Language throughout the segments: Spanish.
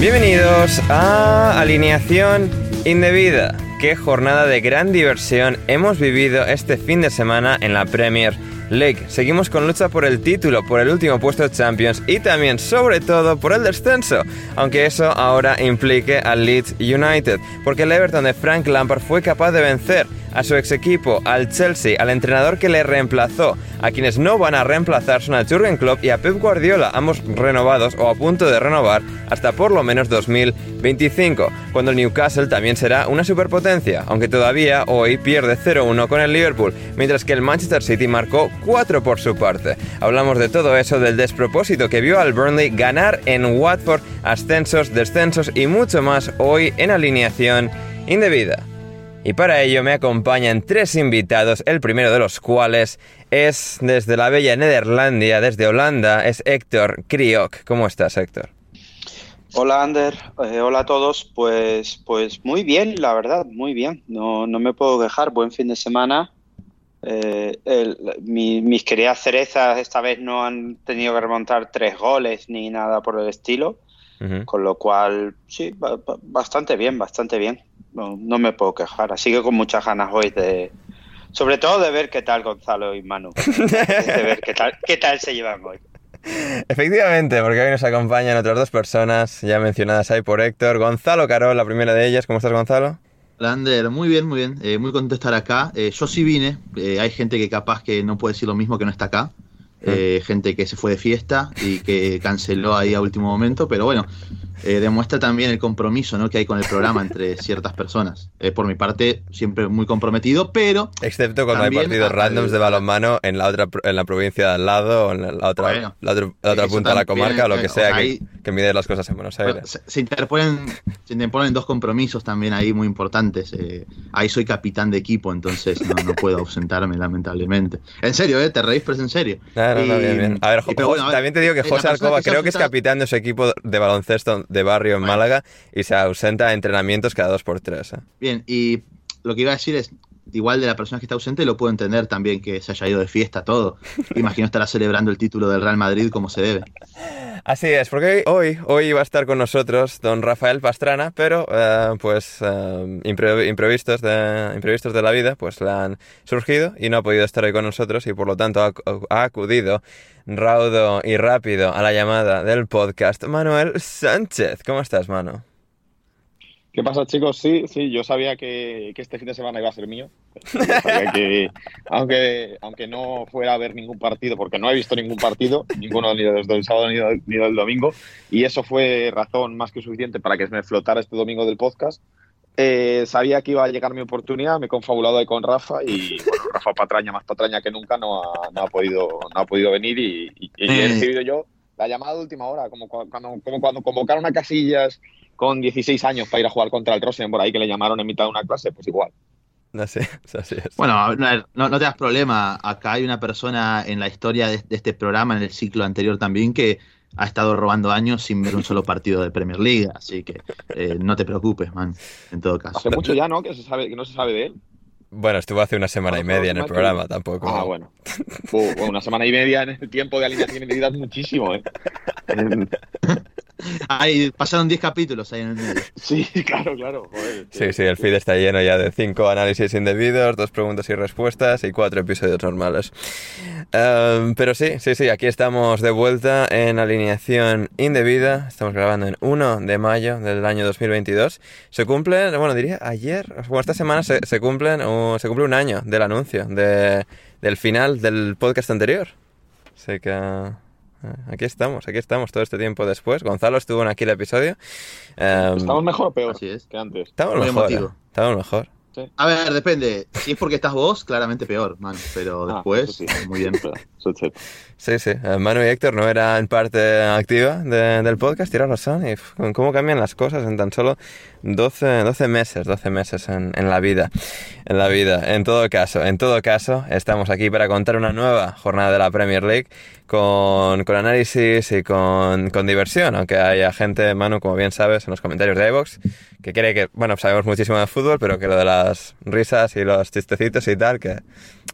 Bienvenidos a Alineación Indebida. Qué jornada de gran diversión hemos vivido este fin de semana en la Premier League. Seguimos con lucha por el título, por el último puesto de Champions y también, sobre todo, por el descenso. Aunque eso ahora implique al Leeds United, porque el Everton de Frank Lampard fue capaz de vencer a su ex equipo, al Chelsea, al entrenador que le reemplazó, a quienes no van a reemplazar son a Jurgen Klopp y a Pep Guardiola, ambos renovados o a punto de renovar hasta por lo menos 2025, cuando el Newcastle también será una superpotencia, aunque todavía hoy pierde 0-1 con el Liverpool, mientras que el Manchester City marcó 4 por su parte. Hablamos de todo eso, del despropósito que vio al Burnley ganar en Watford, ascensos, descensos y mucho más hoy en alineación indebida. Y para ello me acompañan tres invitados, el primero de los cuales es desde la bella Nederlandia, desde Holanda, es Héctor Kriok. ¿Cómo estás, Héctor? Hola, Ander. Eh, hola a todos. Pues, pues muy bien, la verdad, muy bien. No, no me puedo quejar. Buen fin de semana. Eh, el- mi- mis queridas cerezas esta vez no han tenido que remontar tres goles ni nada por el estilo. Con lo cual, sí, ba- ba- bastante bien, bastante bien. No, no me puedo quejar. Así que con muchas ganas hoy de, sobre todo de ver qué tal Gonzalo y Manu. De ver qué tal, qué tal se llevan hoy. Efectivamente, porque hoy nos acompañan otras dos personas ya mencionadas ahí por Héctor. Gonzalo Carol, la primera de ellas. ¿Cómo estás, Gonzalo? Lander, muy bien, muy bien. Eh, muy contento de estar acá. Eh, yo sí vine. Eh, hay gente que capaz que no puede decir lo mismo que no está acá. Eh, gente que se fue de fiesta y que canceló ahí a último momento. Pero bueno, eh, demuestra también el compromiso ¿no? que hay con el programa entre ciertas personas. Eh, por mi parte, siempre muy comprometido, pero Excepto cuando hay partidos randoms de al- balonmano en la otra en la provincia de al lado o en la otra, Bueno, la otra, la otra punta de la comarca o lo que sea que, que mide las cosas en Buenos Aires. Se, se interponen, se interponen dos compromisos también ahí muy importantes. eh, ahí soy capitán de equipo, entonces no, no puedo ausentarme, lamentablemente. En serio, ¿eh? Te reís, pero es en serio. No, no, no, Y- bien, bien. A ver, y- pero bueno, a ver, también te digo que José Alcoba creo que es capitán de su equipo de baloncesto de barrio en. Málaga y se ausenta a entrenamientos cada dos por tres. ¿eh? Bien, y lo que iba a decir es, igual de la persona que está ausente, lo puedo entender también que se haya ido de fiesta, todo. Imagino estará celebrando el título del Real Madrid como se debe. Así es, porque hoy, hoy va a estar con nosotros don Rafael Pastrana, pero eh, pues eh, impre- imprevistos, de, imprevistos de la vida pues le han surgido y no ha podido estar hoy con nosotros y por lo tanto ha, ha acudido raudo y rápido a la llamada del podcast Manuel Sánchez. ¿Cómo estás, Mano? ¿Qué pasa, chicos? Sí, sí, yo sabía que, que este fin de semana iba a ser mío. Sabía que, aunque, aunque no fuera a ver ningún partido, porque no he visto ningún partido, ninguno ni del sábado ni del, ni del domingo, y eso fue razón más que suficiente para que me flotara este domingo del podcast. Eh, sabía que iba a llegar mi oportunidad, me he confabulado ahí con Rafa y bueno, Rafa patraña, más patraña que nunca, no ha, no ha podido, no ha podido venir y, y- y he recibido yo la llamada de última hora, como cu- cuando, como cuando convocaron a Casillas con 16 años para ir a jugar contra el Rosenborg ahí que le llamaron en mitad de una clase, pues igual. Así es, así es. Bueno, no, no- no te das problema. Acá hay una persona en la historia de, de este programa, en el ciclo anterior también, que ha estado robando años sin ver un solo partido de Premier League. Así que eh, no te preocupes, man. En todo caso. Hace mucho ya, ¿no? Que, se sabe, que no se sabe de él. Bueno, estuvo hace una semana y media en el programa, tampoco. Ah, bueno. Bueno, una semana y media en el tiempo de alineación y medidas muchísimo, ¿eh? Ahí pasaron 10 capítulos ahí en el medio. Sí, claro, claro. Joder, Sí, sí, el feed está lleno ya de cinco análisis indebidos, dos preguntas y respuestas y cuatro episodios normales. Em, pero sí, sí, sí, aquí estamos de vuelta en alineación indebida. Estamos grabando en 1 de mayo del año 2022. Se cumple, bueno, diría ayer, bueno, esta semana se, se cumplen, o se cumple un año del anuncio, de, del final del podcast anterior. Así que... eh, Aquí estamos, aquí estamos todo este tiempo después. Gonzalo estuvo en aquí el episodio. Em, ¿Estamos mejor o peor Así es. que antes? Estamos Muy mejor. emotivo. eh. Estamos mejor. A ver, depende. Si es porque estás vos, claramente peor, man. Pero Ah, después, eso sí. muy bien. Sí, sí. Eh, Manu y Héctor no eran parte activa de- del podcast, tienes razón. Y cómo cambian las cosas en tan solo 12, 12 meses, 12 meses en, en la vida. En la vida. En todo caso, en todo caso, estamos aquí para contar una nueva jornada de la Premier League con, con análisis y con, con diversión. Aunque haya gente, Manu, como bien sabes, en los comentarios de iVoox, que cree que, bueno, sabemos muchísimo de fútbol, pero que lo de las risas y los chistecitos y tal, que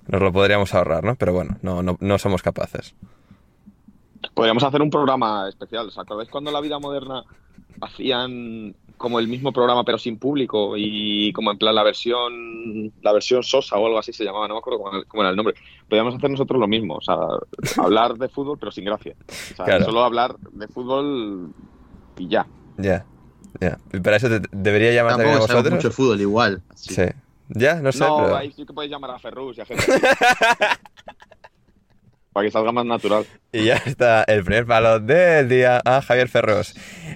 nos lo podríamos ahorrar, ¿no? Pero bueno, no, no, no somos capaces. Podríamos hacer un programa especial. ¿Os acordáis cuando en la vida moderna hacían como el mismo programa pero sin público y como en plan la versión la versión Sosa o algo así se llamaba, no me acuerdo cómo, era el nombre. Podríamos hacer nosotros lo mismo, o sea, hablar de fútbol pero sin gracia. O sea, Claro. solo hablar de fútbol y ya. Ya, ya. Y Para eso te- debería llamar también a vosotros. mucho fútbol igual. así. Sí. Ya, no sé, no, pero... ahí sí que podéis llamar a Ferrus y a gente. Para que salga más natural. Y ya está el primer palo del día a Javier Ferros.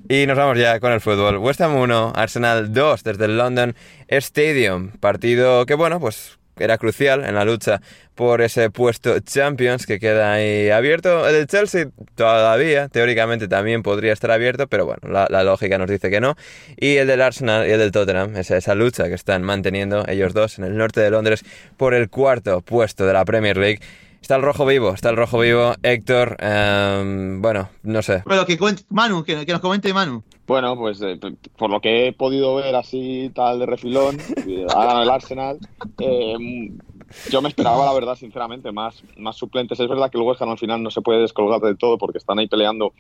Y nos vamos ya con el fútbol. West Ham 1, Arsenal 2 desde el London Stadium. Partido que, bueno, pues era crucial en la lucha por ese puesto Champions que queda ahí abierto. El del Chelsea todavía, teóricamente también podría estar abierto, pero bueno, la, la lógica nos dice que no. Y el del Arsenal y el del Tottenham, esa, esa lucha que están manteniendo ellos dos en el norte de Londres por el cuarto puesto de la Premier League. Está el rojo vivo, está el rojo vivo. Héctor, em, bueno, no sé. Bueno, que cuente Manu, que, que nos comente Manu. Bueno, pues eh, por lo que he podido ver así tal de refilón, el Arsenal. eh, yo me esperaba, la verdad, sinceramente, más, más suplentes. Es verdad que el West Ham al final no se puede descolgar del todo porque están ahí peleando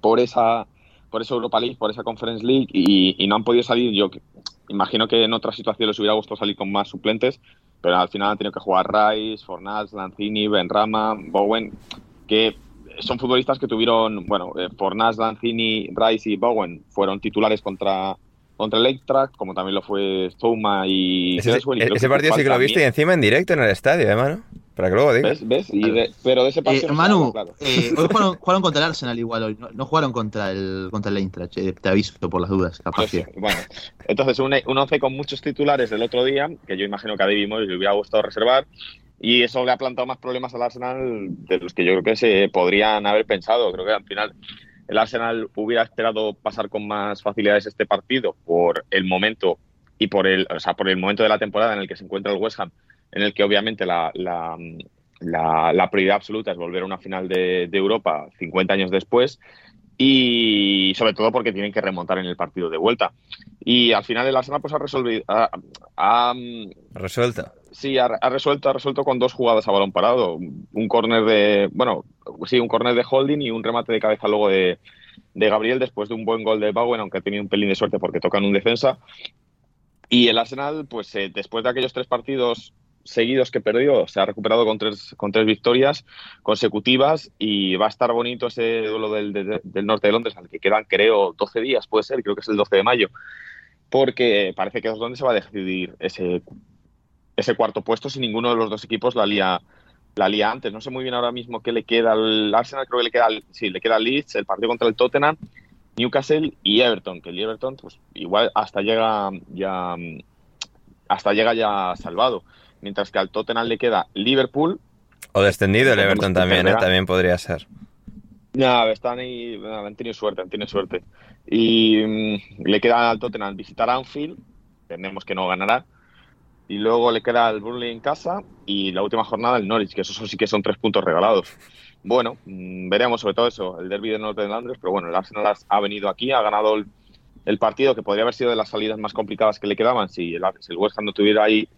por esa, por esa Europa League, por esa Conference League y, y no han podido salir. Yo imagino que en otra situación les hubiera gustado salir con más suplentes, pero al final han tenido que jugar Rice, Fornals, Lanzini, Benrama, Bowen, que son futbolistas que tuvieron, bueno, eh, Fornals, Lanzini, Rice y Bowen fueron titulares contra, contra el Eintracht, como también lo fue Zouma y Ese, y que partido sí que lo viste y encima en directo en el estadio, ¿eh, mano? Para que luego digas. ¿Ves? ¿Ves? Y de- pero de ese Eh, partido se Manu, claro. eh, hoy jugaron, jugaron contra el Arsenal igual hoy. No, no jugaron contra el contra el Eintracht. eh, te aviso por las dudas, capaz Pues sí, bueno, entonces un, un 11 con muchos titulares del otro día, que yo imagino que a David Moyes le hubiera gustado reservar, y eso le ha plantado más problemas al Arsenal de los que yo creo que se podrían haber pensado. Creo que al final el Arsenal hubiera esperado pasar con más facilidades este partido por el momento y por el, o sea, por el momento de la temporada en el que se encuentra el West Ham, en el que obviamente la, prioridad absoluta es volver a una final de, Europa 50 años después y sobre todo porque tienen que remontar en el partido de vuelta. Y al final el Arsenal pues ha resolvido, ha, mm, Resuelto. Sí, ha, resuelto, ha resuelto con dos jugadas a balón parado, un córner de, bueno, sí, un córner de holding y un remate de cabeza luego de, de Gabriel después de un buen gol de Bowen, aunque ha tenido un pelín de suerte porque tocan un defensa. Y el Arsenal, pues eh, después de aquellos tres partidos seguidos que perdió, se ha recuperado con tres, con tres victorias consecutivas y va a estar bonito ese duelo del, de- del norte de Londres, al que quedan creo 12 días, puede ser, creo que es el 12 de mayo. porque parece que es donde se va a decidir ese, ese cuarto puesto si ninguno de los dos equipos la lía, la lía antes. No sé muy bien ahora mismo qué le queda al Arsenal, creo que le queda, sí, le queda al Leeds, el partido contra el Tottenham, Newcastle y Everton, que el Everton pues igual hasta llega ya hasta llega ya salvado, mientras que al Tottenham le queda Liverpool o descendido el Everton también, ¿eh? también podría ser. Ya, están ahí, han tenido suerte, han tenido suerte. Y mm, le queda al Tottenham visitar Anfield, tenemos que no ganará. Y luego le queda el Burnley en casa y la última jornada el Norwich, que esos sí que son tres puntos regalados. Bueno, mm, veremos sobre todo eso, el derby de Norte de Londres, pero bueno, el Arsenal ha venido aquí, ha ganado el, partido que podría haber sido de las salidas más complicadas que le quedaban si el, si el West Ham no tuviera ahí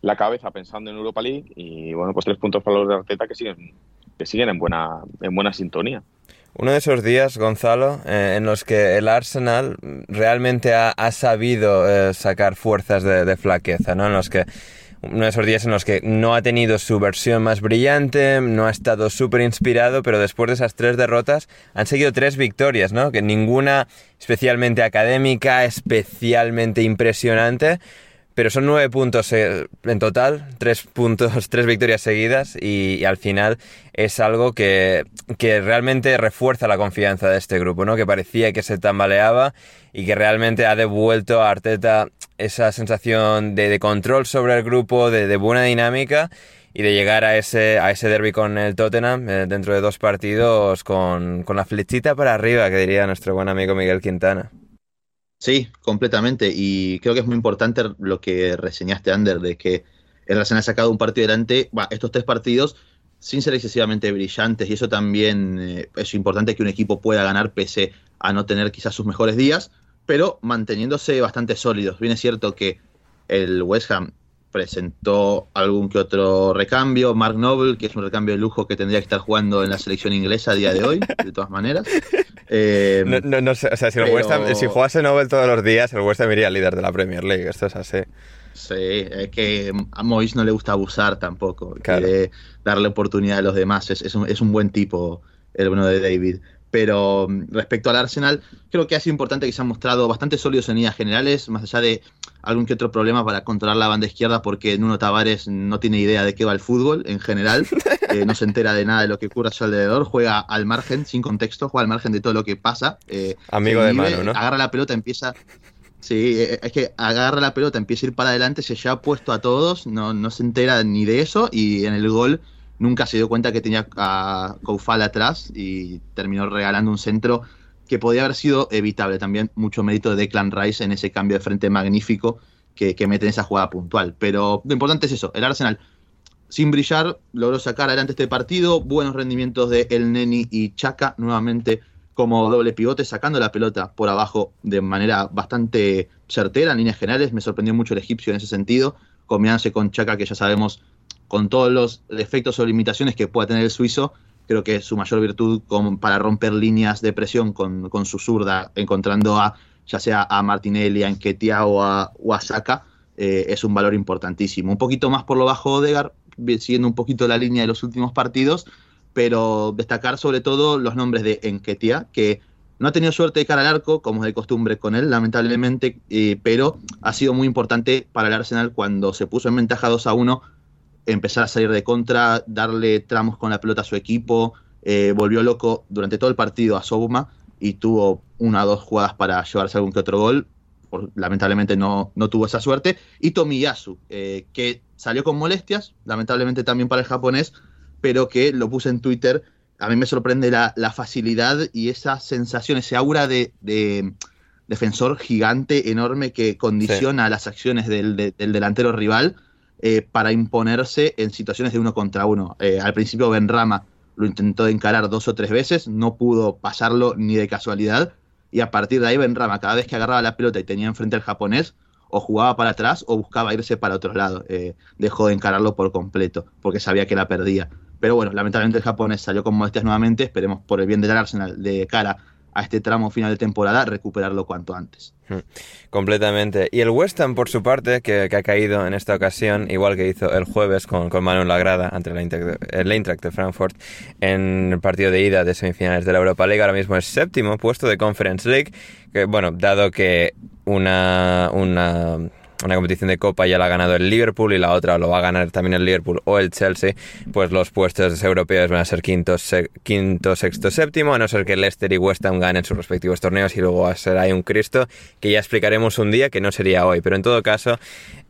la cabeza pensando en Europa League y bueno, pues tres puntos para los de Arteta que siguen, que siguen en buena, en buena sintonía. Uno de esos días, Gonzalo, eh, en los que el Arsenal realmente ha, sabido eh, sacar fuerzas de, flaqueza, ¿no? En los que uno de esos días en los que no ha tenido su versión más brillante, no ha estado súper inspirado, pero después de esas tres derrotas han seguido tres victorias, ¿no? Que ninguna especialmente académica, especialmente impresionante, pero son nueve puntos eh, en total, tres puntos, tres victorias seguidas y, al final es algo que, que, realmente refuerza la confianza de este grupo, ¿no? Que parecía que se tambaleaba y que realmente ha devuelto a Arteta esa sensación de, control sobre el grupo, de, buena dinámica y de llegar a ese, a ese derby con el Tottenham eh, dentro de dos partidos con, con la flechita para arriba, que diría nuestro buen amigo Miguel Quintana. Sí, completamente. Y creo que es muy importante lo que reseñaste, Ander, de que el Arsenal ha sacado un partido delante, estos tres partidos, sin ser excesivamente brillantes. Y eso también eh, es importante que un equipo pueda ganar pese a no tener quizás sus mejores días, pero manteniéndose bastante sólidos. Bien es cierto que el West Ham presentó algún que otro recambio. Mark Noble, que es un recambio de lujo que tendría que estar jugando en la selección inglesa a día de hoy, de todas maneras. Eh, no, no, sé, o sea, si, si jugase Noble todos los días, el West Ham iría líder de la Premier League, esto es así. Sí, es que a Mois no le gusta abusar tampoco, quiere darle oportunidad a los demás, es, es, un, es un buen tipo el bueno de David. Pero mm, respecto al Arsenal, creo que ha sido importante que se han mostrado bastante sólidos en líneas generales, más allá de algún que otro problema para controlar la banda izquierda, porque Nuno Tavares no tiene idea de qué va el fútbol en general, eh, no se entera de nada de lo que ocurre a su alrededor, juega al margen, sin contexto, juega al margen de todo lo que pasa. Eh, Amigo de mano, ¿no? Agarra la pelota, empieza. Sí, eh, es que agarra la pelota, empieza a ir para adelante, se ya ha puesto a todos, no, no se entera ni de eso, y en el gol nunca se dio cuenta que tenía a Koufal atrás y terminó regalando un centro que podía haber sido evitable. También mucho mérito de Declan Rice en ese cambio de frente magnífico que, mete en esa jugada puntual. Pero lo importante es eso, el Arsenal sin brillar logró sacar adelante este partido, buenos rendimientos de El Neni y Chaka nuevamente como doble pivote, sacando la pelota por abajo de manera bastante certera en líneas generales. Me sorprendió mucho el egipcio en ese sentido, combinándose con Chaka, que ya sabemos con todos los defectos o limitaciones que pueda tener el suizo, creo que su mayor virtud para romper líneas de presión con, su zurda, encontrando a ya sea a Martinelli, a Enquetia o a, Saka, eh, es un valor importantísimo. Un poquito más por lo bajo Odegar, siguiendo un poquito la línea de los últimos partidos, pero destacar sobre todo los nombres de Enquetia, que no ha tenido suerte de cara al arco, como es de costumbre con él, lamentablemente, eh, pero ha sido muy importante para el Arsenal cuando se puso en ventaja 2 a 1 empezar a salir de contra, darle tramos con la pelota a su equipo. Eh, volvió loco durante todo el partido a Sobuma y tuvo una o dos jugadas para llevarse algún que otro gol. lamentablemente no, no, tuvo esa suerte. Y Tomiyasu, eh, que salió con molestias, lamentablemente también para el japonés, pero que lo puse en Twitter. A mí me sorprende la, facilidad y esa sensación, ese aura de, defensor gigante, enorme, que condiciona las acciones del, del delantero rival eh, para imponerse en situaciones de uno contra uno. Eh, al principio Benrama lo intentó encarar dos o tres veces, no pudo pasarlo ni de casualidad, y a partir de ahí Benrama, cada vez que agarraba la pelota y tenía enfrente al japonés, o jugaba para atrás o buscaba irse para otro lado. Eh, dejó de encararlo por completo, porque sabía que la perdía. Pero bueno, lamentablemente el japonés salió con molestias nuevamente, esperemos por el bien del Arsenal de cara a este tramo final de temporada, recuperarlo cuanto antes. Hmm, completamente. Y el West Ham, por su parte, que, ha caído en esta ocasión, igual que hizo el jueves con, con mano en la grada ante el Eintracht de Frankfurt en el partido de ida de semifinales de la Europa League, ahora mismo es séptimo puesto de Conference League, que bueno, dado que una, una una competición de Copa ya la ha ganado el Liverpool y la otra lo va a ganar también el Liverpool o el Chelsea, pues los puestos europeos van a ser quinto, quinto sexto, séptimo, a no ser que Leicester y West Ham ganen sus respectivos torneos y luego va a ser un Cristo que ya explicaremos un día que no sería hoy. Pero en todo caso,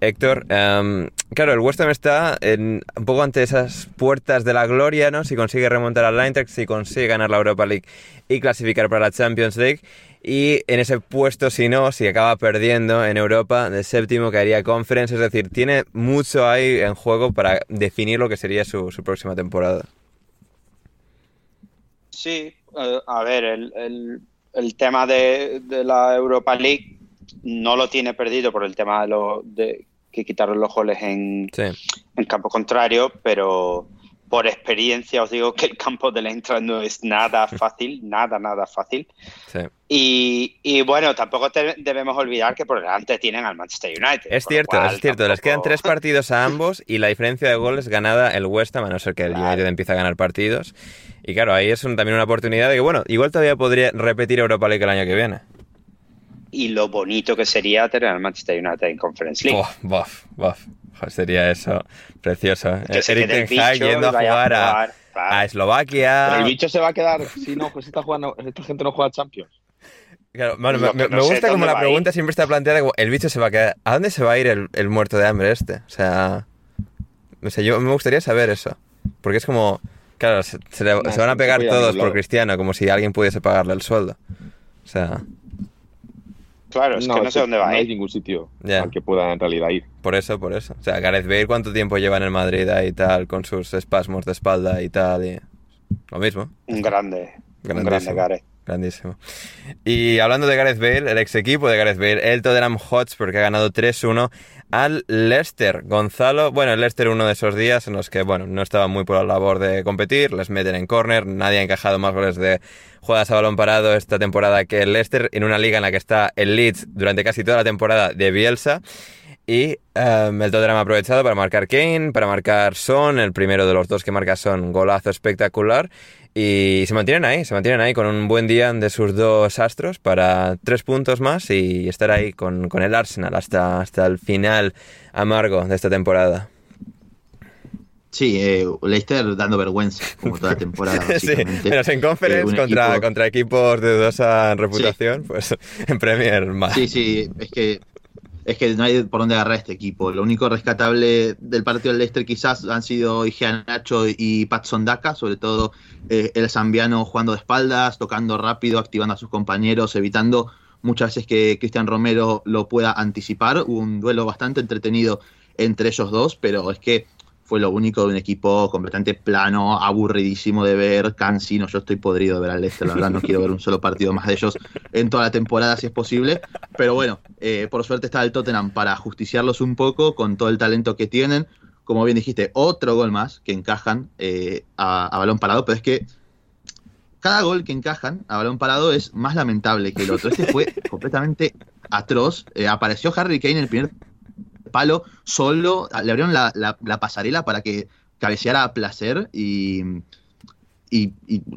Héctor, em, claro, el West Ham está en, un poco ante esas puertas de la gloria, ¿no? Si consigue remontar al Eintracht, si consigue ganar la Europa League y clasificar para la Champions League. Y en ese puesto, si no, si acaba perdiendo en Europa, de séptimo caería Conference. Es decir, tiene mucho ahí en juego para definir lo que sería su, próxima temporada. Sí, eh, a ver, el, tema de, la Europa League no lo tiene perdido por el tema de, lo, de que quitaron los goles en, en campo contrario, pero por experiencia os digo que el campo de la entrada no es nada fácil, nada, nada fácil. Y, bueno, tampoco debemos olvidar que por delante tienen al Manchester United. Es cierto, es cierto. Les quedan tres partidos a ambos y la diferencia de goles ganada el West Ham, a no ser que el United empiece a ganar partidos. Y claro, ahí es también una oportunidad de que, bueno, igual todavía podría repetir Europa League el año que viene. Y lo bonito que sería tener al Manchester United en Conference League. Buf, buf, sería eso precioso. Eric Ten yendo a jugar a, Eslovaquia. el bicho se va a quedar si no, pues esta, jugando, esta gente no juega Champions. Claro, me, gusta como la pregunta siempre está planteada como el bicho se va a quedar. ¿A dónde se va a ir el, muerto de hambre este? O sea, no sé, yo me gustaría saber eso. Porque es como, claro, se, se van a pegar todos por Cristiano, como si alguien pudiese pagarle el sueldo. O sea... Claro, es que no sé dónde va. No hay ningún sitio al que pueda en realidad ir. Por eso, por eso. O sea, Gareth Bale, ¿cuánto tiempo lleva en el Madrid y tal, con sus espasmos de espalda y tal? Y... Lo mismo. Un grande. Un grande Gareth. Grandísimo. Y hablando de Gareth Bale, el ex equipo de Gareth Bale, el Tottenham Hotspur, que ha ganado 3-1 al Leicester. Gonzalo, bueno, el Leicester uno de esos días en los que, bueno, no estaba muy por la labor de competir, les meten en córner, nadie ha encajado más goles de jugadas a balón parado esta temporada que el Leicester, en una liga en la que está el Leeds durante casi toda la temporada de Bielsa. Y um, el Tottenham ha aprovechado para marcar Kane, para marcar Son, el primero de los dos que marca Son, golazo espectacular. Y se mantienen ahí, se mantienen ahí con un buen día de sus dos astros para tres puntos más y estar ahí con, el Arsenal hasta, hasta el final amargo de esta temporada. Sí, eh, Leicester dando vergüenza, como toda temporada. sí, menos en Conference contra, contra equipos de dudosa reputación, pues en Premier más. Sí, sí, es que es que no hay por dónde agarrar este equipo. Lo único rescatable del partido del Leicester quizás han sido Igea Nacho y Patson Daka, sobre todo eh, el zambiano jugando de espaldas, tocando rápido, activando a sus compañeros, evitando muchas veces que Cristian Romero lo pueda anticipar. Hubo un duelo bastante entretenido entre ellos dos, pero es que fue lo único de un equipo completamente plano, aburridísimo de ver, cansino. Yo estoy podrido de ver al Leicester, la verdad, no quiero ver un solo partido más de ellos en toda la temporada si es posible. Pero bueno, eh, por suerte está el Tottenham para justiciarlos un poco con todo el talento que tienen. Como bien dijiste, otro gol más que encajan eh, a, balón parado, pero es que cada gol que encajan a balón parado es más lamentable que el otro. Este fue completamente atroz. Eh, apareció Harry Kane en el primer palo solo, le abrieron la, pasarela para que cabeceara a placer y,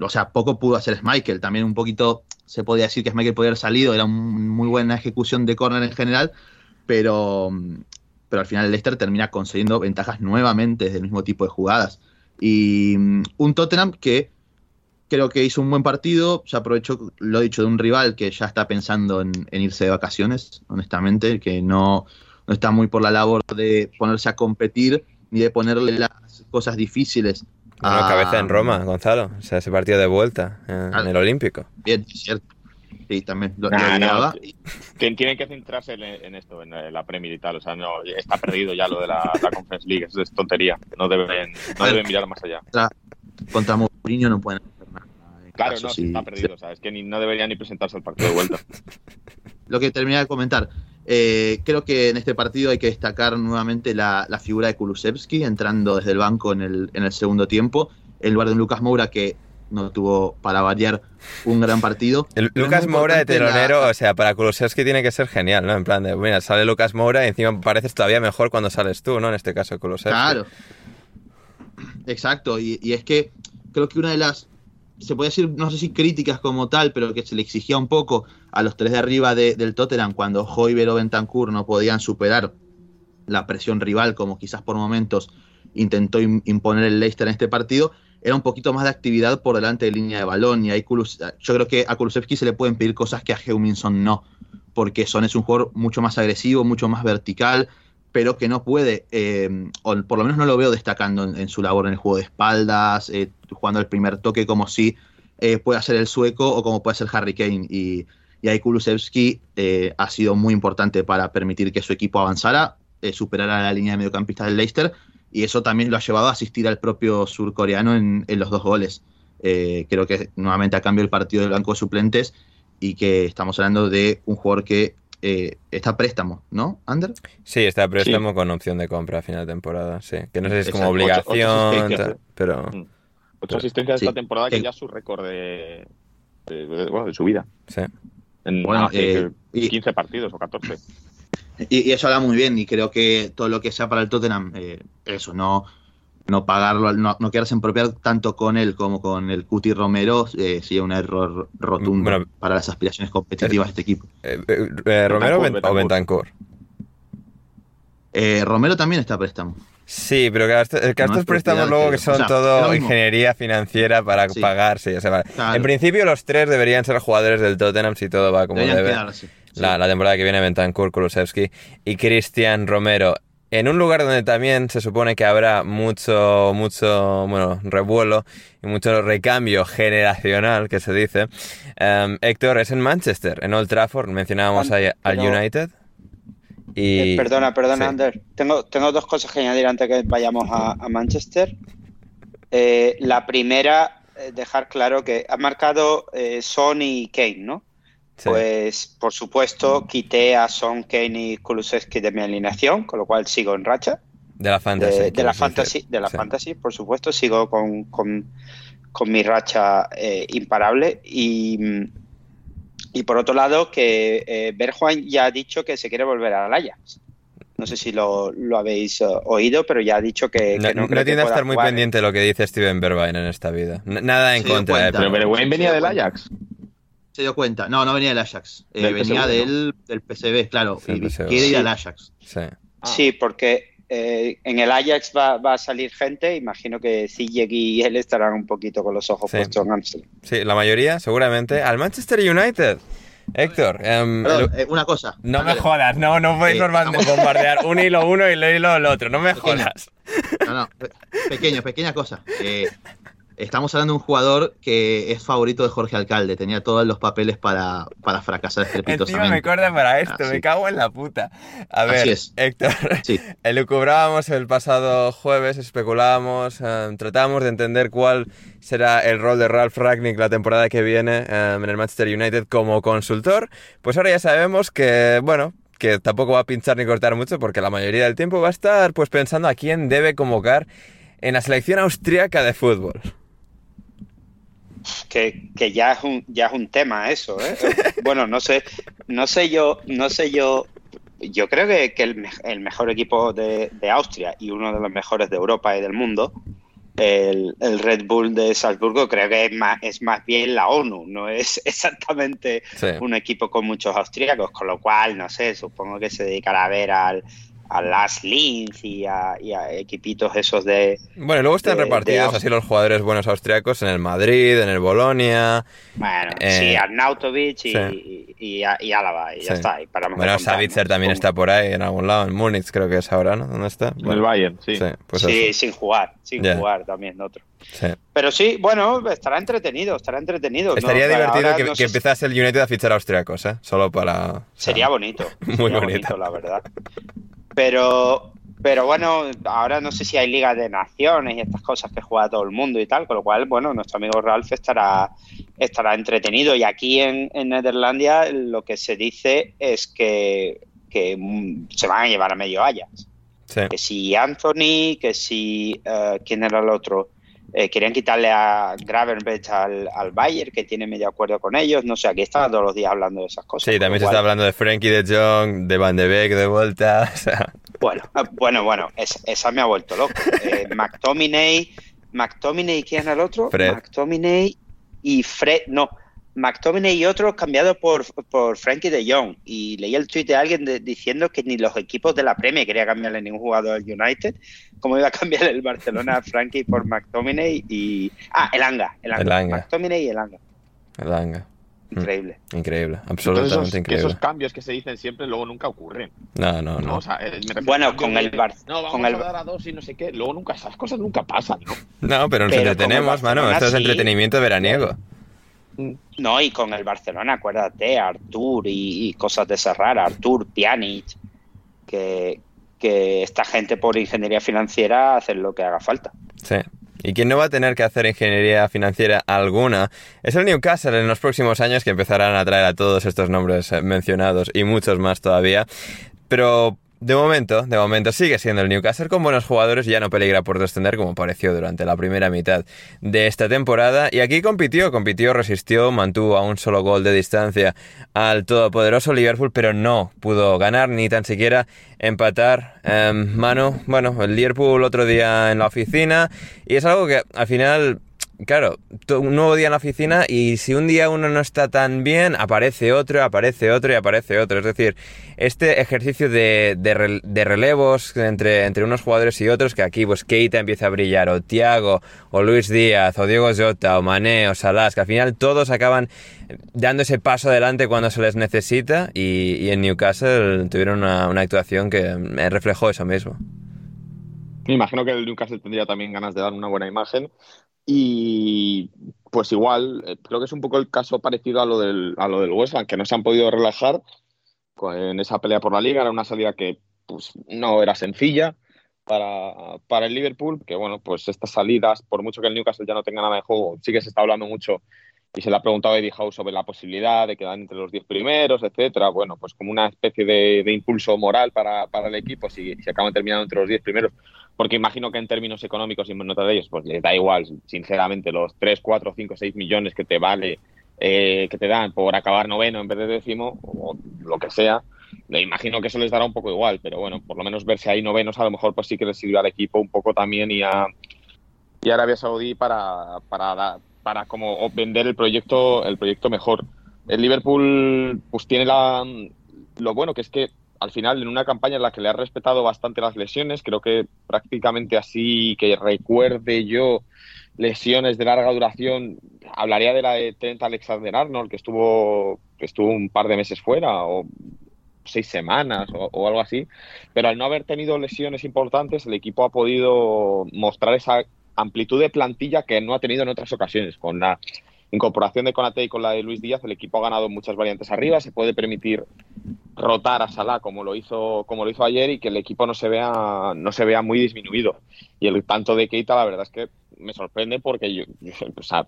o sea, poco pudo hacer Michael. También un poquito se podía decir que Michael podía haber salido, era una muy buena ejecución de córner en general, pero, pero al final el Leicester termina consiguiendo ventajas nuevamente del mismo tipo de jugadas. Y un Tottenham que creo que hizo un buen partido, se aprovechó, lo dicho, de un rival que ya está pensando en irse de vacaciones, honestamente, que no, no está muy por la labor de ponerse a competir ni de ponerle las cosas difíciles. A... cabeza en Roma, Gonzalo. O sea, ese partido de vuelta eh, en el Olímpico. Bien, es cierto. Sí, también lo, Tienen que centrarse en, esto, en la Premier y tal. O sea, no, está perdido ya lo de la, Conference League. Eso es tontería. No deben, no deben mirar más allá. Contra, Mourinho no pueden hacer nada. Claro, no, está perdido. O sea, es que ni, no debería ni presentarse al partido de vuelta. lo que terminé de comentar. Eh, creo que en este partido hay que destacar nuevamente la, figura de Kulusevski entrando desde el banco en el, segundo tiempo, en lugar de un Lucas Moura que no tuvo para variar un gran partido. El Lucas Moura de la- telonero, o sea, para Kulusevski tiene que ser genial, ¿no? En plan de, mira, sale Lucas Moura y encima pareces todavía mejor cuando sales tú, ¿no? En este caso, Kulusevski. Claro. Exacto, y, y es que creo que una de las, se puede decir, no sé si críticas como tal, pero que se le exigía un poco a los tres de arriba de- del Tottenham cuando Hoiber o Bentancur no podían superar la presión rival, como quizás por momentos intentó im- imponer el Leicester en este partido, era un poquito más de actividad por delante de línea de balón. Y ahí Kulus- yo creo que a Kulusevski se le pueden pedir cosas que a Heuminson no, porque Son es un jugador mucho más agresivo, mucho más vertical, pero que no puede, eh, o por lo menos no lo veo destacando en, su labor en el juego de espaldas, eh, jugando el primer toque como si eh, puede hacer el sueco o como puede ser Harry Kane. Y, y ahí Kulusevski eh, ha sido muy importante para permitir que su equipo avanzara, superara la línea de mediocampistas del Leicester, y eso también lo ha llevado a asistir al propio surcoreano en, los dos goles. Creo que nuevamente ha cambiado el partido del banco de suplentes y que estamos hablando de un jugador que eh, está a préstamo, ¿no, Ander? Sí, está a préstamo con opción de compra a final de temporada, sí. Que no sé si es como Exacto. Ocho- ocho obligación, tal, ¿eh? pero... Mm. Ocho asistencias Sí. esta temporada que Que- ya es su récord de, de- de- bueno, de su vida. Sí. En Bueno, eh, y- 15 partidos o 14. Y, y eso habla muy bien y creo que todo lo que sea para el Tottenham, eh, eso, no, no pagarlo, no, no quedarse en propiedad tanto con él como con el Cuti Romero, eh, sería un error rotundo Bueno, para las aspiraciones competitivas de este equipo. Eh, eh, eh, ¿Romero o Ben- o Bentancur. Eh, Romero también está a préstamo. Sí, pero que estos, que No estos es préstamos luego que- son o sea, todo ingeniería financiera para Sí. pagarse. o sea, vale. Claro. En principio los tres deberían ser jugadores del Tottenham si todo va como Deberían debe. quedarse. sí. La, la temporada que viene Bentancur, Kulusevski y Cristian Romero. En un lugar donde también se supone que habrá mucho, mucho, bueno, revuelo y mucho recambio generacional, que se dice. Em, Héctor, es en Manchester, en Old Trafford. Mencionábamos ahí al Pero- United. Y... Eh, perdona, perdona, sí. Ander. Tengo, tengo dos cosas que añadir antes que vayamos a, a Manchester. Eh, la primera, eh, dejar claro que ha marcado eh, Son y Kane, ¿no? Sí. Pues, por supuesto, quité a Son, Kane y Kulusevski de mi alineación, con lo cual sigo en racha. De la fantasy. de, de la fantasy, de la Sí. fantasy, por supuesto, sigo con, con- con mi racha eh, imparable y, mm, y por otro lado que eh, Berjuan ya ha dicho que se quiere volver al Ajax. No sé si lo, lo habéis eh, oído, pero ya ha dicho que, No, que no, no cree que tiende a pueda estar muy jugar. pendiente de lo que dice Steven Bergwijn en esta vida. N- Nada en contra de cuenta. Pero Bergwijn. Bergwijn venía Sí, del. Ajax. Se dio cuenta. No, no venía del Ajax. Eh, Del venía del, del PSV, claro. Sí, y quiere ir Sí. al Ajax. Sí. Ah. Sí, porque eh, en el Ajax va, va a salir gente. Imagino que Ziyech y él estarán un poquito con los ojos Sí. puestos en Amsterdam. Sí, la mayoría, seguramente. Al Manchester United. Héctor, em, Perdón, el- eh, una cosa. no me jodas, no, no podéis bombardear un hilo uno y el hilo el otro, no me Pequeño. jodas. No, no, pe- pequeño, pequeña cosa. Eh, estamos hablando de un jugador que es favorito de Jorge Alcalde. Tenía todos los papeles para, para fracasar estrepitosamente. me corta para esto, Así. me cago en la puta. A Así ver, es. Héctor, Sí. elucubrábamos el pasado jueves, especulábamos, em, tratábamos de entender cuál será el rol de Ralph Ragnick la temporada que viene em, en el Manchester United como consultor. Pues ahora ya sabemos que, bueno, que tampoco va a pinchar ni cortar mucho porque la mayoría del tiempo va a estar pues pensando a quién debe convocar en la selección austríaca de fútbol. Que, que ya es un ya es un tema eso ¿eh? bueno no sé no sé yo no sé yo yo creo que, que el, el mejor equipo de, de Austria y uno de los mejores de Europa y del mundo el, el Red Bull de Salzburgo creo que es más es más bien la ONU no es exactamente Sí. un equipo con muchos austríacos con lo cual no sé supongo que se dedicará a ver al a Las Linz y a, y a equipitos esos de Bueno, y luego están de- repartidos de así los jugadores buenos austriacos en el Madrid, en el Bolonia. Bueno, Eh, sí, Arnautovic y, sí. y, y, y Álava, y ya Sí. está. Y paramos de Bueno, contar, Savitzer también está por ahí en algún lado, en Múnich creo que es ahora, ¿no? ¿Dónde está? En el Bayern, sí. Sí, pues sí, sin jugar, sin jugar también otro. Sí. Pero sí, bueno, estará entretenido, estará entretenido. ¿no? Estaría Ahora divertido que, no que sé si- empezase el United a fichar austriacos, ¿eh? Solo para... o sea, Sería bonito. Muy sería bonito. la verdad. Pero, pero bueno, ahora no sé si hay ligas de naciones y estas cosas que juega todo el mundo y tal, con lo cual, bueno, nuestro amigo Ralph estará, estará entretenido. Y aquí en, en Nederlandia lo que se dice es que, que mm, se van a llevar a medio Ajax. Sí. Que si Anthony, que si... eh, ¿Quién era el otro? Eh, querían quitarle a Gravenberch al, al Bayern, que tiene medio acuerdo con ellos. No sé, aquí están todos los días hablando de esas cosas. Sí, también se está hablando de Frankie de Jong, de Van de Beek de vuelta. O sea. Bueno, bueno, bueno, es, esa me ha vuelto loco. Eh, McTominay, McTominay, ¿quién era el otro? Fred. McTominay y Fred, no, McTominay y otros cambiados por, por Frankie de Jong. Y leí el tweet de alguien de- diciendo que ni los equipos de la Premier quería cambiarle ningún jugador del United. ¿Cómo iba a cambiar el Barcelona a Frankie por McTominay y. Ah, Elanga. Elanga. Elanga. McTominay y Elanga. Langa. Increíble. Increíble, Entonces, absolutamente esos, que increíble. esos cambios que se dicen siempre luego nunca ocurren. No, no, ¿no? no. O sea, eh, Bueno, con el Bar- No, vamos con el- a dar a dos y no sé qué. Luego nunca, esas cosas nunca pasan, ¿no? No, pero nos Pero entretenemos, como el mano. Esto es entretenimiento veraniego. No, y con el Barcelona, acuérdate, Artur y, cosas de rara, Artur, Pjanic, que, que esta gente por ingeniería financiera hacen lo que haga falta. Sí. Y quien no va a tener que hacer ingeniería financiera alguna es el Newcastle en los próximos años que empezarán a traer a todos estos nombres eh, mencionados y muchos más todavía. Pero de momento, de momento sigue siendo el Newcastle con buenos jugadores ya no peligra por descender como pareció durante la primera mitad de esta temporada. Y aquí compitió, compitió, resistió, mantuvo a un solo gol de distancia al todopoderoso Liverpool, pero no pudo ganar ni tan siquiera empatar. Em, mano, bueno, el Liverpool otro día en la oficina y es algo que al final Claro, un nuevo día en la oficina y si un día uno no está tan bien, aparece otro, aparece otro y aparece otro. Es decir, este ejercicio de, de de relevos entre, entre unos jugadores y otros, que aquí pues Keita empieza a brillar, o Thiago, o Luis Díaz, o Diego Jota, o Mané, o Salah, que al final todos acaban dando ese paso adelante cuando se les necesita y, y en Newcastle tuvieron una, una actuación que me reflejó eso mismo. Me imagino que el Newcastle tendría también ganas de dar una buena imagen. Y pues igual, eh, creo que es un poco el caso parecido a lo del, a lo del West Ham, que no se han podido relajar en esa pelea por la liga. Era una salida que pues, no era sencilla para, para el Liverpool, que bueno, pues estas salidas, por mucho que el Newcastle ya no tenga nada de juego, sí que se está hablando mucho y se le ha preguntado a Eddie Howe sobre la posibilidad de quedar entre los 10 primeros, etcétera. Bueno, pues como una especie de, de impulso moral para, para el equipo si, si acaban terminando entre los 10 primeros. Porque imagino que en términos económicos y en nota de ellos, pues les da igual, sinceramente, los 3, 4, 5, 6 millones que te vale, eh, que te dan por acabar noveno en vez de décimo, o lo que sea. Me imagino que eso les dará un poco igual, pero bueno, por lo menos verse ahí novenos a lo mejor pues sí que les sirve al equipo un poco también y a, y a Arabia Saudí para, para, para como vender el proyecto, el proyecto mejor. El Liverpool pues tiene la, lo bueno que es que al final en una campaña en la que le ha respetado bastante las lesiones, creo que prácticamente así que recuerde yo lesiones de larga duración, hablaría de la de Trent Alexander-Arnold que estuvo, que estuvo un par de meses fuera o seis semanas o, o algo así, pero al no haber tenido lesiones importantes, el equipo ha podido mostrar esa amplitud de plantilla que no ha tenido en otras ocasiones. Con la incorporación de Konate y con la de Luis Díaz, el equipo ha ganado muchas variantes arriba, se puede permitir rotar a Salah como lo hizo como lo hizo ayer y que el equipo no se vea no se vea muy disminuido. Y el tanto de Keita la verdad es que me sorprende porque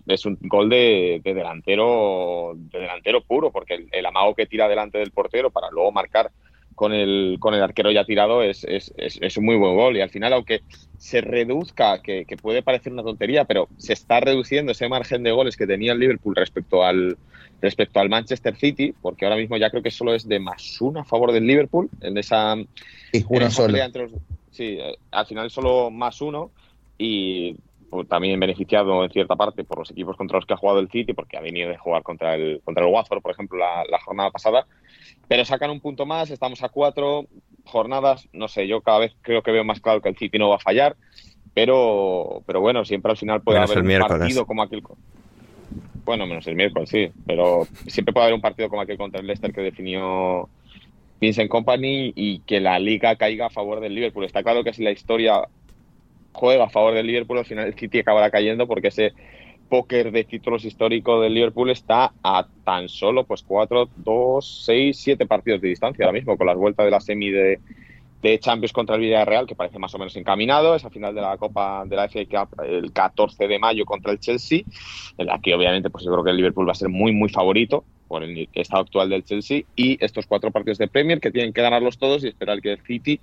es un gol de, de delantero de delantero puro porque el, el amago que tira delante del portero para luego marcar con el, con el arquero ya tirado es, es, es, es un muy buen gol y al final aunque se reduzca, que, que puede parecer una tontería, pero se está reduciendo ese margen de goles que tenía el Liverpool respecto al, respecto al Manchester City, porque ahora mismo ya creo que solo es de más uno a favor del Liverpool en esa, en esa solo. pelea entre los- sí, eh, al final solo más uno y también beneficiado en cierta parte por los equipos contra los que ha jugado el City, porque ha venido de jugar contra el, contra el Watford, por ejemplo, la, la jornada pasada. Pero sacan un punto más, estamos a cuatro jornadas, no sé, yo cada vez creo que veo más claro que el City no va a fallar, pero, pero bueno, siempre al final puede Menos haber un partido como aquel. Bueno, menos el miércoles, sí, pero siempre puede haber un partido como aquel contra el Leicester que definió Vincent Company y que la liga caiga a favor del Liverpool. Está claro que si la historia juega a favor del Liverpool, al final el City acabará cayendo porque ese póker de títulos histórico del Liverpool está a tan solo pues cuatro, dos, seis, siete partidos de distancia ahora mismo, con las vueltas de la semi de, de Champions contra el Villarreal, que parece más o menos encaminado, esa final de la Copa de la FA Cup el 14 de mayo contra el Chelsea, en la que obviamente pues yo creo que el Liverpool va a ser muy muy favorito por el estado actual del Chelsea y estos cuatro partidos de Premier que tienen que ganarlos todos y esperar que el City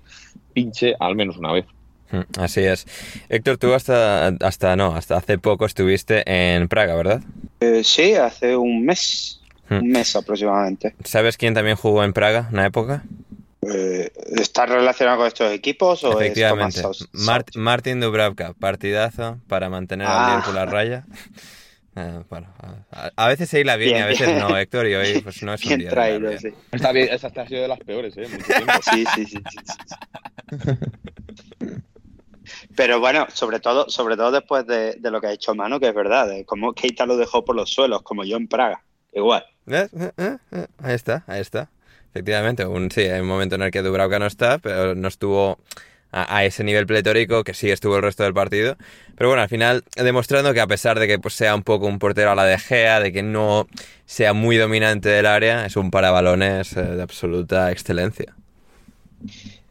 pinche al menos una vez. Mm, Así es. Héctor, tú hasta, hasta, no, hasta hace poco estuviste en Praga, ¿verdad? Eh, sí, hace un mes, Hmm. un mes aproximadamente. ¿Sabes quién también jugó en Praga una época? Eh, ¿Está relacionado con estos equipos o Efectivamente. es Thomas Mart- Martin Dubravka, partidazo para mantener al Ah. Liverpool a raya. Eh, bueno, a, a veces se hila bien, y Bien, a veces bien. no, Héctor, y hoy pues no es un Bien día de traído, sí. Está bien, esa ha sido de las peores, ¿eh? Mucho tiempo. Sí, sí, sí, sí, sí. Pero bueno, sobre todo, sobre todo después de, lo que ha hecho Manu, que es verdad, de cómo Keita lo dejó por los suelos, como yo en Praga. Igual. Eh, eh, eh, Ahí está, ahí está. Efectivamente, un, sí, hay un momento en el que Dubravka no está, pero no estuvo a, ese nivel pletórico que sí estuvo el resto del partido. Pero bueno, al final demostrando que a pesar de que pues, sea un poco un portero a la de Gea, de que no sea muy dominante del área, es un parabalones de absoluta excelencia.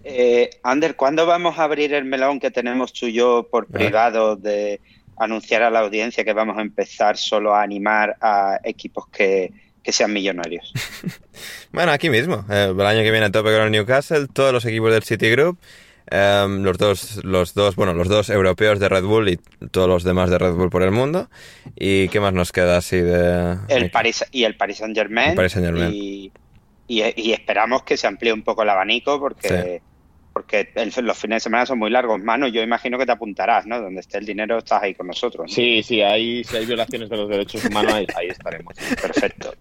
Eh, Ander, ¿cuándo vamos a abrir el melón que tenemos tú y yo por privado de anunciar a la audiencia que vamos a empezar solo a animar a equipos que, que sean millonarios? Bueno, aquí mismo, eh, el año que viene a tope con el Newcastle, todos los equipos del Citigroup, eh, los dos, los dos, bueno, los dos europeos de Red Bull y todos los demás de Red Bull por el mundo. ¿Y qué más nos queda así de...? El Paris, y el Paris Saint Germain. Y esperamos que se amplíe un poco el abanico porque, porque el- los fines de semana son muy largos. Manu, yo imagino que te apuntarás, ¿no? Donde esté el dinero estás ahí con nosotros. ¿no? Sí, sí, ahí, si hay violaciones de los derechos humanos, ahí, ahí estaremos. Perfecto.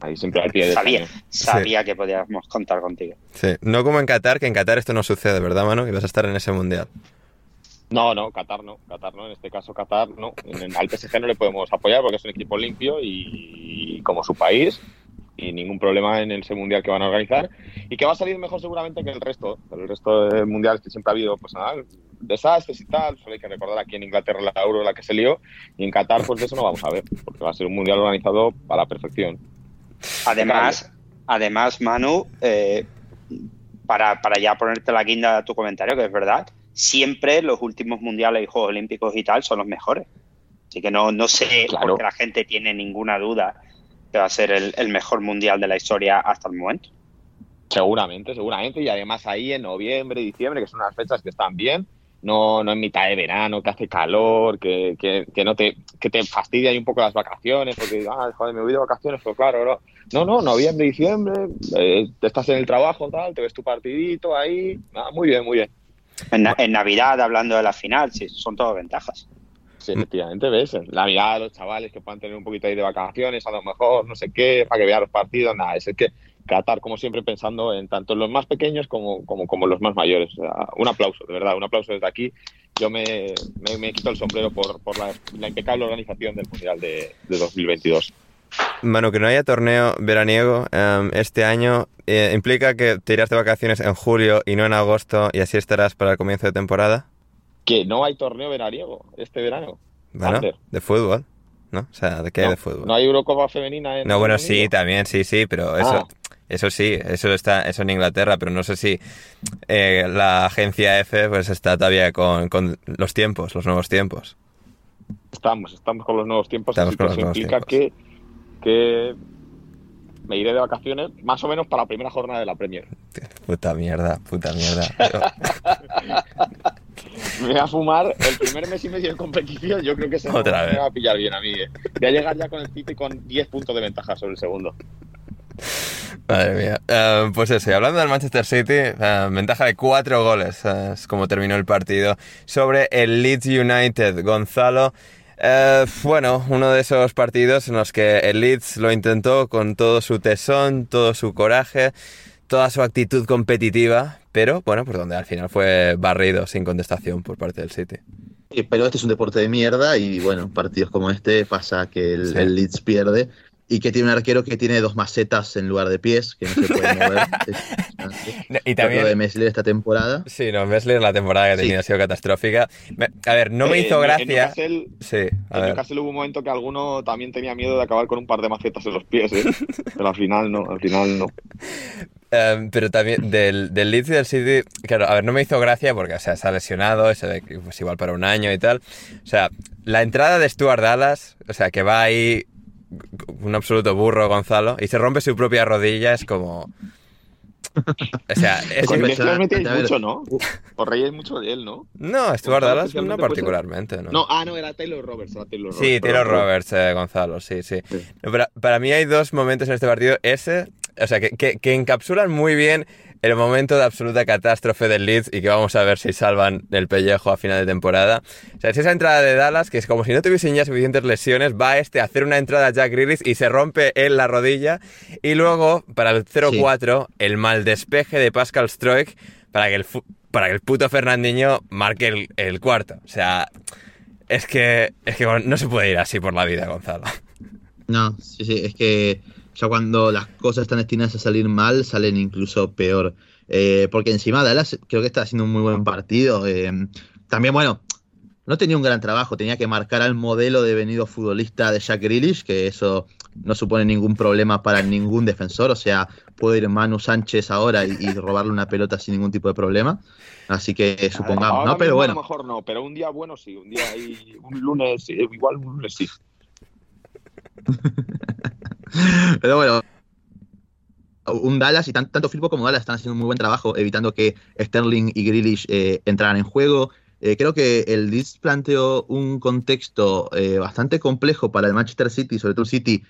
Ahí siempre al pie de Sabía, cañón. sabía que podíamos contar contigo. Sí, no como en Qatar, que en Qatar esto no sucede, ¿verdad, Manu? Que vas a estar en ese mundial. No, no, Qatar no, Qatar no, en este caso Qatar no. En, en- al PSG no le podemos apoyar porque es un equipo limpio y, como su país y ningún problema en ese mundial que van a organizar y que va a salir mejor seguramente que el resto, el resto de mundiales que siempre ha habido pues nada, desastres y tal, solo hay que recordar aquí en Inglaterra la Euro la que se lió y en Qatar pues de eso no vamos a ver, porque va a ser un mundial organizado a la perfección. Además, además Manu, eh, para, para ya ponerte la guinda a tu comentario, que es verdad, siempre los últimos mundiales y Juegos Olímpicos y tal son los mejores. Así que no, no sé Claro. por qué la gente tiene ninguna duda que va a ser el, el mejor mundial de la historia hasta el momento. Seguramente, seguramente. Y además ahí en noviembre, diciembre, que son unas fechas que están bien, no, no en mitad de verano, que hace calor, que, que, que no te, que te fastidia ahí un poco las vacaciones, porque, ah, joder, me voy de vacaciones, pero claro, no, no, no noviembre, diciembre, eh, estás en el trabajo, tal, te ves tu partidito ahí, ah, muy bien, muy bien. En, en Navidad, hablando de la final, sí, son todo ventajas. Sí, efectivamente, ves, la mirada de los chavales que puedan tener un poquito ahí de vacaciones, a lo mejor, no sé qué, para que vean los partidos, nada, es el que Qatar, como siempre, pensando en tanto los más pequeños como, como, como los más mayores. Un aplauso, de verdad, un aplauso desde aquí. Yo me, me, me quito el sombrero por, por la, la impecable organización del Mundial de, de 2022. Manu, que no haya torneo veraniego em, este año eh, implica que te irás de vacaciones en julio y no en agosto y así estarás para el comienzo de temporada. Que no hay torneo veraniego este verano. Bueno, Ander. de fútbol, ¿no? O sea, ¿de qué hay No, de fútbol? No hay Eurocopa femenina en No, bueno, sí, también, sí, sí, pero eso, Ah. eso sí, eso está, eso en Inglaterra, pero no sé si eh, la agencia F pues está todavía con, con los tiempos, los nuevos tiempos. Estamos, estamos con los nuevos tiempos, Estamos así con que los eso implica que, que me iré de vacaciones más o menos para la primera jornada de la Premier. Puta mierda, puta mierda. Me voy a fumar el primer mes y medio de competición. Yo creo que se Otra me vez. va a pillar bien a mí. eh. Voy a llegar ya con el City con 10 puntos de ventaja sobre el segundo. Madre mía. Eh, pues eso, y hablando del Manchester City, eh, ventaja de cuatro goles, eh, es como terminó el partido, sobre el Leeds United. Gonzalo, bueno, uno de esos partidos en los que el Leeds lo intentó con todo su tesón, todo su coraje, toda su actitud competitiva, pero bueno, pues donde al final fue barrido sin contestación por parte del City. Eh, Pero este es un deporte de mierda y bueno, partidos como este pasa que el, Sí. el Leeds pierde y que tiene un arquero que tiene dos macetas en lugar de pies, que no se puede mover. Es- Y Lo de también... Mesler esta temporada. Sí, no, Mesler la temporada que ha tenido Sí. ha sido catastrófica. Me- A ver, no me Eh, hizo en- En gracia... Newcastle, Sí, a en ver. Newcastle hubo un momento que alguno también tenía miedo de acabar con un par de macetas en los pies, ¿eh? Pero al final no, al final no. Em, pero también del, del Leeds y del City, claro, a ver, no me hizo gracia porque, o sea, se ha lesionado, que pues igual para un año y tal. O sea, la entrada de Stuart Dallas, o sea, que va ahí un absoluto burro Gonzalo y se rompe su propia rodilla, es como... O sea, es Con mucho, ¿no? Os reíais mucho de él, ¿no? No, Stuart Gonzalo Dallas no ser. particularmente, ¿no? No, ah, no, era Taylor Roberts, era Taylor Roberts. Sí, Taylor Roberts, eh, Gonzalo, sí, sí. Sí. No, Para, para mí hay dos momentos en este partido. Ese, o sea, que, que- que encapsulan muy bien el momento de absoluta catástrofe del Leeds y que vamos a ver si salvan el pellejo a final de temporada. O sea, es esa entrada de Dallas que es como si no tuviesen ya suficientes lesiones, va este a hacer una entrada a Jack Grealish y se rompe en la rodilla. Y luego, para el 0-4, el mal despeje de Pascal Stroik para que el, para que el puto Fernandinho marque el, el cuarto. O sea, es que, es que no se puede ir así por la vida, Gonzalo. No, sí, sí, es que ya cuando las cosas están destinadas a salir mal, salen incluso peor. Eh, porque encima Dallas creo que está haciendo un muy buen partido. eh, también, bueno, no tenía un gran trabajo, tenía que marcar al modelo de venido futbolista de Jack Grealish, que eso no supone ningún problema para ningún defensor. O sea, puede ir Manu Sánchez ahora y, y robarle una pelota sin ningún tipo de problema. Así que supongamos, Ahora ¿no? Pero mismo A bueno. lo mejor no, pero un día bueno sí, un día ahí, un lunes, sí, igual un lunes sí. Pero bueno, un Dallas y tan- tanto Firpo como Dallas están haciendo un muy buen trabajo evitando que Sterling y Grealish eh, entraran en juego. Eh, creo que el Leeds planteó un contexto eh, bastante complejo para el Manchester City, sobre todo el City,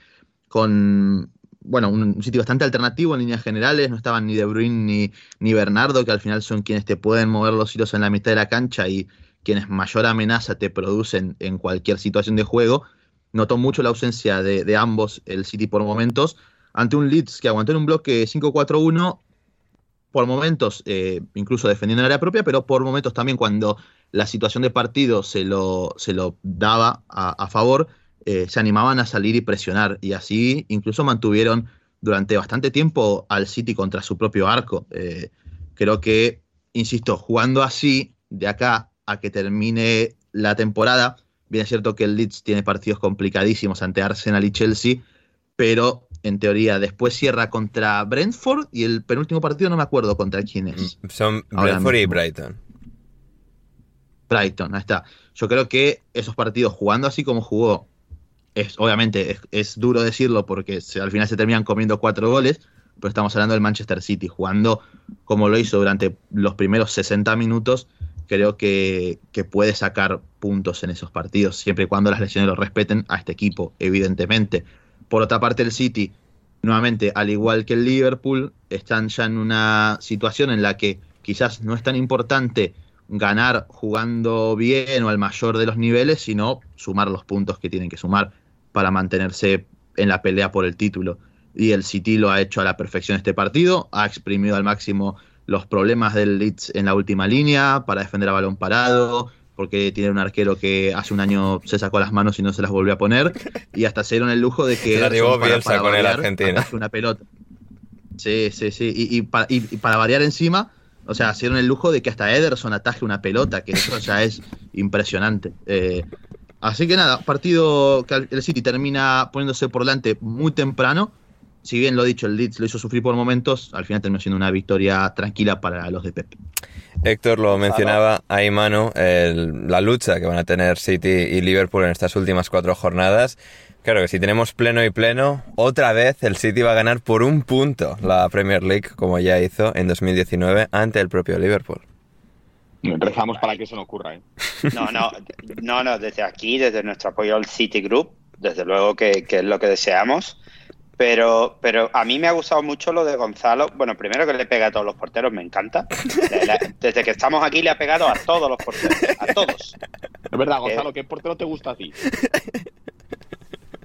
con bueno, un City bastante alternativo en líneas generales. No estaban ni De Bruyne ni, ni Bernardo, que al final son quienes te pueden mover los hilos en la mitad de la cancha y quienes mayor amenaza te producen en cualquier situación de juego. Notó mucho la ausencia de, ambos el City por momentos, ante un Leeds que aguantó en un bloque 5-4-1, por momentos eh, incluso defendiendo en área propia, pero por momentos también cuando la situación de partido se lo, se lo daba a, a favor, eh, se animaban a salir y presionar, y así incluso mantuvieron durante bastante tiempo al City contra su propio arco. Eh, creo que, insisto, jugando así, de acá a que termine la temporada, bien es cierto que el Leeds tiene partidos complicadísimos ante Arsenal y Chelsea, pero en teoría después cierra contra Brentford y el penúltimo partido no me acuerdo contra quién es. Son Ahora Brentford y. Brighton. Brighton, ahí está. Yo creo que esos partidos jugando así como jugó, es, obviamente es, es duro decirlo porque se- al final se terminan comiendo cuatro goles, pero estamos hablando del Manchester City, jugando como lo hizo durante los primeros 60 minutos, creo que, que puede sacar puntos en esos partidos, siempre y cuando las lesiones lo respeten a este equipo, evidentemente. Por otra parte, el City, nuevamente, al igual que el Liverpool, están ya en una situación en la que quizás no es tan importante ganar jugando bien o al mayor de los niveles, sino sumar los puntos que tienen que sumar para mantenerse en la pelea por el título. Y el City lo ha hecho a la perfección este partido, ha exprimido al máximo los problemas del Leeds en la última línea para defender a balón parado, porque tiene un arquero que hace un año se sacó las manos y no se las volvió a poner, y hasta se dieron el lujo de que Se llevó Bielsa con el Argentina. una pelota. Sí, sí, sí. Y, y pa- y- y para variar encima, o sea, hicieron el lujo de que hasta Ederson ataje una pelota, que eso ya es impresionante. Eh, así que nada, partido que el City termina poniéndose por delante muy temprano. Si bien lo dicho, el Leeds lo hizo sufrir por momentos, al final terminó siendo una victoria tranquila para los de Pep. Héctor lo mencionaba ahí, Manu, el- la lucha que van a tener City y Liverpool en estas últimas cuatro jornadas. Claro que si tenemos pleno y pleno, otra vez el City va a ganar por un punto la Premier League, como ya hizo en 2019 ante el propio Liverpool. Rezamos para que eso no ocurra, ¿eh? No, no, no, no, desde aquí, desde nuestro apoyo al City Group, desde luego que, que es lo que deseamos. Pero, pero a mí me ha gustado mucho lo de Gonzalo. Bueno, primero que le pega a todos los porteros, me encanta. Desde que estamos aquí le ha pegado a todos los porteros, a todos. Es verdad, Gonzalo, ¿qué portero te gusta a ti?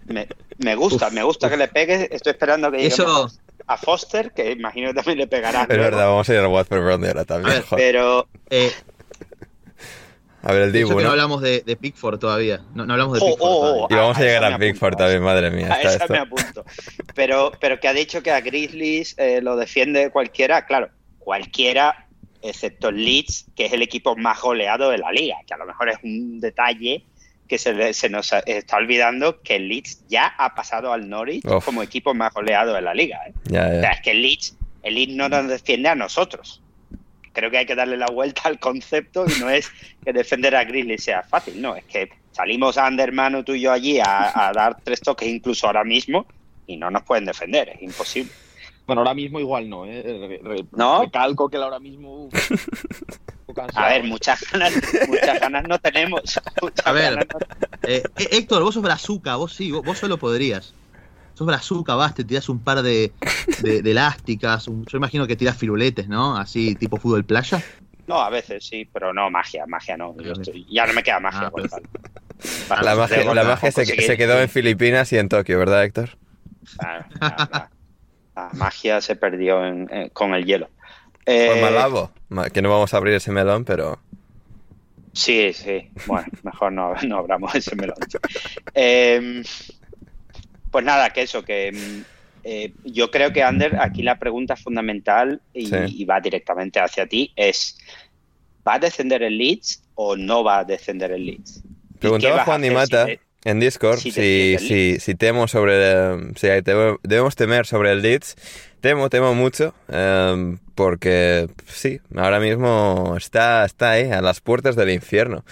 Me, me gusta, me gusta que le pegue. Estoy esperando que lleguemos Eso- a Foster, que imagino que también le pegará. Es verdad, vamos a ir al Watford Brown ahora también. Ver. Pero, Eh, a ver el Dibu, que no ¿no? hablamos de, de Pickford todavía. No, no hablamos de Oh, Pickford oh, oh. Y vamos a a llegar a Pickford también, madre mía. a Está esa esto. me apunto. Pero, pero que ha dicho que a Grizzlies eh, lo defiende cualquiera, claro, cualquiera, excepto Leeds, que es el equipo más goleado de la liga, que a lo mejor es un detalle que se, le- se nos está olvidando que Leeds ya ha pasado al Norwich Uf. como equipo más goleado de la liga. ¿eh? Ya, O sea, es que Leeds, el Leeds no nos defiende a nosotros. Creo que hay que darle la vuelta al concepto y no es que defender a Grizzlies sea fácil, no, es que salimos a Andermano tú y yo allí a, a dar tres toques incluso ahora mismo y no nos pueden defender, es imposible. Bueno, ahora mismo igual no, ¿eh? Re- re- ¿No? Recalco que el ahora mismo... cansado. A ver, muchas ganas, muchas ganas no tenemos. Muchas A ver. ganas no- Eh, eh, Héctor, vos sos brazuca, vos sí, vos, vos solo podrías. Sos brazuca, vas, te tirás un par de, de, de elásticas. un- yo imagino que tirás firuletes, ¿no? Así, tipo fútbol playa. No, a veces sí, pero no magia, magia no. Yo estoy- ya no me queda magia. Ah, pues. Vale, La magia, la se, quedó en Filipinas y en Tokio, ¿verdad, Héctor? La, la- la- la magia se perdió en- en- con el hielo. Eh, Por Malabo. Ma- Que no vamos a abrir ese melón, pero... Sí, sí. Bueno, mejor no, no abramos ese melón. Eh, pues nada, que eso, que mm, eh, yo creo que, Ander, aquí la pregunta fundamental y, Sí. y va directamente hacia ti es, ¿va a descender el Leeds o no va a descender el Leeds? ¿Y Preguntaba Juan Di hacer Mata si en Discord si si, si, temo sobre... si hay- temo- debemos temer sobre el Leeds. Temo, temo mucho, eh, porque sí, ahora mismo está, está ahí, a las puertas del infierno.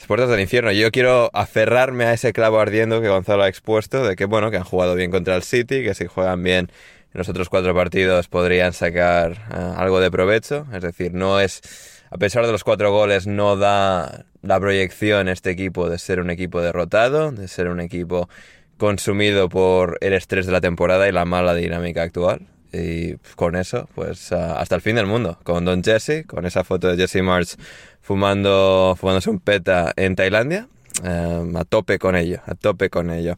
Las puertas del infierno. Yo quiero aferrarme a ese clavo ardiendo que Gonzalo ha expuesto, de que bueno, que han jugado bien contra el City, que si juegan bien en los otros cuatro partidos podrían sacar eh, algo de provecho. Es decir, no es, a pesar de los cuatro goles, no da la proyección este equipo de ser un equipo derrotado, de ser un equipo consumido por el estrés de la temporada y la mala dinámica actual. Y con eso, pues ah, hasta el fin del mundo. Con Don Jesse, con esa foto de Jesse March fumando, fumándose un peta en Tailandia. eh, a tope con ello, a tope con ello.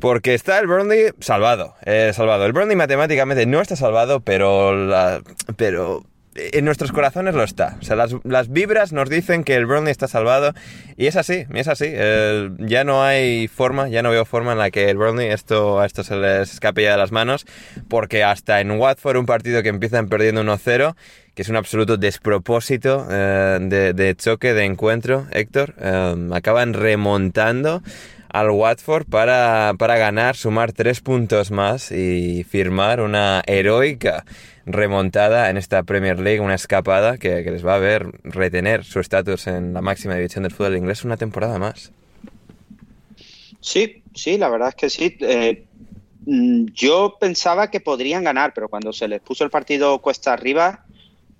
Porque está el Burnley salvado, eh, salvado. El Burnley matemáticamente no está salvado, pero, pero en nuestros corazones lo está. O sea, las, las vibras nos dicen que el Burnley está salvado y es así, es así. Ya no hay forma, ya no veo forma en la que el Burnley esto, a esto se les escape de las manos, porque hasta en Watford un partido que empiezan perdiendo 1-0, que es un absoluto despropósito eh, de, de choque, de encuentro, Héctor, eh, acaban remontando al Watford para, para ganar, sumar tres puntos más y firmar una heroica remontada en esta Premier League, una escapada que, que les va a ver retener su estatus en la máxima división del fútbol inglés una temporada más. Sí, sí, la verdad es que sí. Eh, mm, yo pensaba que podrían ganar, pero cuando se les puso el partido cuesta arriba,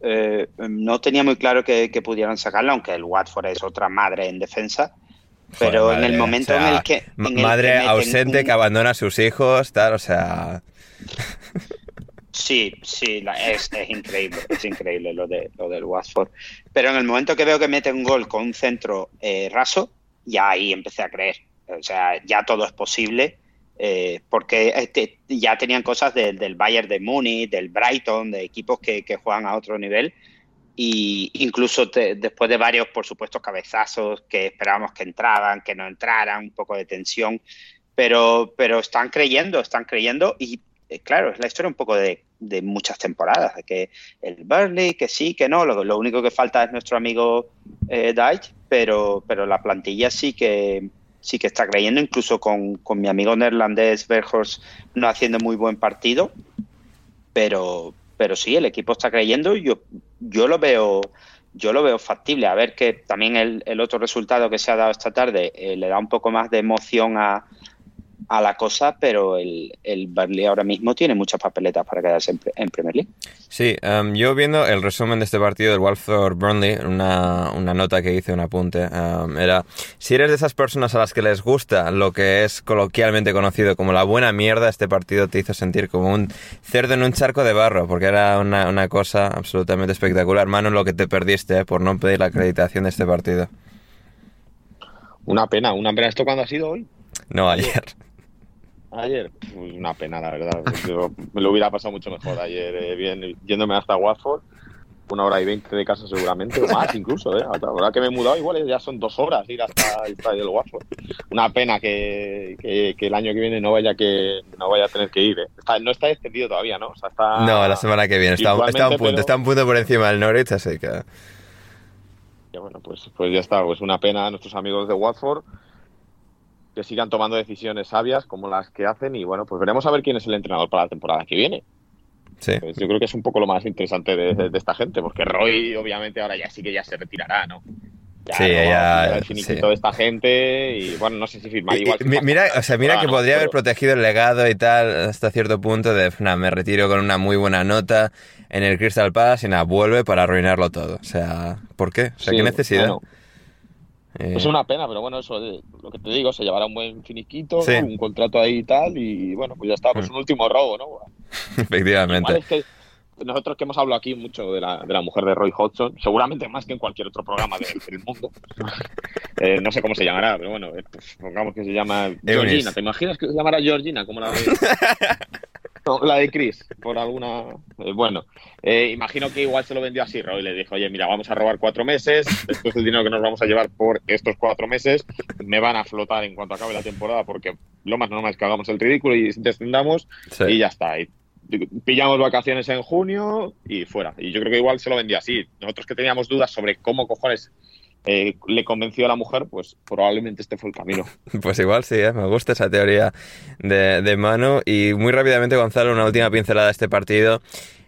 eh, no tenía muy claro que, que pudieran sacarlo, aunque el Watford es otra madre en defensa. Pero Joder, en el momento o sea, en el que. el madre que ausente un- que abandona a sus hijos, tal, o sea... Sí, sí, la- es, es increíble, es increíble lo, de, lo del Watford. Pero en el momento que veo que mete un gol con un centro eh, raso, ya ahí empecé a creer. O sea, ya todo es posible, eh, porque este, ya tenían cosas del- del Bayern de Múnich, del Brighton, de equipos que, que juegan a otro nivel. Y incluso te- después de varios, por supuesto, cabezazos que esperábamos que entraran, que no entraran, un poco de tensión, pero, pero están creyendo, están creyendo y eh, claro, es la historia un poco de, de muchas temporadas, que el Burnley, que sí, que no, lo, único que falta es nuestro amigo eh, pero, pero la plantilla sí que sí que está creyendo, incluso con, con mi amigo neerlandés Berghorst no haciendo muy buen partido, pero, pero sí, el equipo está creyendo y yo, yo lo veo yo lo veo factible. A ver que también el, el otro resultado que se ha dado esta tarde eh, le da un poco más de emoción a, a la cosa, pero el, el Burnley ahora mismo tiene muchas papeletas para quedarse en, en Premier League. Sí, em, yo viendo el resumen de este partido del Watford Burnley, una, una nota que hice, un apunte, em, era, si eres de esas personas a las que les gusta lo que es coloquialmente conocido como la buena mierda, este partido te hizo sentir como un cerdo en un charco de barro, porque era una, una cosa absolutamente espectacular. Mano, lo que te perdiste eh, por no pedir la acreditación de este partido. Una pena, una pena. ¿Esto cuándo ha sido hoy? No, ayer. Ayer, una pena, la verdad. Yo me lo hubiera pasado mucho mejor ayer, eh, bien, yéndome hasta Watford, una hora y veinte de casa seguramente, o más incluso, ¿eh? Ahora que me he mudado, igual ya son dos horas ir hasta el estadio del Watford. Una pena que, que- que el año que viene no vaya que no vaya a tener que ir, ¿eh? Está- no está extendido todavía, ¿no? O sea, está... No, la semana que viene. Está, está un punto, pero- está un punto por encima del Norwich, así que... Ya, bueno, pues, pues ya está. Pues una pena a nuestros amigos de Watford que sigan tomando decisiones sabias como las que hacen y bueno, pues veremos a ver quién es el entrenador para la temporada que viene. Sí. Pues yo creo que es un poco lo más interesante de, de- de esta gente, porque Roy obviamente ahora ya sí que ya se retirará, ¿no? Ya, Sí, no, ya, el finiquito sí. de esta gente y bueno, no sé si firmar igual. y mi- mira, o sea, mira que no, podría haber pero- protegido el legado y tal hasta cierto punto de, "Nah, me retiro con una muy buena nota en el Crystal Palace y nada, vuelve para arruinarlo todo. O sea, ¿por qué? O sea, Sí, ¿qué necesidad? bueno, Eh, Es una pena, pero bueno, eso de lo que te digo, se llevará un buen finiquito, un contrato ahí y tal, y bueno, pues ya está, pues Mm. un último robo, ¿no? efectivamente. Es que nosotros que hemos hablado aquí mucho de la, de la mujer de Roy Hodgson, seguramente más que en cualquier otro programa del, del mundo, eh, no sé cómo se llamará, pero bueno, eh, pues, pongamos que se llama Georgina. ¿Te imaginas que se llamara Georgina como la de, no, la de Chris? Por alguna. eh, bueno, eh, imagino que igual se lo vendió así, Roy. Le dijo, oye, mira, vamos a robar cuatro meses, esto es el dinero que nos vamos a llevar por estos cuatro meses, me van a flotar en cuanto acabe la temporada porque lo más normal es que hagamos el ridículo y descendamos Sí. y ya está. Y pillamos vacaciones en junio y fuera. Y yo creo que igual se lo vendía así. Nosotros que teníamos dudas sobre cómo cojones eh, le convenció a la mujer, pues probablemente este fue el camino. Pues igual sí, ¿eh? me gusta esa teoría de, de Manu. Y muy rápidamente, Gonzalo, una última pincelada de este partido.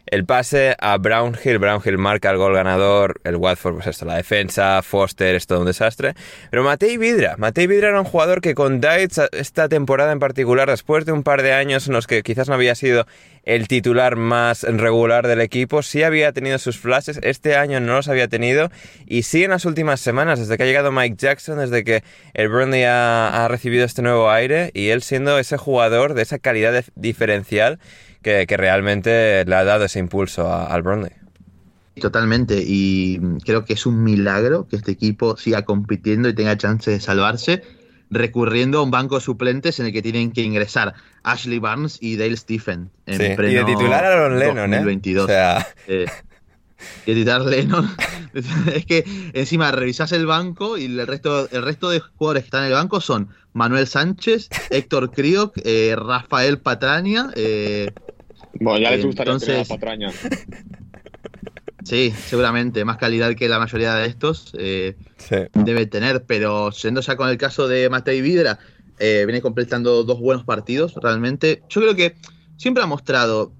El pase a Brownhill, Brownhill marca el gol ganador, el Watford, pues esto, la defensa, Foster, es todo un desastre. Pero Matei Vidra, Matei Vidra era un jugador que con Dietz esta temporada en particular, después de un par de años en los que quizás no había sido el titular más regular del equipo, sí había tenido sus flashes, este año no los había tenido. Y sí en las últimas semanas, desde que ha llegado Mike Jackson, desde que el Burnley ha, recibido este nuevo aire y él siendo ese jugador de esa calidad diferencial que, que realmente le ha dado ese impulso a- al Burnley. Totalmente, y creo que es un milagro que este equipo siga compitiendo y tenga chance de salvarse, recurriendo a un banco de suplentes en el que tienen que ingresar Ashley Barnes y Dale Stephen. En Sí, y de titular a Aaron Lennon, ¿eh? 2022. O sea, Eh, y de titular Lennon. es que encima revisás el banco y el resto, el resto de jugadores que están en el banco son Manuel Sánchez, Héctor Crioc, eh, Rafael Patraña. eh, Bueno, ya les Eh, gustaría entonces- patraña. sí, seguramente, más calidad que la mayoría de estos. eh, sí. debe tener, pero siendo ya con el caso de Matei Vidra, eh, viene completando dos buenos partidos, realmente. Yo creo que siempre ha mostrado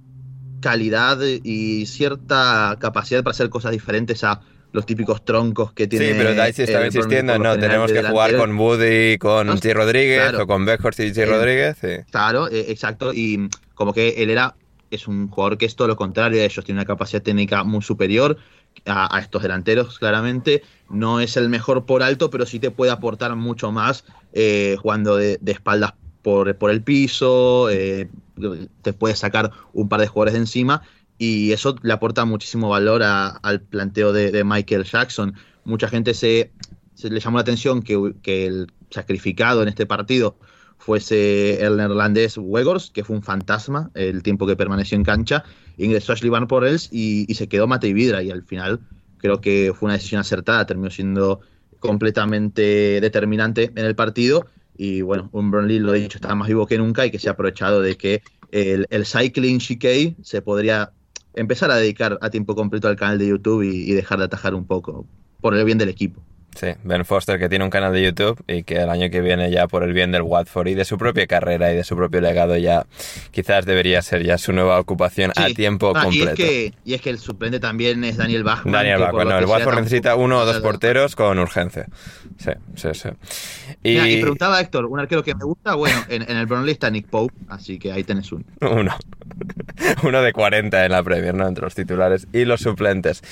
calidad y cierta capacidad para hacer cosas diferentes a los típicos troncos que tiene. Sí, pero Dicey estaba el Burnley insistiendo, no, tenemos que jugar delantero. con Woody, con No. Rodríguez claro. o con Beckhorst y G. Eh, Rodríguez. sí. Claro, eh, exacto. Y como que él era, es un jugador que es todo lo contrario de ellos, tiene una capacidad técnica muy superior a, a estos delanteros, claramente. No es el mejor por alto, pero sí te puede aportar mucho más eh, jugando de, espaldas por, el piso, eh, te puede sacar un par de jugadores de encima. Y eso le aporta muchísimo valor a- al planteo de, de Michael Jackson. Mucha gente se, se le llamó la atención que, que el sacrificado en este partido fuese el neerlandés Wegors, que fue un fantasma el tiempo que permaneció en cancha, ingresó Ashley Van Porrels y, y se quedó Matei Vidra y al final creo que fue una decisión acertada, terminó siendo completamente determinante en el partido y bueno, un Burnley, lo he dicho, está más vivo que nunca y que se ha aprovechado de que el, Cycling Chicane se podría empezar a dedicar a tiempo completo al canal de YouTube y dejar de atajar un poco por el bien del equipo. Sí, Ben Foster que tiene un canal de YouTube y que el año que viene ya por el bien del Watford y de su propia carrera y de su propio legado ya quizás debería ser ya su nueva ocupación a tiempo Ah, y, completo. es que, y es que el suplente también es Daniel Bachmann. Daniel lo no, el Watford tampoco- necesita uno o dos porteros con urgencia. Sí, sí, sí. Y, Mira, y preguntaba Héctor, un arquero que me gusta, bueno, en, en el Burnley está Nick Pope, así que ahí tenés uno. Uno. Uno de 40 en la Premier, ¿no? Entre los titulares y los suplentes.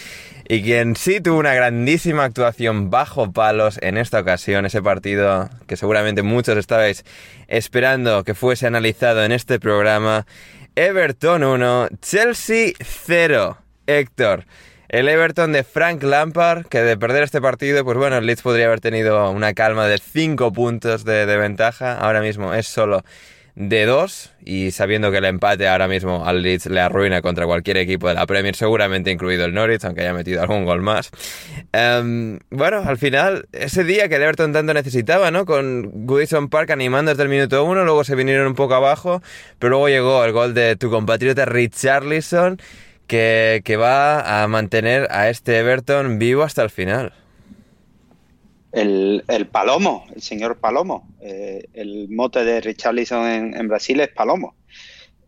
Y quien sí tuvo una grandísima actuación bajo palos en esta ocasión, ese partido que seguramente muchos estabais esperando que fuese analizado en este programa. Everton 1, Chelsea 0. Héctor. El Everton de Frank Lampard, que de perder este partido, pues bueno, el Leeds podría haber tenido una calma de 5 puntos de, de ventaja. Ahora mismo es solo de 2 y sabiendo que el empate ahora mismo al Leeds le arruina contra cualquier equipo de la Premier, seguramente incluido el Norwich, aunque haya metido algún gol más. Em, bueno, al final, ese día que el Everton tanto necesitaba, ¿no? Con Goodison Park animando desde el minuto 1, luego se vinieron un poco abajo, pero luego llegó el gol de tu compatriota Richarlison, que, que va a mantener a este Everton vivo hasta el final. El, el Palomo, el señor Palomo. Eh, el mote de Richarlison en, en Brasil es Palomo.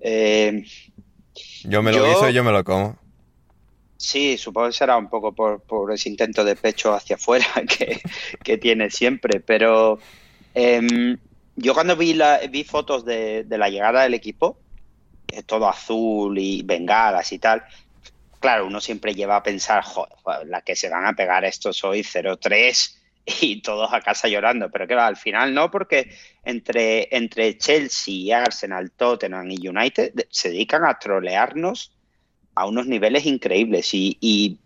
Eh, Yo me lo Yo- guiso y yo me lo como. Sí, supongo que será un poco por, ese intento de pecho hacia afuera que, tiene siempre, pero em, yo cuando vi, la, vi fotos de, la llegada del equipo, todo azul y bengalas y tal, claro, uno siempre lleva a pensar, joder, la que se van a pegar estos hoy 0-3 y todos a casa llorando, pero que va, al final no, porque entre, entre Chelsea, Arsenal, Tottenham y United se dedican a trolearnos a unos niveles increíbles. Y,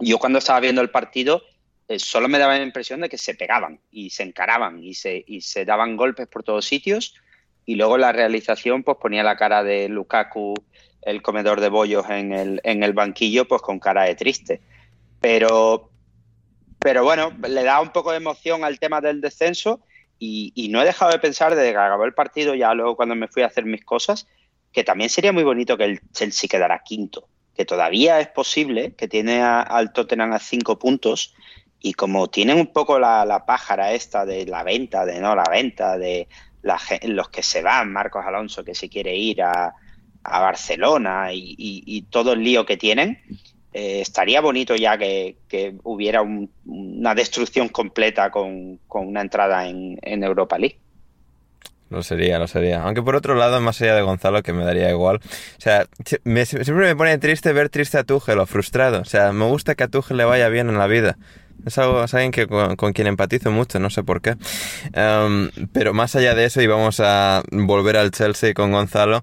yo cuando estaba viendo el partido eh, solo me daba la impresión de que se pegaban y se encaraban y se, y se daban golpes por todos sitios. Y luego la realización pues ponía la cara de Lukaku, el comedor de bollos en el, en el banquillo pues con cara de triste. Pero, pero bueno, le da un poco de emoción al tema del descenso y, no he dejado de pensar desde que acabó el partido, ya luego cuando me fui a hacer mis cosas, que también sería muy bonito que el Chelsea quedara quinto, que todavía es posible, que tiene al Tottenham a cinco puntos y como tienen un poco la, pájara esta de la venta, de no la venta, de los que se van, Marcos Alonso que se quiere ir a, Barcelona y, todo el lío que tienen, eh, estaría bonito ya que, hubiera una destrucción completa con, una entrada en, Europa League. Lo sería, lo sería. Aunque por otro lado, más allá de Gonzalo, que me daría igual. O sea, siempre me pone triste ver triste a Tuchel o frustrado. O sea, me gusta que a le vaya bien en la vida. Es, algo, alguien que, con, quien empatizo mucho, no sé por qué. Em, pero más allá de eso, y vamos a volver al Chelsea con Gonzalo.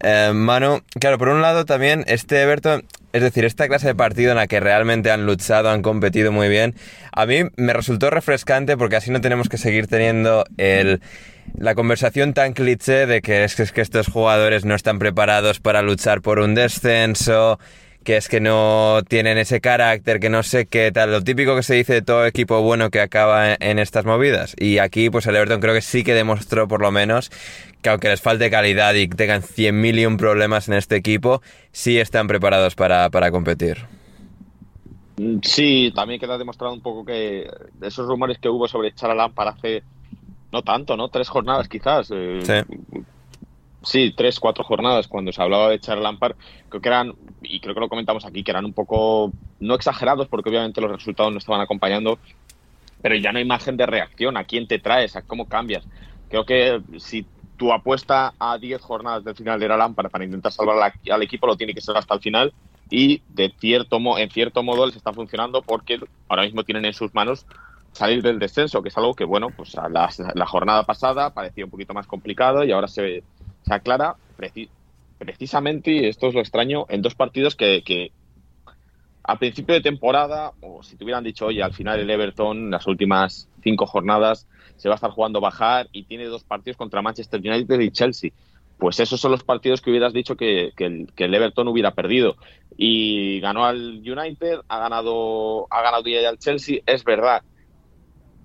Eh, Manu, claro, por un lado también este Everton, es decir, esta clase de partido en la que realmente han luchado, han competido muy bien, a mí me resultó refrescante porque así no tenemos que seguir teniendo el, la conversación tan cliché de que es, que estos jugadores no están preparados para luchar por un descenso, que es que no tienen ese carácter, que no sé qué tal, lo típico que se dice de todo equipo bueno que acaba en estas movidas. Y aquí, pues el Everton creo que sí que demostró por lo menos que aunque les falte calidad y tengan 100.000 y un problemas en este equipo, sí están preparados para, competir. Sí, también queda demostrado un poco que esos rumores que hubo sobre echar a Lampard hace no tanto, ¿no? Tres jornadas quizás. Eh, sí. Sí, tres, cuatro jornadas cuando se hablaba de echar a Lampard, creo que eran, y creo que lo comentamos aquí, que eran un poco, no exagerados, porque obviamente los resultados no estaban acompañando, pero ya no hay margen de reacción, a quién te traes, a cómo cambias. Creo que si tu apuesta a 10 jornadas del final de la para intentar salvar al equipo lo tiene que ser hasta el final y cierto en cierto modo les está funcionando porque ahora mismo tienen en sus manos salir del descenso, que es algo que, bueno, pues la, la jornada pasada parecía un poquito más complicado y ahora se, se aclara precisamente, y esto es lo extraño, en dos partidos que, que a principio de temporada, o si te hubieran dicho, oye, al final el Everton, las últimas cinco jornadas, se va a estar jugando bajar y tiene dos partidos contra Manchester United y Chelsea. Pues esos son los partidos que hubieras dicho que, el, Everton hubiera perdido. Y ganó al United, ha ganado, ha ganado ya al Chelsea. Es verdad,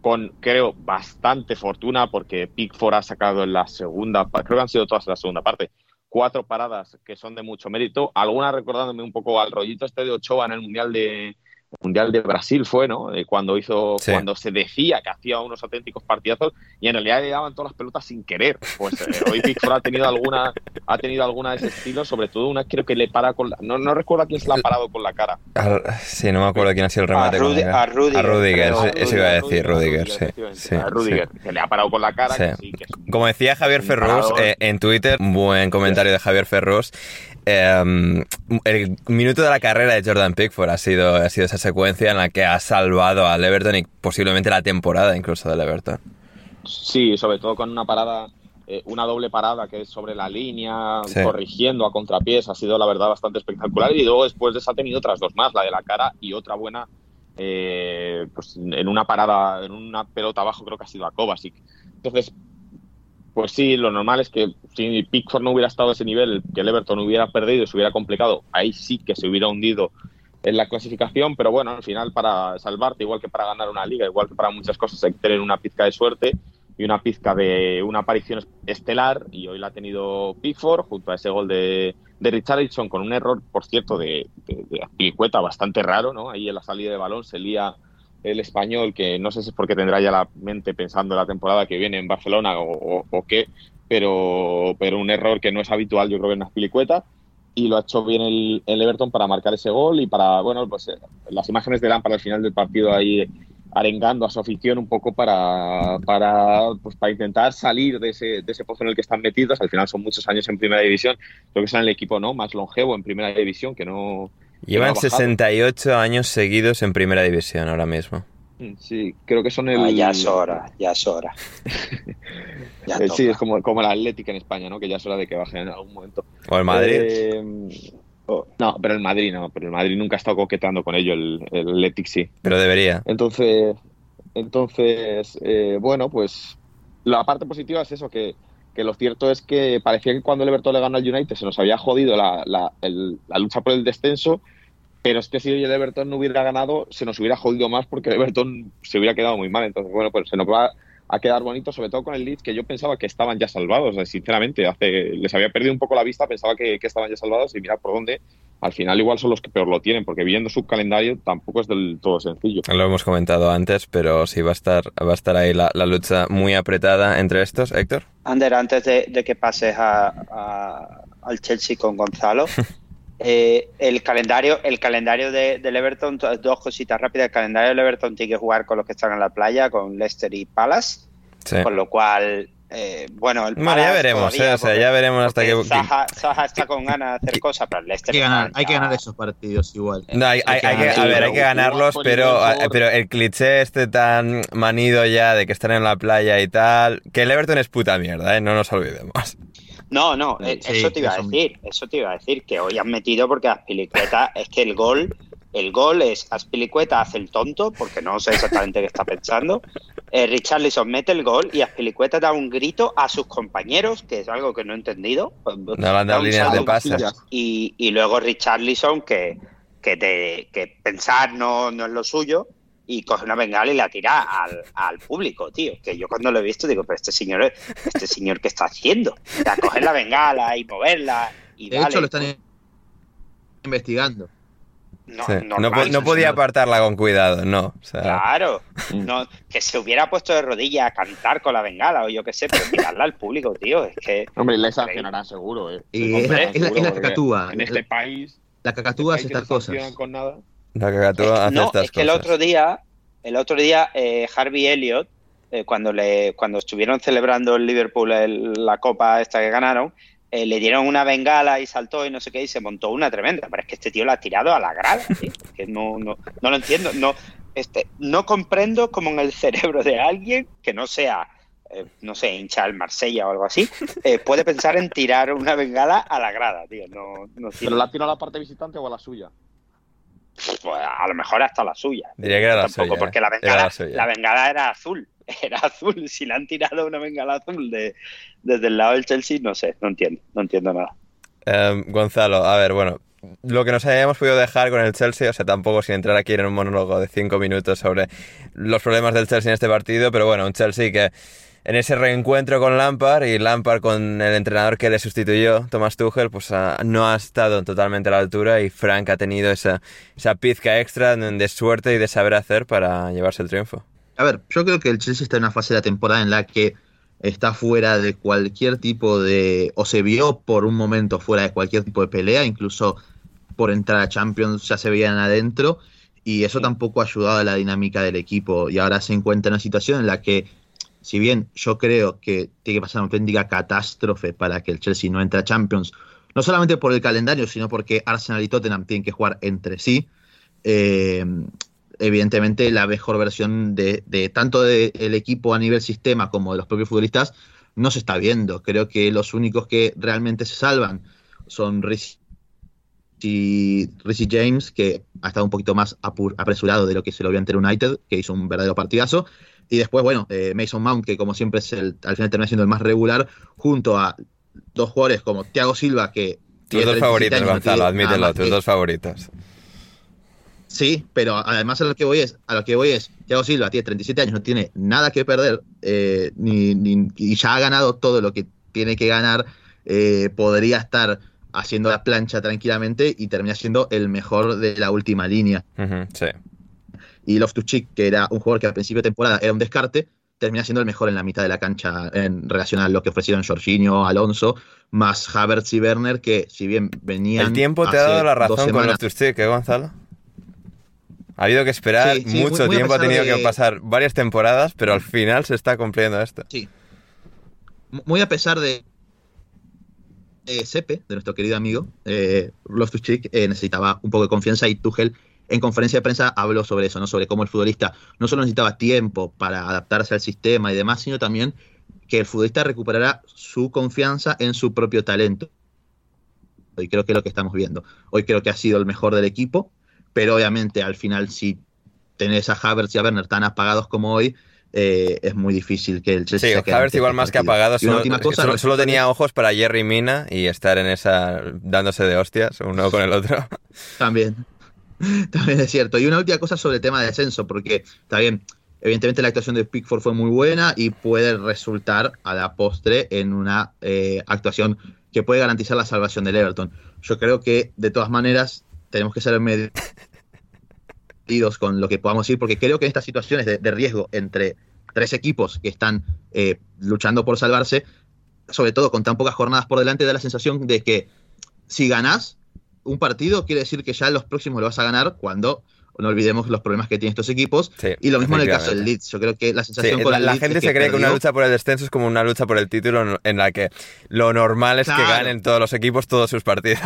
con creo bastante fortuna, porque Pickford ha sacado en la segunda, creo que han sido todas en la segunda parte, cuatro paradas que son de mucho mérito, algunas recordándome un poco al rollito este de Ochoa en el Mundial de, Mundial de Brasil fue, ¿no? cuando hizo, cuando se decía que hacía unos auténticos partidazos y en realidad le daban todas las pelotas sin querer. Pues eh, hoy Pickford ha tenido alguna, ha tenido alguna de ese estilo, sobre todo una creo que le para con la, no, no recuerdo a quién se la ha parado con la cara. sí, no me acuerdo quién ha sido el remate. A, Rudiger. A Rudiger, eso iba a decir, Rudiger, sí. a Rudiger, que le ha parado con la cara. Como decía Javier Ferrus eh, en Twitter, un buen comentario de Javier Ferrus, Em, el minuto de la carrera de Jordan Pickford ha sido, ha sido esa secuencia en la que ha salvado al Everton y posiblemente la temporada incluso del Everton. Sí, sobre todo con una parada, eh, una doble parada que es sobre la línea, corrigiendo a contrapiés, ha sido la verdad bastante espectacular. Y luego después de ha tenido otras dos más, la de la cara y otra buena eh, pues en una parada, en una pelota abajo, creo que ha sido a Kovacic. Entonces, pues sí, lo normal es que si Pickford no hubiera estado a ese nivel, que el Everton hubiera perdido y se hubiera complicado, ahí sí que se hubiera hundido en la clasificación, pero bueno, al final para salvarte, igual que para ganar una liga, igual que para muchas cosas, hay que tener una pizca de suerte y una pizca de una aparición estelar, y hoy la ha tenido Pickford junto a ese gol de, de Richarlison con un error, por cierto, de, de, de bastante raro, ¿no? Ahí en la salida de balón se lía el español, que no sé si es porque tendrá ya la mente pensando en la temporada que viene en Barcelona o, qué, pero, pero un error que no es habitual, yo creo que en las pilicuetas. y lo ha hecho bien el, el Everton para marcar ese gol y para, bueno, pues eh, las imágenes de Lampard al final del partido ahí arengando a su afición un poco para, para, pues, para intentar salir de ese, de ese pozo en el que están metidos. Al final son muchos años en primera división. Creo que serán el equipo ¿no? más longevo en primera división que no. Llevan ha bajado. 68 años seguidos en primera división ahora mismo. Mm, Sí, creo que son el. Ah, ya es hora, ya es hora. Ya Eh, sí, es como, como el Atlético en España, ¿no? Que ya es hora de que bajen en algún momento. O el Madrid. Eh, oh, no, pero el Madrid no, pero el Madrid nunca ha estado coqueteando con ello, el, el Athletic sí. Pero debería. Entonces, entonces eh, bueno, pues la parte positiva es eso, que, que lo cierto es que parecía que cuando el Everton le ganó al United se nos había jodido la, la- el- la lucha por el descenso, pero es que si el Everton no hubiera ganado, se nos hubiera jodido más porque el Everton se hubiera quedado muy mal. Entonces, bueno, pues se nos va a quedar bonito, sobre todo con el Leeds, que yo pensaba que estaban ya salvados, sinceramente, hace, les había perdido un poco la vista, pensaba que, que estaban ya salvados y mira por dónde. Al final igual son los que peor lo tienen, porque viendo su calendario tampoco es del todo sencillo. Lo hemos comentado antes, pero sí va a estar, va a estar ahí la, la lucha muy apretada entre estos, Héctor. Ander, antes de, de que pases a- a- al Chelsea con Gonzalo, eh, el calendario, el calendario de, del Everton, to- dos cositas rápidas. El calendario del Everton tiene que jugar con los que están en la playa, con Leicester y Palace, Sí. con lo cual, eh, bueno, el Bueno, ya veremos, todavía, eh, o sea, porque- ya veremos hasta que... Zaha, Zaha está con ganas de hacer cosas, pero el Hay Leicester que ganar, está hay que ganar esos partidos igual. No, hay, hay- hay que, a ver, hay que ganarlos, pero, pero el cliché este tan manido ya de que están en la playa y tal, que el Everton es puta mierda, ¿eh? no nos olvidemos. No, no, Sí, eh, sí, eso te iba a decir, eso te iba a decir, que hoy han metido porque Aspilicueta, es que el gol, el gol es Aspilicueta hace el tonto, porque no sé exactamente qué está pensando, eh, Richarlison mete el gol y Aspilicueta da un grito a sus compañeros, que es algo que no he entendido. No le han Da dado líneas de pases. Y, y luego Richarlison, que, que, te- que pensar no, no es lo suyo, y coge una bengala y la tira al, al público, tío. Que yo cuando lo he visto digo, pero este señor, este señor, ¿qué está haciendo? O sea, coger la bengala y moverla y De hecho, lo están pues, investigando. no, Sí. No, normal, no podía señor. apartarla con cuidado, no. O sea, Claro, no, que se hubiera puesto de rodillas a cantar con la bengala o yo qué sé, pero tirarla al público, tío, es que... Hombre, le sancionarán seguro, ¿eh? Y es la- es la- es la porque cacatúa. En este país, La cacatúa este país estas cosas. con nada. Hace no, estas es que el otro día, el otro día eh, Harvey Elliott, eh, cuando le, cuando estuvieron celebrando el Liverpool el- la copa esta que ganaron, eh, le dieron una bengala y saltó y no sé qué y se montó una tremenda. Pero es que este tío la ha tirado a la grada, tío. Que no, no, no lo entiendo. No, este, no comprendo cómo en el cerebro de alguien que no sea eh, no sé, hincha al Marsella o algo así, eh, puede pensar en tirar una bengala a la grada, tío. No, no ¿Pero la tira a la parte visitante o a la suya? Pues, a lo mejor hasta la suya. Diría que era la Tampoco, suya, porque la Era bengala, la suya. la bengala era azul. Era azul. Si le han tirado una bengala azul de, desde el lado del Chelsea, no sé, no entiendo, no entiendo nada. Em, Gonzalo, a ver, bueno, lo que nos hayamos podido dejar con el Chelsea, o sea, tampoco sin entrar aquí en un monólogo de cinco minutos sobre los problemas del Chelsea en este partido, pero bueno, un Chelsea que en ese reencuentro con Lampard y Lampard con el entrenador que le sustituyó, Thomas Tuchel, pues ah, no ha estado totalmente a la altura y Frank ha tenido esa, esa pizca extra de de suerte y de saber hacer para llevarse el triunfo. A ver, yo creo que el Chelsea está en una fase de la temporada en la que está fuera de cualquier tipo de. o se vio por un momento fuera de cualquier tipo de pelea, incluso por entrar a Champions ya se veían adentro, y eso tampoco ha ayudado a la dinámica del equipo. Y ahora se encuentra en una situación en la que, si bien yo creo que tiene que pasar una auténtica catástrofe para que el Chelsea no entre a Champions, no solamente por el calendario, sino porque Arsenal y Tottenham tienen que jugar entre sí. eh, evidentemente la mejor versión de, tanto del equipo a nivel sistema como de los propios futbolistas no se está viendo. Creo que los únicos que realmente se salvan son Rhys y James, que ha estado un poquito más apresurado de lo que se lo vio ante United, que hizo un verdadero partidazo. Y después, bueno, eh, Mason Mount, que como siempre es el, al final termina siendo el más regular, junto a dos jugadores como Thiago Silva, que... Tus dos 37 favoritos, años, Gonzalo, admítelo, tus que- dos favoritos. Sí, pero además a lo que voy es, a lo que voy es, Thiago Silva tiene 37 años, no tiene nada que perder, eh, ni, ni- y ya ha ganado todo lo que tiene que ganar, eh, podría estar haciendo la plancha tranquilamente y termina siendo el mejor de la última línea. Sí. Y Loftus Cheek, que era un jugador que al principio de temporada era un descarte, termina siendo el mejor en la mitad de la cancha en relación a lo que ofrecieron Jorginho, Alonso, más Havertz y Werner, que si bien venían. El tiempo te ha dado la razón con semanas- los Tuchel, ¿eh, Gonzalo? Ha habido que esperar Sí, sí, mucho muy- muy a tiempo, ha tenido de- que pasar varias temporadas, pero al final se está cumpliendo esto. Sí. Muy a pesar de eh, Sepe, de nuestro querido amigo, eh, Loftus-Cheek, eh, necesitaba un poco de confianza y Tuchel en conferencia de prensa habló sobre eso, ¿no? Sobre cómo el futbolista no solo necesitaba tiempo para adaptarse al sistema y demás, sino también que el futbolista recuperará su confianza en su propio talento. Y creo que es lo que estamos viendo. Hoy creo que ha sido el mejor del equipo, pero obviamente al final si tenés a Havertz y a Werner tan apagados como hoy, eh, es muy difícil que el Chelsea Sí, se Havertz igual este más que apagado, solo, cosa solo- solo tenía ojos para Jerry Mina y estar en esa dándose de hostias uno con el otro. También. También es cierto. Y una última cosa sobre el tema de descenso, porque está bien, evidentemente la actuación de Pickford fue muy buena y puede resultar a la postre en una eh, actuación que puede garantizar la salvación del Everton. Yo creo que de todas maneras tenemos que ser medidos con lo que podamos decir, porque creo que en estas situaciones de, de riesgo entre tres equipos que están eh, luchando por salvarse, sobre todo con tan pocas jornadas por delante, da la sensación de que si ganás un partido, quiere decir que ya los próximos lo vas a ganar cuando no olvidemos los problemas que tienen estos equipos. Sí, y lo mismo en el caso del. Leeds. Yo creo que la Sí, sensación con la, el la gente es se cree que una lucha por el descenso es como una lucha por el título en- la que lo normal es que ganen todos los equipos todos sus partidos.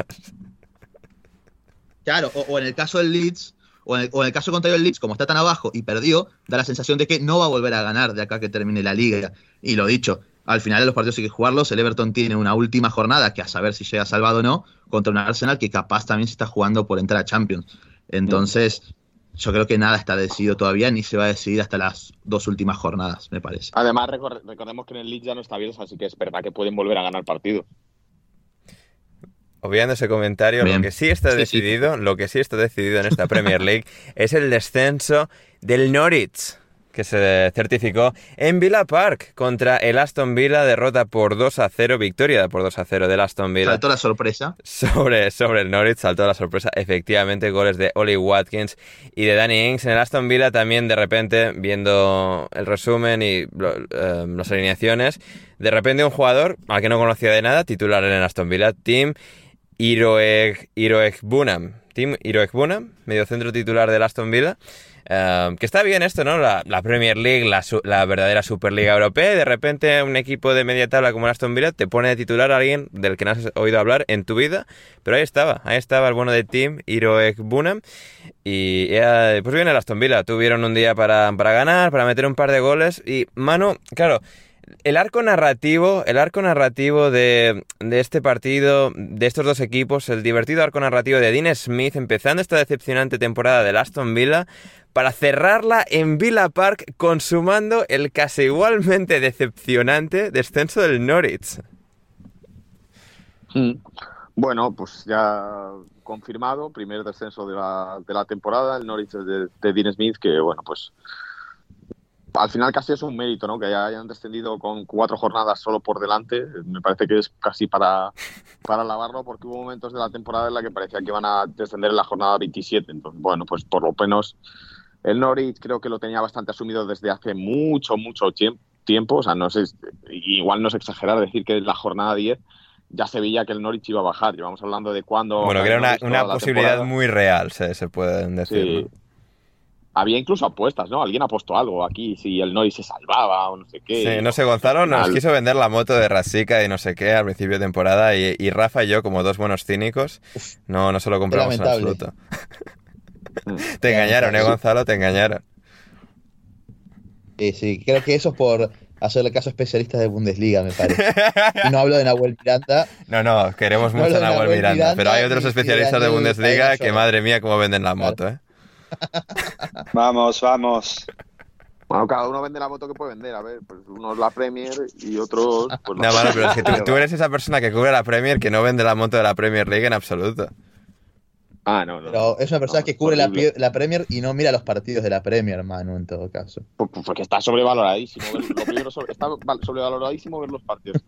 Claro, o, o en el caso del Leeds, o en el, o en el caso contrario del Leeds, como está tan abajo y perdió, da la sensación de que no va a volver a ganar de acá que termine la liga. Y lo dicho, al final de los partidos hay que jugarlos. El Everton tiene una última jornada que a saber si llega salvado o no, contra un Arsenal que capaz también se está jugando por entrar a Champions. Entonces, yo creo que nada está decidido todavía, ni se va a decidir hasta las dos últimas jornadas, me parece. Además, recor- recordemos que en el Leeds ya no está Bielsa, así que es verdad que pueden volver a ganar partidos. Obviando ese comentario, Bien. lo que sí está Sí, sí. decidido, lo que sí está decidido en esta Premier League es el descenso del Norwich, que se certificó en Villa Park contra el Aston Villa, derrota por 2 a 0, victoria por 2 a 0 del Aston Villa. Saltó la sorpresa. sobre, sobre el Norwich, saltó la sorpresa. Efectivamente, goles de Oli Watkins y de Danny Ings. En el Aston Villa también, de repente, viendo el resumen y eh, las alineaciones, de repente un jugador al que no conocía de nada, titular en el Aston Villa, Tim Iroeg, Iroeg Bunam. Tim Iroeg Bunam, mediocentro titular del Aston Villa. Eh, que está bien esto, ¿no? La, Premier League, la, la verdadera Superliga Europea, y de repente un equipo de media tabla como el Aston Villa te pone de titular a alguien del que no has oído hablar en tu vida, pero ahí estaba, ahí estaba el bueno de Tim Iroeg Bunam, y era- pues bien el Aston Villa, tuvieron un día para, para ganar, para meter un par de goles, y Manu, claro, el arco narrativo, el arco narrativo de, de este partido, de estos dos equipos, el divertido arco narrativo de Dean Smith, empezando esta decepcionante temporada del Aston Villa, para cerrarla en Villa Park, consumando el casi igualmente decepcionante descenso del Norwich. Mm. Bueno, pues ya confirmado, primer descenso de la, de la temporada, el Norwich de, de Dean Smith, que bueno, pues al final casi es un mérito, ¿no? Que hayan descendido con cuatro jornadas solo por delante, me parece que es casi para, para alabarlo, porque hubo momentos de la temporada en la que parecía que iban a descender en la jornada 27, entonces bueno, pues por lo menos el Norwich creo que lo tenía bastante asumido desde hace mucho, mucho tiemp- tiempo, o sea, no sé, igual no es exagerar decir que en la jornada 10 ya se veía que el Norwich iba a bajar. Llevamos hablando de cuándo. Bueno, que era una, una posibilidad temporada. muy real, se, se pueden decir. Sí. ¿no? Había incluso apuestas, ¿no? Alguien apostó algo aquí, si el Norwich se salvaba o no sé qué. Sí, no sé, Gonzalo nos Al- quiso vender la moto de Rasica y no sé qué al principio de temporada y, y Rafa y yo, como dos buenos cínicos, no, no se lo compramos en absoluto. te engañaron, ¿eh, Gonzalo? Te engañaron. Sí, sí, creo que eso es por hacerle caso a especialistas de Bundesliga, me parece. Y no hablo de Nahuel Miranda. No, no, queremos No mucho a de Nahuel Nahuel Miranda, Miranda pero hay otros especialistas de Daniel Bundesliga que, madre mía, cómo venden la moto, ¿eh? Vamos, vamos. Bueno, cada uno vende la moto que puede vender. A ver, pues unos la Premier y otros. Pues No, mano, pero es que tú, tú eres esa persona que cubre la Premier que no vende la moto de la Premier League en absoluto. Ah, no, no. Pero es una persona No, que cubre la, la Premier y no mira los partidos de la Premier, Manu, en todo caso. Por- por- Porque está sobrevaloradísimo. ver- Lo primero, sobre- está val- sobrevaloradísimo ver los partidos.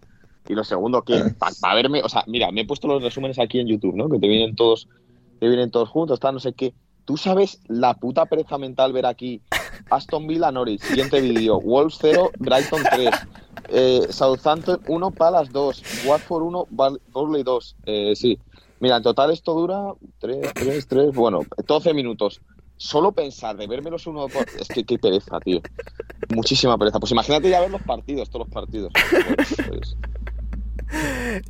Y lo segundo, que para verme, o sea, mira, me he puesto los resúmenes aquí en YouTube, ¿no? Que te vienen todos, te vienen todos juntos, está no sé qué. ¿Tú sabes la puta pereza mental ver aquí Aston Villa Norwich. Siguiente vídeo. Wolves 0, Brighton 3. Eh, Southampton 1, Palace 2. Watford 1, Burnley 2. Eh, sí. Mira, en total esto dura 3, 3, 3, bueno, 12 minutos. Solo pensar de verme los uno por... Es que qué pereza, tío. Muchísima pereza. Pues imagínate ya ver los partidos, todos los partidos. Pues,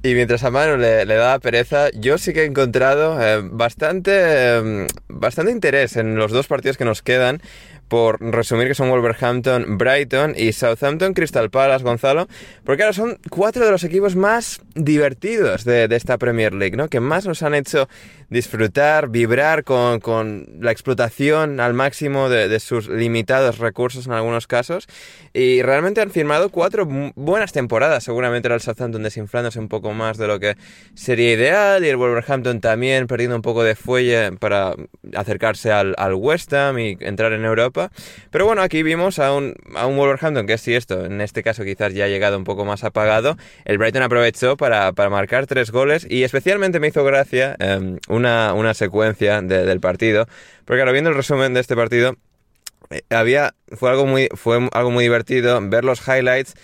y mientras a Manu le, le da pereza, yo sí que he encontrado eh, bastante, eh, bastante interés en los dos partidos que nos quedan por resumir que son Wolverhampton, Brighton y Southampton, Crystal Palace, Gonzalo, porque ahora son cuatro de los equipos más divertidos de, esta Premier League, ¿no? Que más nos han hecho disfrutar, vibrar con, con la explotación al máximo de, de, sus limitados recursos en algunos casos. Y realmente han firmado cuatro buenas temporadas. Seguramente era el Southampton desinflándose un poco más de lo que sería ideal. Y el Wolverhampton también perdiendo un poco de fuelle para acercarse al, al West Ham y entrar en Europa. Pero bueno, aquí vimos a un, a un Wolverhampton que sí, esto en este caso quizás ya ha llegado un poco más apagado. El Brighton aprovechó para, para marcar tres goles y especialmente me hizo gracia eh, una, una secuencia de, del partido. Porque ahora viendo el resumen de este partido, eh, había, fue, algo muy, fue algo muy divertido ver los highlights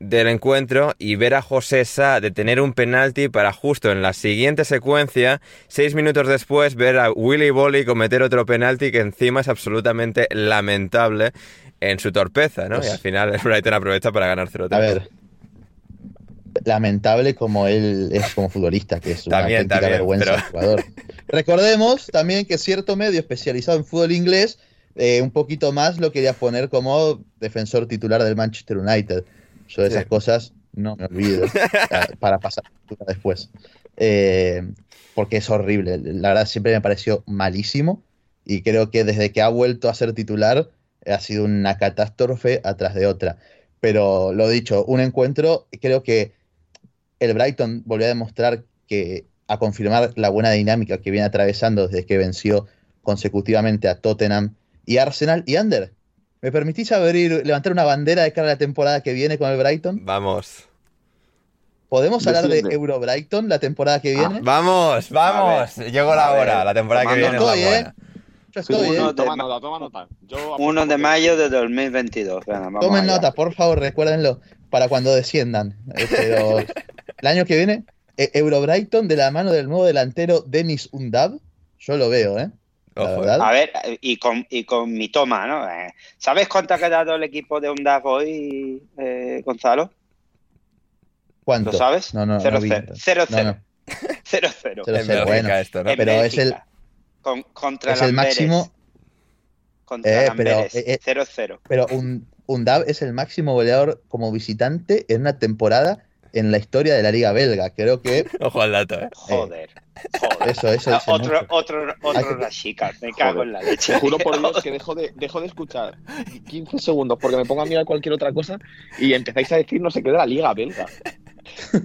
del encuentro y ver a José Sá detener un penalti para justo en la siguiente secuencia, seis minutos después, ver a Willy Bolly cometer otro penalti que encima es absolutamente lamentable en su torpeza, ¿no? Pues, y al final el Brighton aprovecha para ganar 0-3. A ver, lamentable como él es como futbolista, que es una también, también, vergüenza pero... jugador. Recordemos también que cierto medio especializado en fútbol inglés, eh, un poquito más lo quería poner como defensor titular del Manchester United. Yo de esas sí. cosas no me olvido para pasar después. Eh, porque es horrible. La verdad siempre me pareció malísimo y creo que desde que ha vuelto a ser titular ha sido una catástrofe atrás de otra. Pero lo dicho, un encuentro, creo que el Brighton volvió a demostrar que a confirmar la buena dinámica que viene atravesando desde que venció consecutivamente a Tottenham y Arsenal y Ander. ¿Me permitís abrir, levantar una bandera de cara a la temporada que viene con el Brighton? Vamos. ¿Podemos hablar de Euro Brighton la temporada que viene? Ah, vamos, vamos. Llegó la hora. La temporada que viene estoy, es la ¿eh? Yo estoy, Uno, ¿eh? toma nota, toma nota. Yo 1 de mayo de 2022. Venga, vamos Tomen allá. nota, por favor, recuérdenlo para cuando desciendan. Pero el año que viene, eh, Euro Brighton de la mano del nuevo delantero Denis Undab. Yo lo veo, ¿eh? La Ojo, verdad. A ver, y con, y con mi toma, ¿no? Eh, ¿Sabes cuánto ha quedado el equipo de UNDAF hoy, eh, Gonzalo? ¿Cuánto? ¿Lo sabes? No, no, 0-0. no vi. 0-0. No, no. 0-0. Cero, En cero, Bélgica bueno. esto, ¿no? Pero es el, con- contra es el máximo. Contra Eh, pero, Lamberes. eh, eh, 0-0. Pero un, Undab es el máximo goleador como visitante en una temporada en la historia de la Liga Belga. Creo que Ojo al dato, ¿eh? Joder. Joder. eso, eso Ah, dice otro, otro, que-. Me cago en la leche. Te juro por Dios que dejo de, dejo de escuchar 15 segundos porque me pongo a mirar cualquier otra cosa y empezáis a decir no sé qué de la liga belga.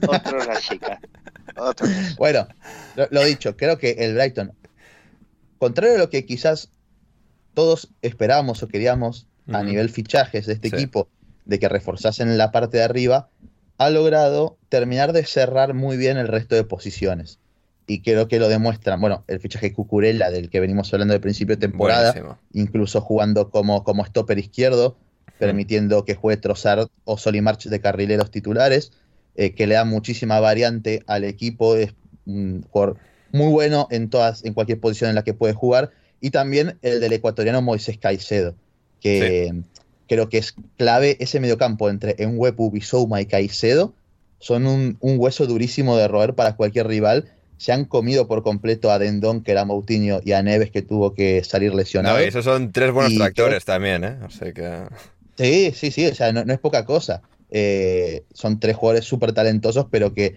Otro Rashika. Otro. Bueno, lo, lo dicho, creo que el Brighton, contrario a lo que quizás todos esperábamos o queríamos a nivel fichajes de este Sí. equipo, de que reforzasen la parte de arriba, ha logrado terminar de cerrar muy bien el resto de posiciones. Y creo que lo demuestran, bueno, el fichaje Cucurella, del que venimos hablando de principio de temporada, Buenísimo. incluso jugando como, como stopper izquierdo, permitiendo que juegue Trossard o Solimarch de carrileros titulares, eh, que le da muchísima variante al equipo, es un jugador muy bueno en todas, en cualquier posición en la que puede jugar, y también el del ecuatoriano Moisés Caicedo, que creo que es clave ese mediocampo entre Enwepu, Bisouma y Caicedo, son un, un hueso durísimo de roer para cualquier rival. Se han comido por completo a Dendón, que era Moutinho, y a Neves, que tuvo que salir lesionado. No, y esos son tres buenos Y tractores también, ¿eh? O sea que... Sí, sí, sí, o sea, no, no es poca cosa. Eh, son tres jugadores súper talentosos, pero que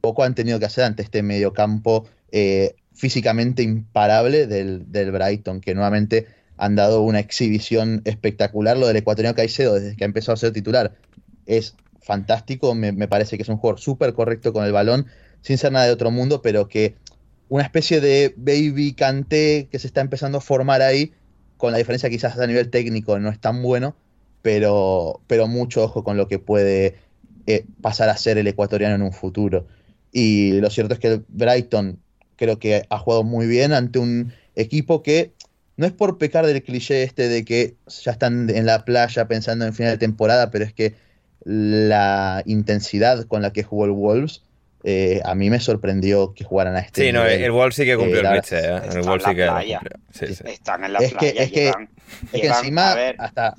poco han tenido que hacer ante este mediocampo eh, físicamente imparable del, del Brighton, que nuevamente han dado una exhibición espectacular. Lo del ecuatoriano Caicedo, desde que ha empezado a ser titular, es fantástico. Me, parece que es un jugador súper correcto con el balón, sin ser nada de otro mundo, pero que una especie de baby canté que se está empezando a formar ahí, con la diferencia quizás a nivel técnico no es tan bueno, pero, pero mucho ojo con lo que puede eh, pasar a ser el ecuatoriano en un futuro. Y lo cierto es que Brighton creo que ha jugado muy bien ante un equipo que no es por pecar del cliché este de que ya están en la playa pensando en final de temporada, pero es que la intensidad con la que jugó el Wolves eh, a mí me sorprendió que jugaran a este Sí, no, el Wolves sí que cumplió Eh, el la- cliché, ¿eh? El Wolves en sí que. Sí, sí. Están en la Es que- playa. es que- llevan, es que llevan, encima a ver, hasta-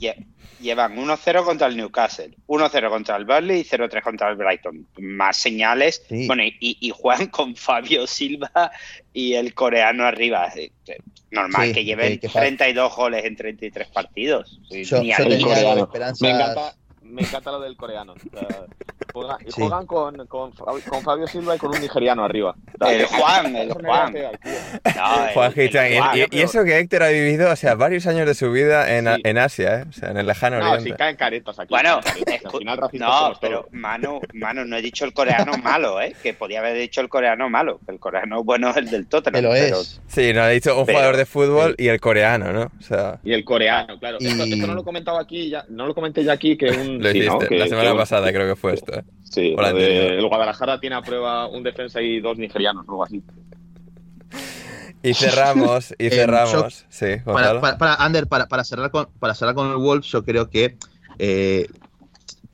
llevan 1-0 contra el Newcastle, 1-0 contra el Burnley y 0-3 contra el Brighton. Más señales. Sí. Bueno, y, y juegan con Fabio Silva y el coreano arriba. Eh, eh, Normal Sí, que lleven que- que fa- 32 goles en 33 partidos. Sí, Yo- ni yo tenía esperanzas. Me encanta, me encanta lo del coreano. O sea, juega- y Sí. juegan con, con, con Fabio Silva y con un nigeriano arriba. El Juan, el Juan. No, el- Juan el y- Juan, y, y pero- eso que Héctor ha vivido, o sea, varios años de su vida en, Sí. en Asia, ¿eh? O sea, en el lejano No, oriente. si caen caretas aquí. Bueno, caretas. al final racistas no, pero mano, mano, no he dicho el coreano malo, ¿eh? Que podía haber dicho el coreano malo. que El coreano bueno es el del Tottenham. Pero- es. Sí, no, ha dicho un Pero- jugador de fútbol y el coreano, ¿no? O sea, Y el coreano, claro. Y- Esto, esto no lo he comentado aquí, ya, no lo comenté ya aquí, que un... lo sí, hiciste. ¿no? Que- la semana que pasada creo que fue esto, ¿eh? Sí, de- el Guadalajara tiene a prueba un defensa y dos nigerianos, algo así. Y cerramos, y Eh, cerramos. Sí, Para, para, para, Ander, para, para cerrar con, para cerrar con el Wolves, yo creo que eh,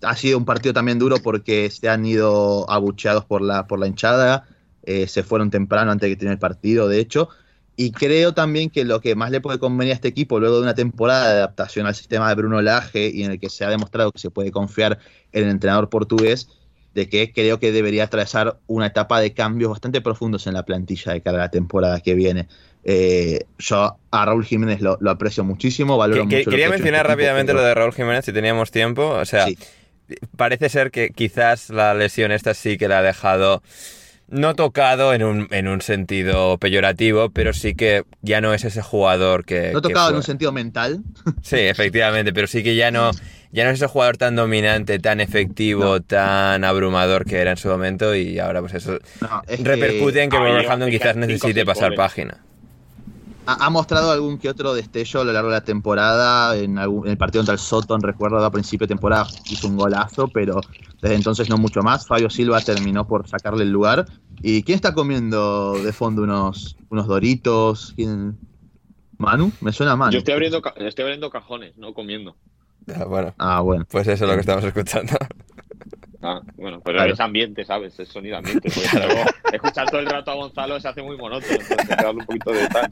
ha sido un partido también duro porque se han ido abucheados por la, por la hinchada, eh, se fueron temprano antes de que termine el partido, de hecho, y creo también que lo que más le puede convenir a este equipo luego de una temporada de adaptación al sistema de Bruno Lage y en el que se ha demostrado que se puede confiar en el entrenador portugués, de que creo que debería atravesar una etapa de cambios bastante profundos en la plantilla de cara a la temporada que viene. Eh, yo a Raúl Jiménez lo, lo aprecio muchísimo, valoro Que- mucho. quería mencionar este rápidamente pero- lo de Raúl Jiménez si teníamos tiempo. O sea, Sí. parece ser que quizás la lesión esta sí que la ha dejado no tocado en un, en un sentido peyorativo, pero sí que ya no es ese jugador que. No que tocado en un sentido mental. Sí, efectivamente, pero sí que ya no, ya no es ese jugador tan dominante, tan efectivo, tan abrumador que era en su momento y ahora pues eso No, es que repercute en que Wolverhampton quizás necesite pasar página. Ha, ha mostrado algún que otro destello a lo largo de la temporada. En, algún- en el partido contra el Soton, recuerdo, a principio de temporada hizo un golazo, pero desde entonces no mucho más. Fabio Silva terminó por sacarle el lugar. ¿Y quién está comiendo de fondo unos, unos doritos? ¿Quién? ¿Manu? Me suena a Manu. Yo estoy abriendo, estoy abriendo cajones, no comiendo. Ah, Bueno, Ah, bueno. pues eso es lo que estamos escuchando. Ah, bueno, pero Claro. es ambiente, ¿sabes? Es sonido ambiente. Porque luego escuchar todo el rato a Gonzalo se hace muy monótono. Entonces hay que darle un poquito de tal.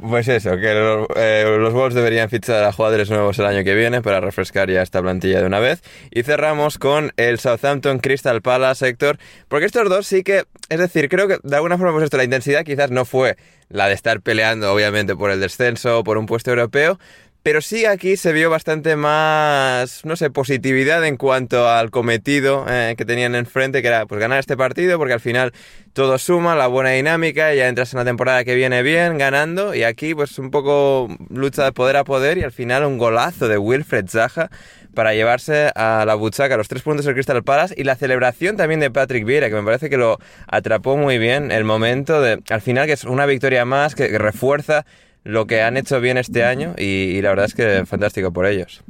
Pues eso, que los, eh, los Wolves deberían fichar a jugadores nuevos el año que viene para refrescar ya esta plantilla de una vez. Y cerramos con el Southampton Crystal Palace, Héctor, porque estos dos sí que, es decir, creo que de alguna forma pues esto, la intensidad quizás no fue la de estar peleando obviamente por el descenso o por un puesto europeo, pero sí aquí se vio bastante más, no sé, positividad en cuanto al cometido eh, que tenían enfrente, que era pues ganar este partido, porque al final todo suma, la buena dinámica, ya entras en la temporada que viene bien, ganando, y aquí pues un poco lucha de poder a poder, y al final un golazo de Wilfred Zaha para llevarse a la buchaca los tres puntos del Crystal Palace, y la celebración también de Patrick Vieira, que me parece que lo atrapó muy bien el momento de, al final que es una victoria más, que, que refuerza lo que han hecho bien este año y, y la verdad es que fantástico por ellos.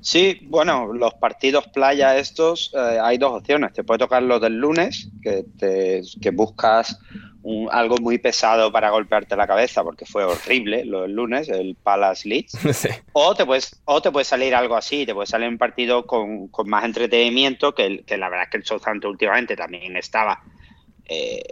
Sí, bueno, los partidos playa estos, eh, hay dos opciones. Te puede tocar los del lunes, que, te, que buscas un- algo muy pesado para golpearte la cabeza, porque fue horrible lo del lunes, el Palace Leeds. Sí. O te, puedes, o te puede salir algo así, te puede salir un partido con, con más entretenimiento, que, que la verdad es que el Southampton últimamente también estaba eh,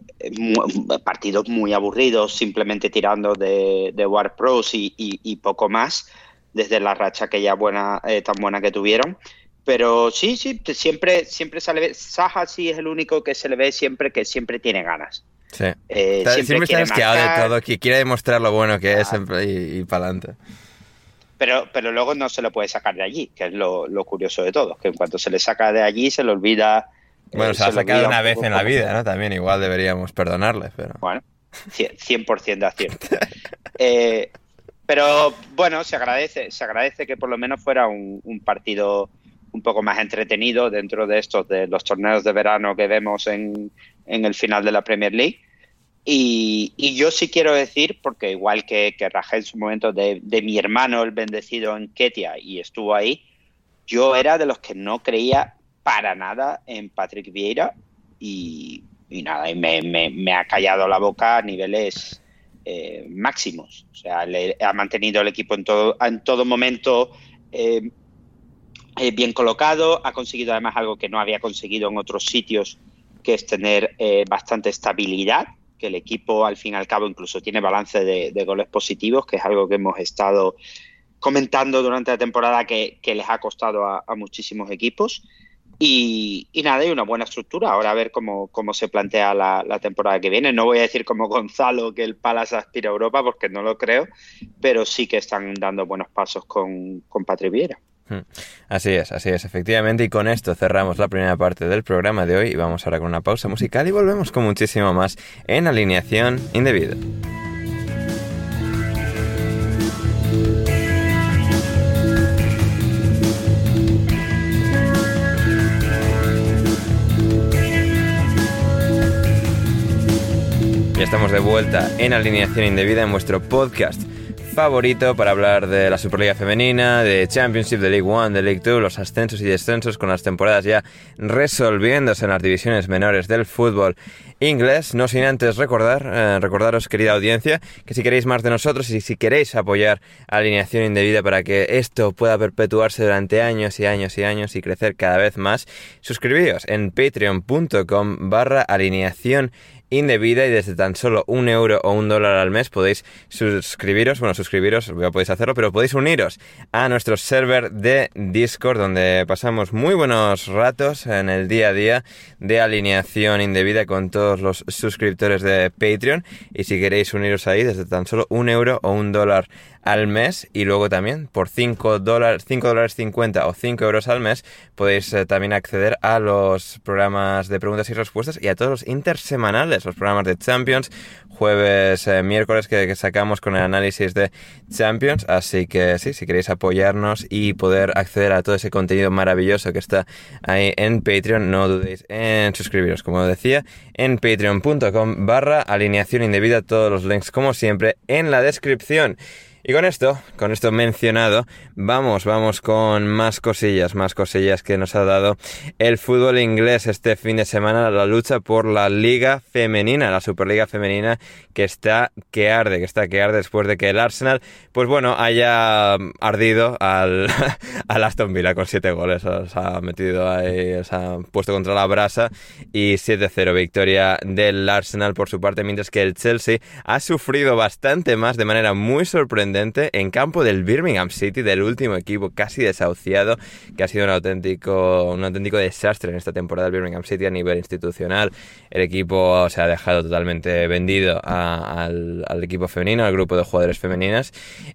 partidos muy aburridos, simplemente tirando de, de War Pros y, y- y poco más, desde la racha que ya buena, eh, tan buena que tuvieron. Pero sí, sí, siempre, siempre se le ve. Saja sí es el único que se le ve siempre que siempre tiene ganas. Sí. Eh, Está- siempre siempre está asqueado de marcar. todo, que quiere demostrar lo bueno que es Ah. y para adelante. Pero, pero luego no se lo puede sacar de allí, que es lo, lo curioso de todo, que en cuanto se le saca de allí se le olvida. Bueno, eh, se ha sacado una un vez en la vida, ¿no? También igual deberíamos perdonarle, pero... Bueno, cien- 100% de acierto. Eh, pero bueno, se agradece, se agradece que por lo menos fuera un, un partido un poco más entretenido dentro de estos, de los torneos de verano que vemos en, en el final de la Premier League. Y, y yo sí quiero decir, porque igual que, que rajé en su momento de, de mi hermano, el bendecido en Ketia, y estuvo ahí, yo era de los que no creía para nada en Patrick Vieira y, nada, y me, me- me ha callado la boca a niveles eh, máximos. O sea, le ha mantenido el equipo en todo, en todo momento eh, eh, bien colocado, ha conseguido además algo que no había conseguido en otros sitios, que es tener bastante estabilidad, que el equipo al fin y al cabo incluso tiene balance de, goles positivos, que es algo que hemos estado comentando durante la temporada que, les ha costado a muchísimos equipos. Y, nada, hay una buena estructura. Ahora a ver cómo, cómo se plantea la, temporada que viene. No voy a decir como Gonzalo que el Palace aspira a Europa, porque no lo creo, pero sí que están dando buenos pasos con, con Viera. Hmm. Así es, así es, efectivamente. Y con esto cerramos la primera parte del programa de hoy y vamos ahora con una pausa musical y volvemos con muchísimo más en alineación indebida. Estamos de vuelta en Alineación Indebida en vuestro podcast favorito para hablar de la Superliga Femenina, de Championship, de League One, de League Two, los ascensos y descensos con las temporadas ya resolviéndose en las divisiones menores del fútbol inglés. No sin antes recordar, eh, recordaros, querida audiencia, que si queréis más de nosotros y si queréis apoyar Alineación Indebida para que esto pueda perpetuarse durante años y años y años y crecer cada vez más, suscribíos en patreon.com barra alineación indebida y desde tan solo un euro o un dólar al mes podéis suscribiros, bueno, suscribiros, ya podéis hacerlo, pero podéis uniros a nuestro server de Discord donde pasamos muy buenos ratos en el día a día de alineación indebida con todos los suscriptores de Patreon. Y si queréis uniros ahí desde tan solo un euro o un dólar al mes y luego también por 5 dólares, 5 dólares 50 o 5 euros al mes podéis eh, también acceder a los programas de preguntas y respuestas y a todos los intersemanales, los programas de Champions, jueves, eh, miércoles que, sacamos con el análisis de Champions. Así que sí, si queréis apoyarnos y poder acceder a todo ese contenido maravilloso que está ahí en Patreon, no dudéis en suscribiros, como decía, en patreon.com barra alineación indebida, todos los links como siempre en la descripción. Y con esto, con esto mencionado, vamos, vamos con más cosillas, más cosillas que nos ha dado el fútbol inglés este fin de semana, la lucha por la liga femenina, la Superliga femenina que está que arde, que está que arde después de que el Arsenal, pues bueno, haya ardido al, al Aston Villa con 7 goles, os ha metido ahí, os ha puesto contra la brasa y 7-0 victoria del Arsenal por su parte, mientras que el Chelsea ha sufrido bastante más de manera muy sorprendente en campo del Birmingham City, del último equipo casi desahuciado, que ha sido un auténtico, un auténtico desastre en esta temporada del Birmingham City a nivel institucional. El equipo se ha dejado totalmente vendido al, equipo femenino, al grupo de jugadores femeninas.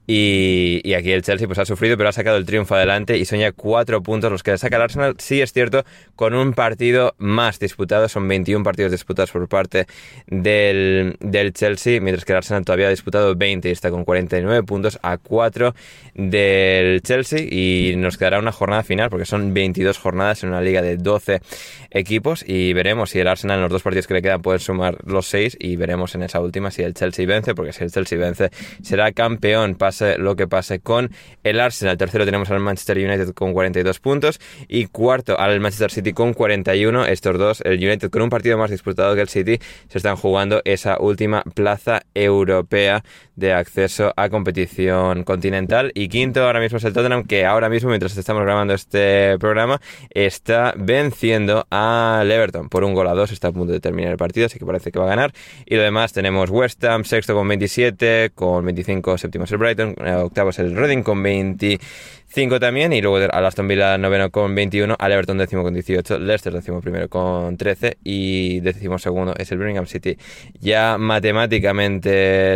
Y, aquí el Chelsea pues ha sufrido, pero ha sacado el triunfo adelante y son ya cuatro puntos los que saca el Arsenal. Sí es cierto, con un partido más disputado, son 21 partidos disputados por parte del, del Chelsea, mientras que el Arsenal todavía ha disputado 20 y está con 49 puntos a 4 del Chelsea y nos quedará una jornada final porque son 22 jornadas en una liga de 12 equipos y veremos si el Arsenal en los dos partidos que le quedan puede sumar los 6 y veremos en esa última si el Chelsea vence porque si el Chelsea vence será campeón pase lo que pase con el Arsenal. Tercero tenemos al Manchester United con 42 puntos y cuarto al Manchester City con 41. Estos dos, el United con un partido más disputado que el City, se están jugando esa última plaza europea de acceso a competición continental. Y quinto ahora mismo es el Tottenham, que ahora mismo, mientras estamos grabando este programa, está venciendo al Everton por un gol a dos. Está a punto de terminar el partido, así que parece que va a ganar. Y lo demás tenemos West Ham, sexto con 27, con 25 séptimo es el Brighton, octavo es el Reading con 20. 5 también, y luego al Aston Villa noveno con 21, al Everton décimo con 18, Leicester décimo primero con 13 y décimo segundo es el Birmingham City. Ya matemáticamente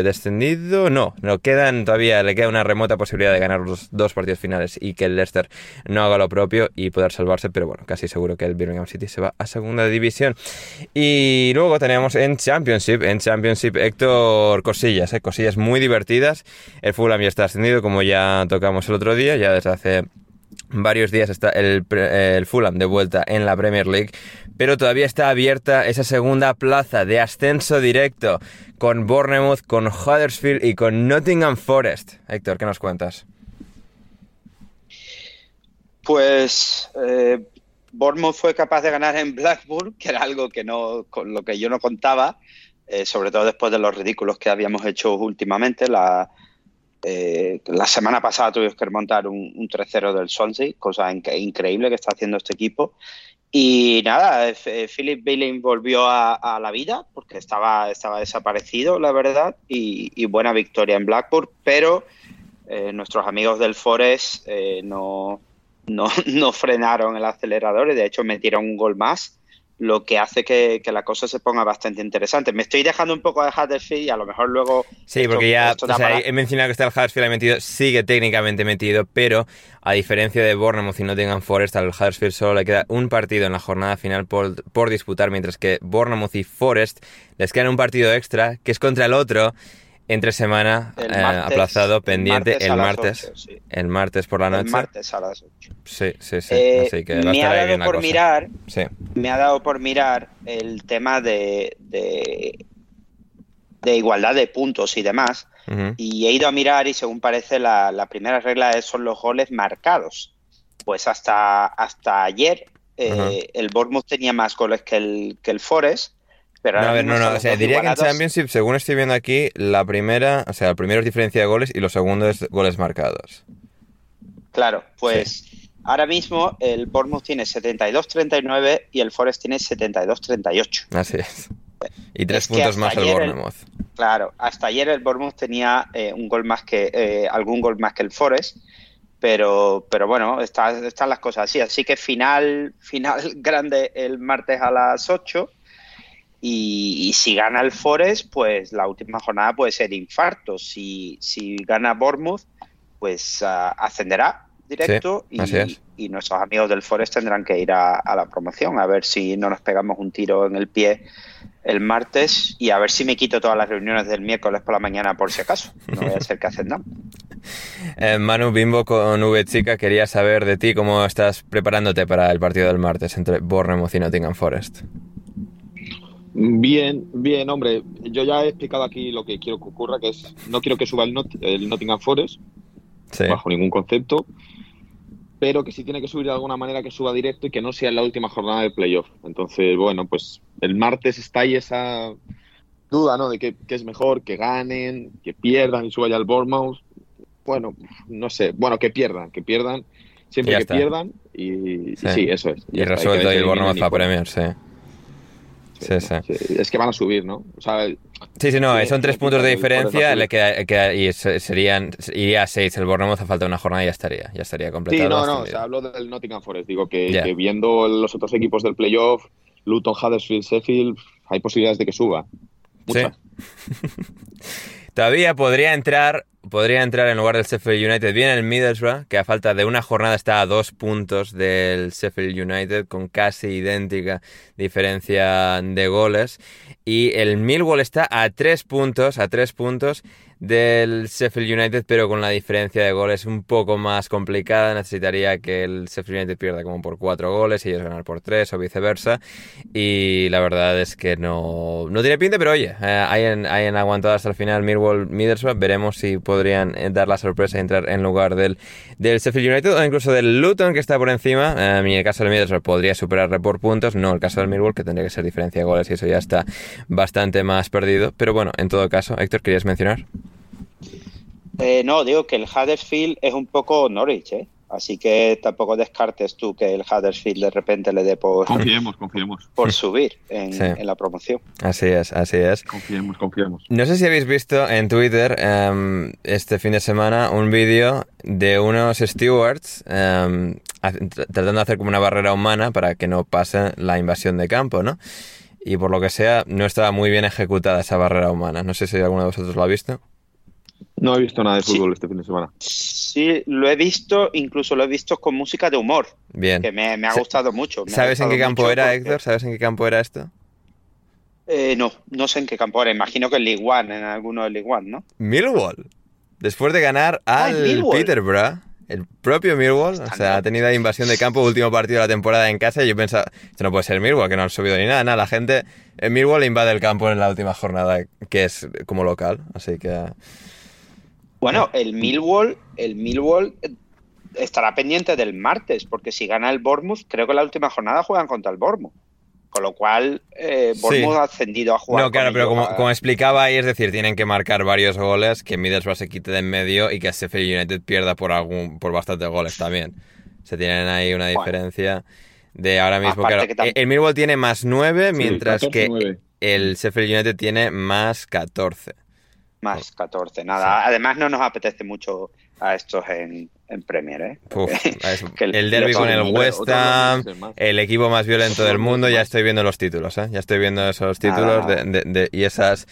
descendido, no, no quedan todavía, le queda una remota posibilidad de ganar los dos partidos finales y que el Leicester no haga lo propio y poder salvarse, pero bueno, casi seguro que el Birmingham City se va a segunda división. Y luego tenemos en Championship, en Championship Héctor cosillas, ¿eh? cosillas muy divertidas. El Fulham ya está ascendido como ya tocamos el otro día, ya hace varios días está el, el, Fulham de vuelta en la Premier League, pero todavía está abierta esa segunda plaza de ascenso directo con Bournemouth, con Huddersfield y con Nottingham Forest. Héctor, ¿qué nos cuentas? Pues eh, Bournemouth fue capaz de ganar en Blackburn, que era algo que no, con lo que yo no contaba, eh, sobre todo después de los ridículos que habíamos hecho últimamente. La, eh, la semana pasada tuvimos que remontar un, un 3-0 del Swansea, cosa inc- increíble que está haciendo este equipo. Y nada, eh, Philip Billing volvió a, la vida porque estaba, desaparecido, la verdad, y, buena victoria en Blackburn, pero eh, nuestros amigos del Forest eh, no, no frenaron el acelerador y de hecho metieron un gol más, lo que hace que, que la cosa se ponga bastante interesante. Me estoy dejando un poco de Huddersfield y a lo mejor luego... Sí, esto- porque ya esto o da sea, para- he mencionado que está el Huddersfield metido, sigue técnicamente metido, pero a diferencia de Bournemouth y Nottingham Forest, al Huddersfield solo le queda un partido en la jornada final por, por disputar, mientras que Bournemouth y Forest les quedan un partido extra, que es contra el otro, entre semana, El eh, aplazado, el pendiente, martes el martes, sí. el martes por la el noche. martes a las 8. Sí, sí, sí, Eh, así que me ha dado por cosa. mirar Sí. me ha dado por mirar el tema de, de, de igualdad de puntos y demás. Y he ido a mirar y según parece la, la primera regla son los goles marcados. Pues hasta, hasta ayer eh, el Bournemouth tenía más goles que el, que el Forest. Pero No, a ver, no, no, o los sea, diría que en. Championship, según estoy viendo aquí, la primera, o sea, el primero es diferencia de goles y lo segundo es goles marcados. Claro, pues ahora mismo el Bournemouth tiene 72-39 y el Forest tiene 72-38. Así es. Y tres Es puntos más el- Bournemouth. Claro, hasta ayer el Bournemouth tenía eh, un gol más que eh, algún gol más que el Forest, pero, pero bueno, está- están las cosas así. Así que final, final grande el martes a las 8 y, y si gana el Forest, pues la última jornada puede ser infarto. Si, si gana Bournemouth, pues ah, ascenderá directo Sí, y, así es. y nuestros amigos del Forest tendrán que ir a, a la promoción a ver si no nos pegamos un tiro en el pie el martes y a ver si me quito todas las reuniones del miércoles por la mañana por si acaso. No voy a ser que ascendamos. Eh, Manu Bimbo con V Chica, quería saber de ti cómo estás preparándote para el partido del martes entre Bournemouth y Nottingham Forest. Bien, bien, hombre. Yo ya he explicado aquí lo que quiero que ocurra, que es no quiero que suba el, Not- el Nottingham Forest Sí. bajo ningún concepto, pero que si tiene que subir de alguna manera que suba directo y que no sea en la última jornada de playoff. Entonces, bueno, pues el martes está ahí esa duda, ¿no? De qué es mejor, que ganen, que pierdan y suba ya el Bournemouth. Bueno, no sé. Bueno, que pierdan, que pierdan. Siempre que está. pierdan y y Sí. eso es. Y resuelto que y el Bournemouth fuera. Premier, sí. Sí, sí. Sí, Es que van a subir, ¿no? O sea, el- Sí, sí, no, Sí, son tres puntos de diferencia, le queda, queda- y se- serían, iría a seis el Bournemouth, a falta de una jornada y ya estaría, ya estaría completado. Sí, no, no, o sea, hablo del Nottingham Forest. Digo que viendo los otros equipos del playoff, Luton, Huddersfield, Sheffield, hay posibilidades de que suba. Muchas. Todavía podría entrar, podría entrar en lugar del Sheffield United bien el Middlesbrough, que a falta de una jornada está a dos puntos del Sheffield United con casi idéntica diferencia de goles. Y el Millwall está a tres puntos, a tres puntos del Sheffield United, pero con la diferencia de goles un poco más complicada. Necesitaría que el Sheffield United pierda como por cuatro goles y ellos ganar por tres o viceversa. Y la verdad es que no, no tiene pinta, pero oye, eh, hayan, hayan aguantado hasta el final Millwall Middlesbrough. Veremos si podrían eh, dar la sorpresa y entrar en lugar del, del Sheffield United o incluso del Luton que está por encima. Eh, en el caso del Middlesbrough podría superarle por puntos, no el caso del Millwall que tendría que ser diferencia de goles y eso ya está bastante más perdido. Pero bueno, en todo caso, Héctor, ¿querías mencionar? Eh, no, digo que el Huddersfield es un poco Norwich, ¿eh? Así que tampoco descartes tú que el Huddersfield de repente le dé por, Confiemos, confiemos. por subir en, Sí. en la promoción. Así es, así es. Confiemos, confiemos. No sé si habéis visto en Twitter em, este fin de semana un vídeo de unos stewards em, tratando de hacer como una barrera humana para que no pase la invasión de campo, ¿no? Y por lo que sea, no estaba muy bien ejecutada esa barrera humana. No sé si alguno de vosotros lo ha visto. No he visto nada de Sí. fútbol este fin de semana. Sí, lo he visto, incluso lo he visto con música de humor, Bien. que me, me ha Sa- gustado mucho. ¿Sabes en qué campo era, porque- Héctor? ¿Sabes en qué campo era esto? Eh, no, no sé en qué campo era. Imagino que en League One, en alguno de League One, ¿no? Millwall. Después de ganar Ah, al. Peterborough, el propio Millwall, o sea, ha tenido invasión de campo, último partido de la temporada en casa, y yo pensaba, esto no puede ser Millwall, que no han subido ni nada, nada, la gente en Millwall invade el campo en la última jornada, que es como local, así que... Bueno, el Millwall, el Millwall eh, estará pendiente del martes, porque si gana el Bournemouth, creo que la última jornada juegan contra el Bournemouth. Con lo cual, eh, Bournemouth ha ascendido a jugar. No, claro, pero como, a- como explicaba ahí, es decir, tienen que marcar varios goles, que Middlesbrough se quite de en medio y que Sheffield United pierda por algún por bastantes goles también. Se tienen ahí una Bueno. diferencia de ahora mismo. Claro, que tam- el Millwall tiene más 9, Sí, mientras 14, que 9. el Sheffield United tiene más 14. Más 14, nada. Además, no nos apetece mucho a estos en, en Premier, ¿eh? Uf, es- Que el derby con el West Ham, el equipo más violento del mundo, ya estoy viendo los títulos, ¿eh? Ya estoy viendo esos títulos de- de- de- y esas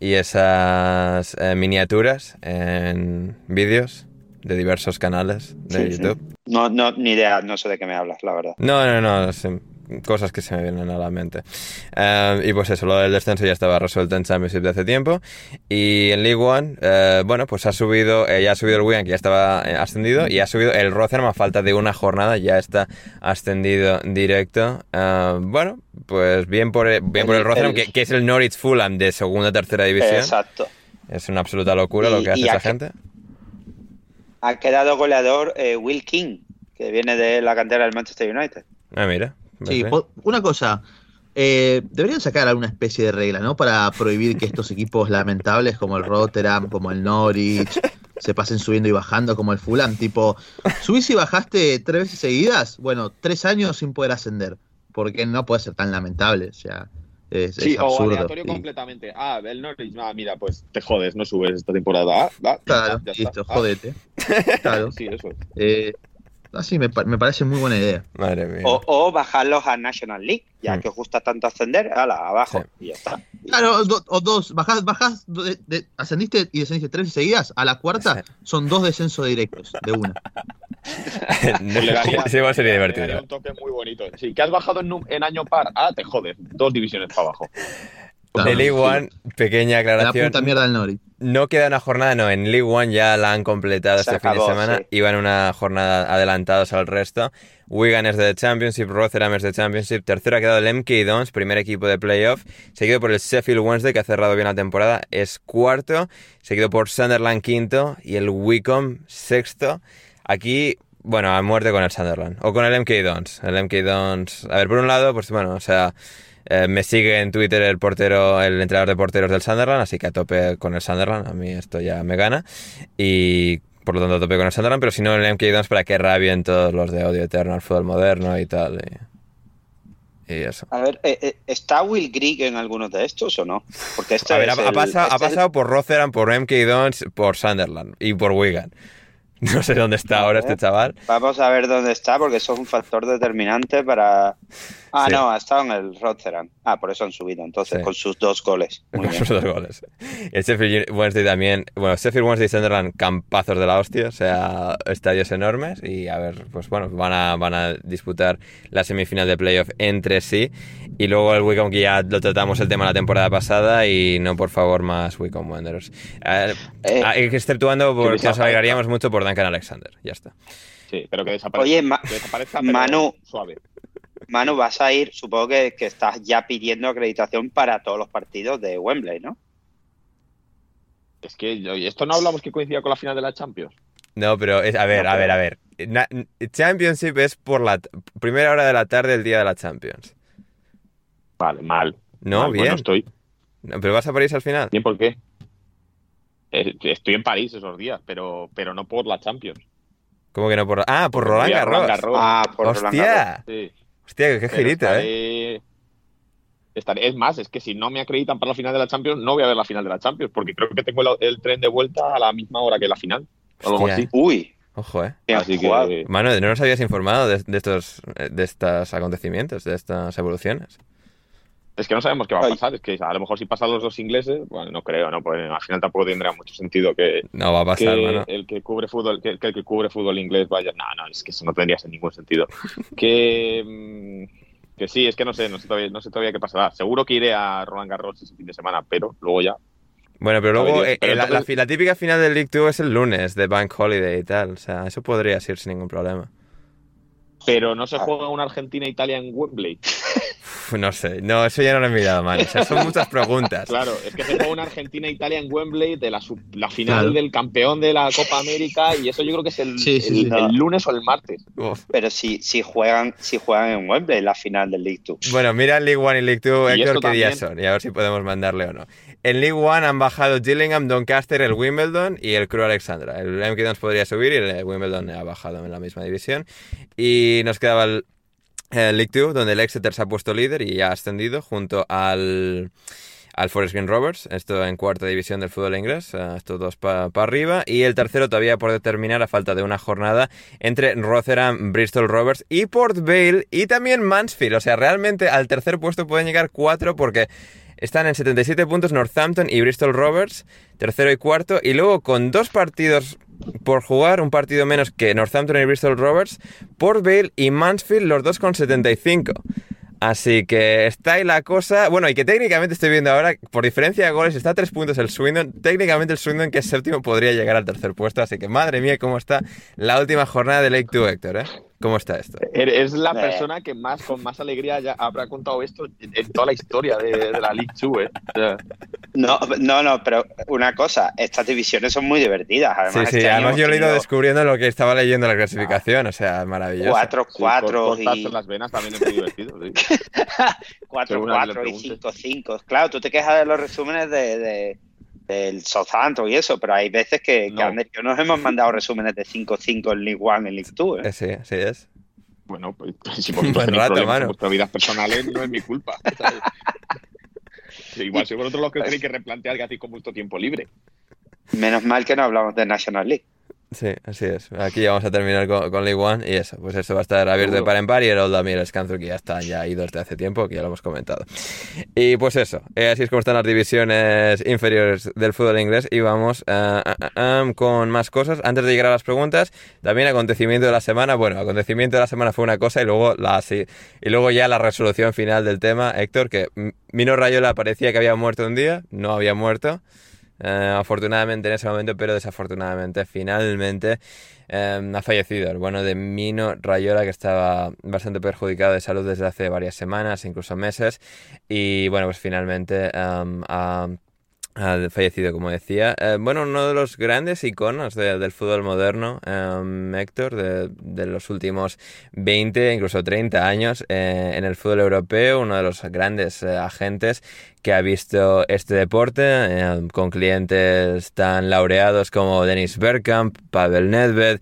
y esas eh, miniaturas en vídeos de diversos canales de Sí, sí. YouTube. No, no, ni idea, no sé de qué me hablas, la verdad. No, no, no, sí, cosas que se me vienen a la mente. Eh, y pues eso, lo del descenso ya estaba resuelto en Championship de hace tiempo. Y en League One, eh, bueno, pues ha subido, eh, ya ha subido el Wigan, que ya estaba ascendido, y ha subido el Rotherham a falta de una jornada, ya está ascendido directo. Bueno, pues bien por el, bien por el Rotherham, el- que, que es el Norwich Fulham de segunda o tercera división. Exacto. Es una absoluta locura lo que hace esa gente. Ha quedado goleador eh, Will King, que viene de la cantera del Manchester United. Ah, mira. Sí, una cosa. eh, deberían sacar alguna especie de regla, ¿no? Para prohibir que estos equipos lamentables como el Rotterdam, como el Norwich, se pasen subiendo y bajando como el Fulham. Tipo, subís y bajaste tres veces seguidas, bueno, tres años sin poder ascender. Porque no puede ser tan lamentable, o sea, es, Sí, es o absurdo. aleatorio Y- completamente. Ah, el Norwich, ah, mira, pues te jodes, no subes esta temporada. Ah, ah, Claro, ya listo, Ah, jodete. Claro. Sí, eso es. Eh, así me, pa- me parece muy buena idea. Madre mía. O, o bajarlos a National League, ya Mm. que os gusta tanto ascender, ala, abajo. Y ya está. Claro, do- o dos, bajás, bajás, do- de- de- ascendiste y descendiste tres seguidas, a la cuarta son dos descensos directos, de una. Igual sería divertido. un toque muy bonito. Sí, que has bajado en, en año par. Ah, te jodes. Dos divisiones para abajo. Claro, De League One, pequeña La aclaración. puta mierda del Norwich. No queda una jornada, no. En League One ya la han completado Se este fin de semana. sí. Iban una jornada adelantados al resto. Wigan es de Championship, Rotherham es de Championship. Tercero ha quedado el MK Dons, primer equipo de playoff. Seguido por el Sheffield Wednesday, que ha cerrado bien la temporada. Es cuarto. Seguido por Sunderland, quinto. Y el Wycombe, sexto. Aquí, bueno, a muerte con el Sunderland. O con el MK Dons. El MK Dons. A ver, por un lado, pues bueno, o sea. Eh, me sigue en Twitter el portero, el entrenador de porteros del Sunderland, así que a tope con el Sunderland. A mí esto ya me gana. Y por lo tanto a tope con el Sunderland, pero si no el MK Dons para que rabien todos los de odio eterno al fútbol moderno y tal. Y, y eso. A ver, eh, eh, ¿está Will Grigg en algunos de estos o no? Porque este A ver, ha, el- pasado, ha este el- pasado por Rotherham, por MK Dons, por Sunderland y por Wigan. No sé dónde está ahora este chaval. Vamos a ver dónde está, porque eso es un factor determinante para... Ah, Sí. no, ha estado en el Rotherham. Ah, por eso han subido, entonces, Sí. con sus dos goles. Muy Con bien. sus dos goles. El Sheffield Wednesday también. Bueno, Sheffield Wednesday y Sunderland, campazos de la hostia, o sea, estadios enormes. Y a ver, pues bueno, van a, van a disputar la semifinal de playoff entre sí. Y luego el Wycombe, que ya lo tratamos el tema la temporada pasada. Y no, por favor, más Wycombe Wanderers. Eh, Eh, ah, exceptuando porque nos alegraríamos mucho por Duncan Alexander. Ya está. Sí, pero que desaparezca. Oye, Ma- que desaparezca, pero Manu. Suave. Manu, vas a ir, supongo que, que estás ya pidiendo acreditación para todos los partidos de Wembley, ¿no? Es que esto no hablamos que coincidía con la final de la Champions. No, pero es- a ver, No, a ver, a ver. Na- Championship es por la primera hora de la tarde el día de la Champions. Vale, mal. No, Mal, bien. Bueno, estoy. No, ¿Pero vas a París al final? Bien, ¿por qué? Eh, Estoy en París esos días, pero, pero no por la Champions. ¿Cómo que no por... Ah, por Roland Garros. Ah, por Roland Garros. ¡Hostia! Sí, Hostia, qué pero girito, ¿eh? estaré- estaré- Es más, es que si no me acreditan para la final de la Champions, no voy a ver la final de la Champions, porque creo que tengo el, el tren de vuelta a la misma hora que la final. Hostia. Uy, Ojo, ¿eh? Así que Mano, ¿no nos habías informado de, de estos, de estos acontecimientos, de estas evoluciones? Es que no sabemos qué va a Ay. pasar. Es que a lo mejor si pasan los dos ingleses, bueno, no creo, ¿no? Pues al final tampoco tendría mucho sentido que, No va a pasar, que el que cubre fútbol, que, que el que cubre fútbol inglés vaya. No, no, es que eso no tendría ningún sentido. que, mm, que sí, es que no sé, no sé todavía, no sé todavía qué pasará. Seguro que iré a Roland Garros ese fin de semana, pero luego ya. Bueno, pero luego eh, pero la, entonces- la fi- la típica final del League 2 es el lunes, de Bank Holiday y tal. O sea, eso podría ser sin ningún problema. Pero no se Ah. juega una Argentina-Italia en Wembley. no sé, no, eso ya no lo he mirado, man. O sea, son muchas preguntas. Claro, es que se juega una Argentina-Italia en Wembley de la, la final del campeón de la Copa América y eso yo creo que es el, el, lunes o el martes. Pero si, si, juegan, si juegan en Wembley la final del League 2. Bueno, mira el League One y League 2, Héctor, qué días son y a ver si podemos mandarle o no. En League One han bajado Gillingham, Doncaster, el Wimbledon y el Crew Alexandra. El Dons podría subir y el Wimbledon ha bajado en la misma división. Y nos quedaba el, League 2, donde el Exeter se ha puesto líder y ya ha ascendido junto al al Forest Green Rovers, esto en cuarta división del fútbol inglés, eh, estos dos para arriba, y el tercero todavía por determinar a falta de una jornada entre Rotherham, Bristol Rovers y Port Vale y también Mansfield, o sea, realmente al tercer puesto pueden llegar cuatro porque están en 77 puntos Northampton y Bristol Rovers, tercero y cuarto, y luego con dos partidos por jugar, un partido menos que Northampton y Bristol Rovers, Port Vale y Mansfield, los dos con 75. Así que está ahí la cosa. Bueno, y que técnicamente estoy viendo ahora, por diferencia de goles, está a tres puntos el Swindon. Técnicamente el Swindon, que es séptimo, podría llegar al tercer puesto. Así que madre mía, cómo está la última jornada de Lake 2, Héctor, ¿eh? ¿Cómo está esto? Es la persona que más, con más alegría ya habrá contado esto en toda la historia de, la League 2, ¿eh? No, no, no, pero una cosa, estas divisiones son muy divertidas. Además, sí, sí, este además yo lo he ido descubriendo lo que estaba leyendo la clasificación, o sea, maravilloso. 4-4 y... las venas también es muy divertido. 4-4 y 5-5. Claro, tú te quejas de los resúmenes de del Southampton y eso, pero hay veces que, yo nos hemos mandado resúmenes de 5-5 en League One, en League 2. ¿eh? Sí, sí es. Bueno, pues si por vuestras vidas personales no es mi culpa. igual si vosotros los que tenéis que replantear que hacéis con mucho tiempo libre. Menos mal que no hablamos de National League. Sí, así es. Aquí ya vamos a terminar con, con, League One y eso, pues eso va a estar abierto de par en par y el Old Amir el Scanthor que ya están ya ido desde hace tiempo, que ya lo hemos comentado. Y pues eso, eh, así es como están las divisiones inferiores del fútbol inglés y vamos uh, uh, con más cosas. Antes de llegar a las preguntas, también acontecimiento de la semana. Bueno, acontecimiento de la semana fue una cosa y luego la sí, y luego ya la resolución final del tema, Héctor, que Mino Rayola parecía que había muerto un día, no había muerto. Eh, afortunadamente en ese momento, pero desafortunadamente finalmente eh, ha fallecido el bueno de Mino Rayola, que estaba bastante perjudicado de salud desde hace varias semanas, incluso meses, y bueno, pues finalmente um, ha ha fallecido, como decía. Eh, bueno, uno de los grandes iconos del fútbol moderno, eh, Héctor, de, los últimos 20, incluso 30 años eh, en el fútbol europeo, uno de los grandes agentes que ha visto este deporte con clientes tan laureados como Dennis Bergkamp, Pavel Nedved,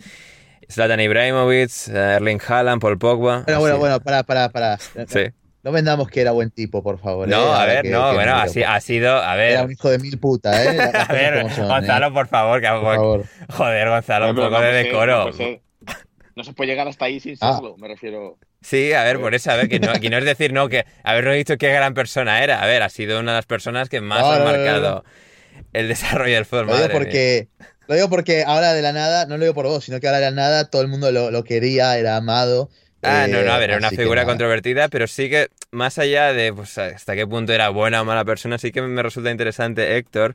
Zlatan Ibrahimovic, Erling Haaland, Paul Pogba. Bueno, bueno, bueno, para, para, para. Sí. No vendamos que era buen tipo, por favor. No, ¿eh? a ver, no, bueno, así, ha sido, a ver. Era un hijo de mil puta, ¿eh? a ver, Gonzalo, ¿eh? por favor, que por favor. Joder, Gonzalo, un poco de decoro. No, se puede llegar hasta ahí sin ah. serlo, me refiero. Sí, a ver, por eso, a ver, que no, aquí no es decir, no, que habernos dicho qué gran persona era. A ver, ha sido una de las personas que más han marcado el desarrollo del fútbol. Lo digo porque, lo digo porque ahora de la nada, no lo digo por vos, sino que ahora de la nada todo el mundo lo, lo quería, era amado. Ah, no, no, a ver, era una figura controvertida, pero sí que más allá de pues, hasta qué punto era buena o mala persona, sí que me resulta interesante, Héctor,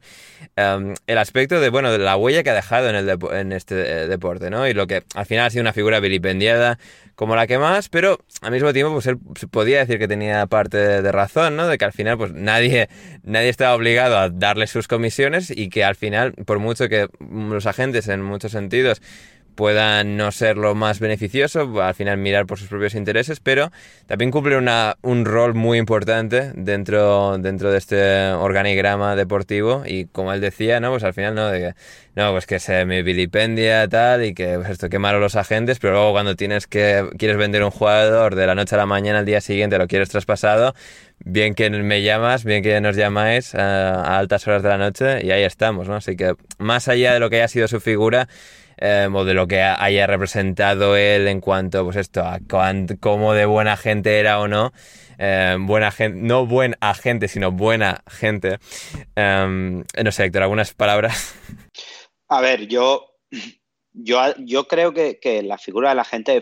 em, el aspecto de, bueno, de la huella que ha dejado en, el en este eh, deporte, ¿no? Y lo que al final ha sido una figura vilipendiada como la que más, pero al mismo tiempo, pues él podía decir que tenía parte de, razón, ¿no? De que al final, pues nadie, nadie estaba obligado a darle sus comisiones y que al final, por mucho que los agentes en muchos sentidos puedan no ser lo más beneficioso, al final mirar por sus propios intereses, pero también cumple una, un rol muy importante dentro, dentro de este organigrama deportivo y como él decía, ¿no? Pues al final, ¿no? De que, no, pues que se me vilipendia tal y que pues esto, qué malo los agentes, pero luego cuando tienes que, quieres vender un jugador de la noche a la mañana al día siguiente lo quieres traspasado, bien que me llamas, bien que nos llamáis a, a altas horas de la noche y ahí estamos, ¿no? Así que más allá de lo que haya sido su figura, eh, o de lo que haya representado él en cuanto pues esto a cómo de buena gente era o no. Eh, buena gente no buen agente sino buena gente. Em, no sé Héctor algunas palabras. A ver yo yo, yo creo que, la figura de la gente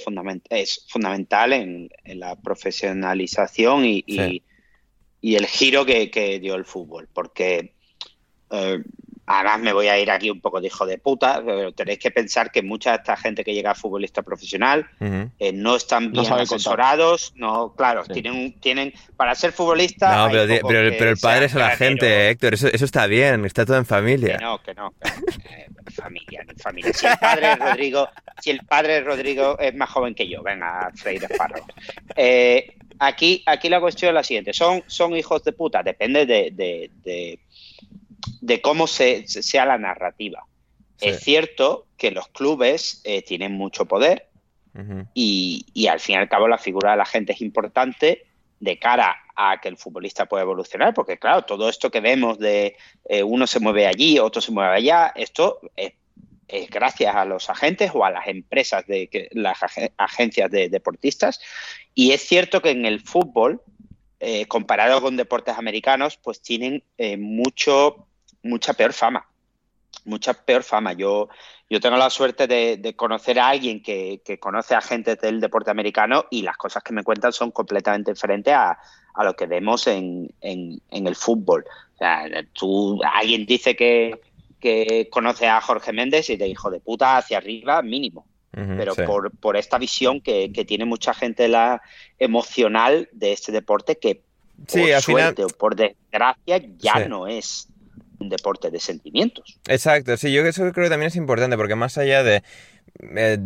es, fundamental en, la profesionalización y, el giro que, dio el fútbol porque eh, Además, me voy a ir aquí un poco de hijo de puta, pero tenéis que pensar que mucha de esta gente que llega a futbolista profesional eh, no están bien asesorados, no, claro, tienen, tienen, para ser futbolista. No, pero, pero, el padre es la gente, Héctor, eso, eso está bien, está todo en familia. Que no, que no, eh, familia, familia. Si el padre Rodrigo, si el padre Rodrigo es más joven que yo, venga, Freire Farro. Eh, aquí, aquí la cuestión es la siguiente: son, son hijos de puta, depende de de cómo se, sea la narrativa. Es cierto que los clubes eh, tienen mucho poder y, al fin y al cabo la figura de la gente es importante de cara a que el futbolista pueda evolucionar, porque claro, todo esto que vemos de eh, uno se mueve allí, otro se mueve allá, esto es, gracias a los agentes o a las empresas de las agencias de deportistas. Y es cierto que en el fútbol, eh, comparado con deportes americanos, pues tienen mucho mucha peor fama. Mucha peor fama. Yo, yo tengo la suerte de, conocer a alguien que, conoce a gente del deporte americano y las cosas que me cuentan son completamente diferentes a, lo que vemos en, el fútbol. O sea, tú, alguien dice que, conoce a Jorge Méndez y de hijo de puta hacia arriba, mínimo. Pero por, esta visión que, tiene mucha gente la emocional de este deporte que por suerte o por desgracia ya no es un deporte de sentimientos. Exacto, sí, yo eso creo que también es importante porque más allá de... Eh,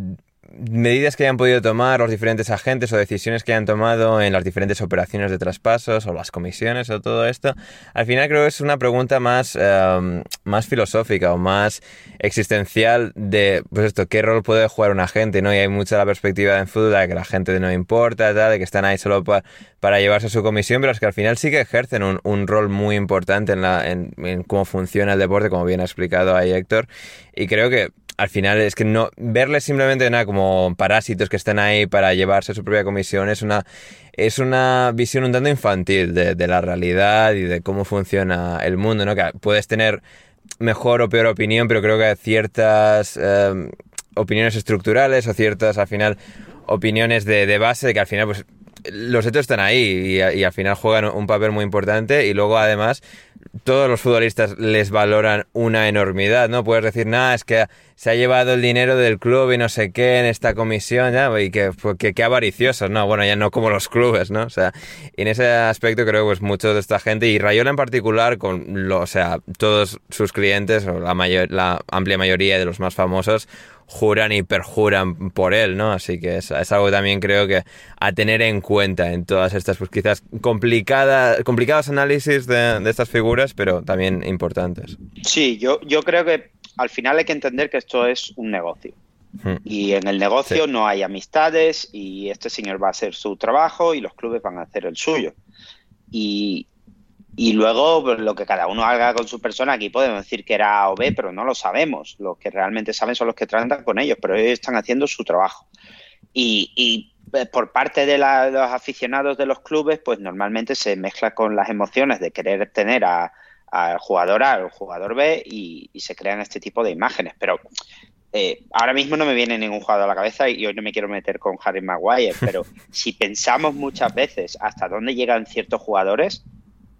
medidas que hayan podido tomar los diferentes agentes o decisiones que hayan tomado en las diferentes operaciones de traspasos o las comisiones o todo esto, al final creo que es una pregunta más, em, más filosófica o más existencial de, pues esto, qué rol puede jugar un agente, ¿no? Y hay mucha la perspectiva en fútbol de que la gente no importa, de que están ahí solo para, llevarse su comisión, pero es que al final sí que ejercen un, un rol muy importante en, la, en, en cómo funciona el deporte, como bien ha explicado ahí Héctor, y creo que al final es que no verles simplemente nada como parásitos que están ahí para llevarse su propia comisión es una es una visión un tanto infantil de, la realidad y de cómo funciona el mundo, ¿no? Que puedes tener mejor o peor opinión, pero creo que ciertas em, opiniones estructurales o ciertas, al final, opiniones de, de, base de que al final, pues, los hechos están ahí y, al final juegan un papel muy importante y luego además todos los futbolistas les valoran una enormidad, ¿no? Puedes decir, nada, es que se ha llevado el dinero del club y no sé qué en esta comisión, ya, y que, pues, que, avariciosos, ¿no? Bueno, ya no como los clubes, ¿no? O sea, en ese aspecto creo que pues mucho de esta gente, y Rayola en particular, con lo, o sea, todos sus clientes, o la, mayor, la amplia mayoría de los más famosos, juran y perjuran por él, ¿no? Así que es, es, algo también creo que a tener en cuenta en todas estas, pues quizás complicadas, complicados análisis de, de, estas figuras, pero también importantes. Sí, yo, yo creo que al final hay que entender que esto es un negocio. Hmm. Y en el negocio no hay amistades y este señor va a hacer su trabajo y los clubes van a hacer el suyo. Y, y luego, pues, lo que cada uno haga con su persona, aquí podemos decir que era A o B, pero no lo sabemos. Los que realmente saben son los que tratan con ellos, pero ellos están haciendo su trabajo. Y, eh, por parte de, los aficionados de los clubes, pues normalmente se mezcla con las emociones de querer tener al jugador A o al jugador B y, se crean este tipo de imágenes. Pero eh, ahora mismo no me viene ningún jugador a la cabeza y hoy no me quiero meter con Harry Maguire, pero si pensamos muchas veces hasta dónde llegan ciertos jugadores,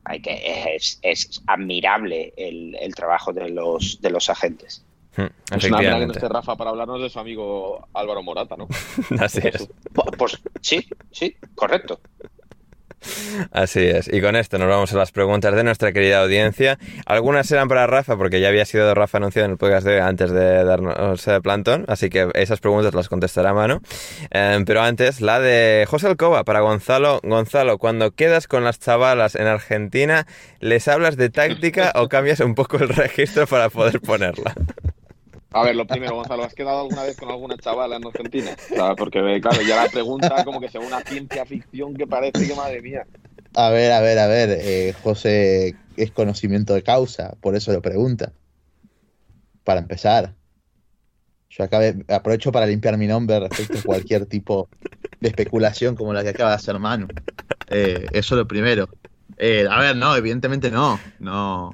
hay que, es, es admirable el, el, trabajo de los, de los agentes. Hmm, es una pena que no esté Rafa para hablarnos de su amigo Álvaro Morata, ¿no? Así es. Pues, pues sí, sí, correcto. Así es. Y con esto nos vamos a las preguntas de nuestra querida audiencia. Algunas eran para Rafa, porque ya había sido Rafa anunciado en el podcast de hoy antes de darnos el plantón, así que esas preguntas las contestará a mano. Em, pero antes, la de José Alcoba para Gonzalo. Gonzalo, cuando quedas con las chavalas en Argentina, ¿les hablas de táctica o cambias un poco el registro para poder ponerla? A ver, lo primero, Gonzalo, ¿has quedado alguna vez con alguna chavala en Argentina? porque, claro, ya la pregunta como que sea una ciencia ficción que parece que, madre mía. A ver, a ver, a ver, eh, José es conocimiento de causa, por eso lo pregunta. Para empezar, yo acabé, aprovecho para limpiar mi nombre respecto a cualquier tipo de especulación como la que acaba de hacer Manu. Eh, eso es lo primero. Eh, a ver, no, evidentemente no. No,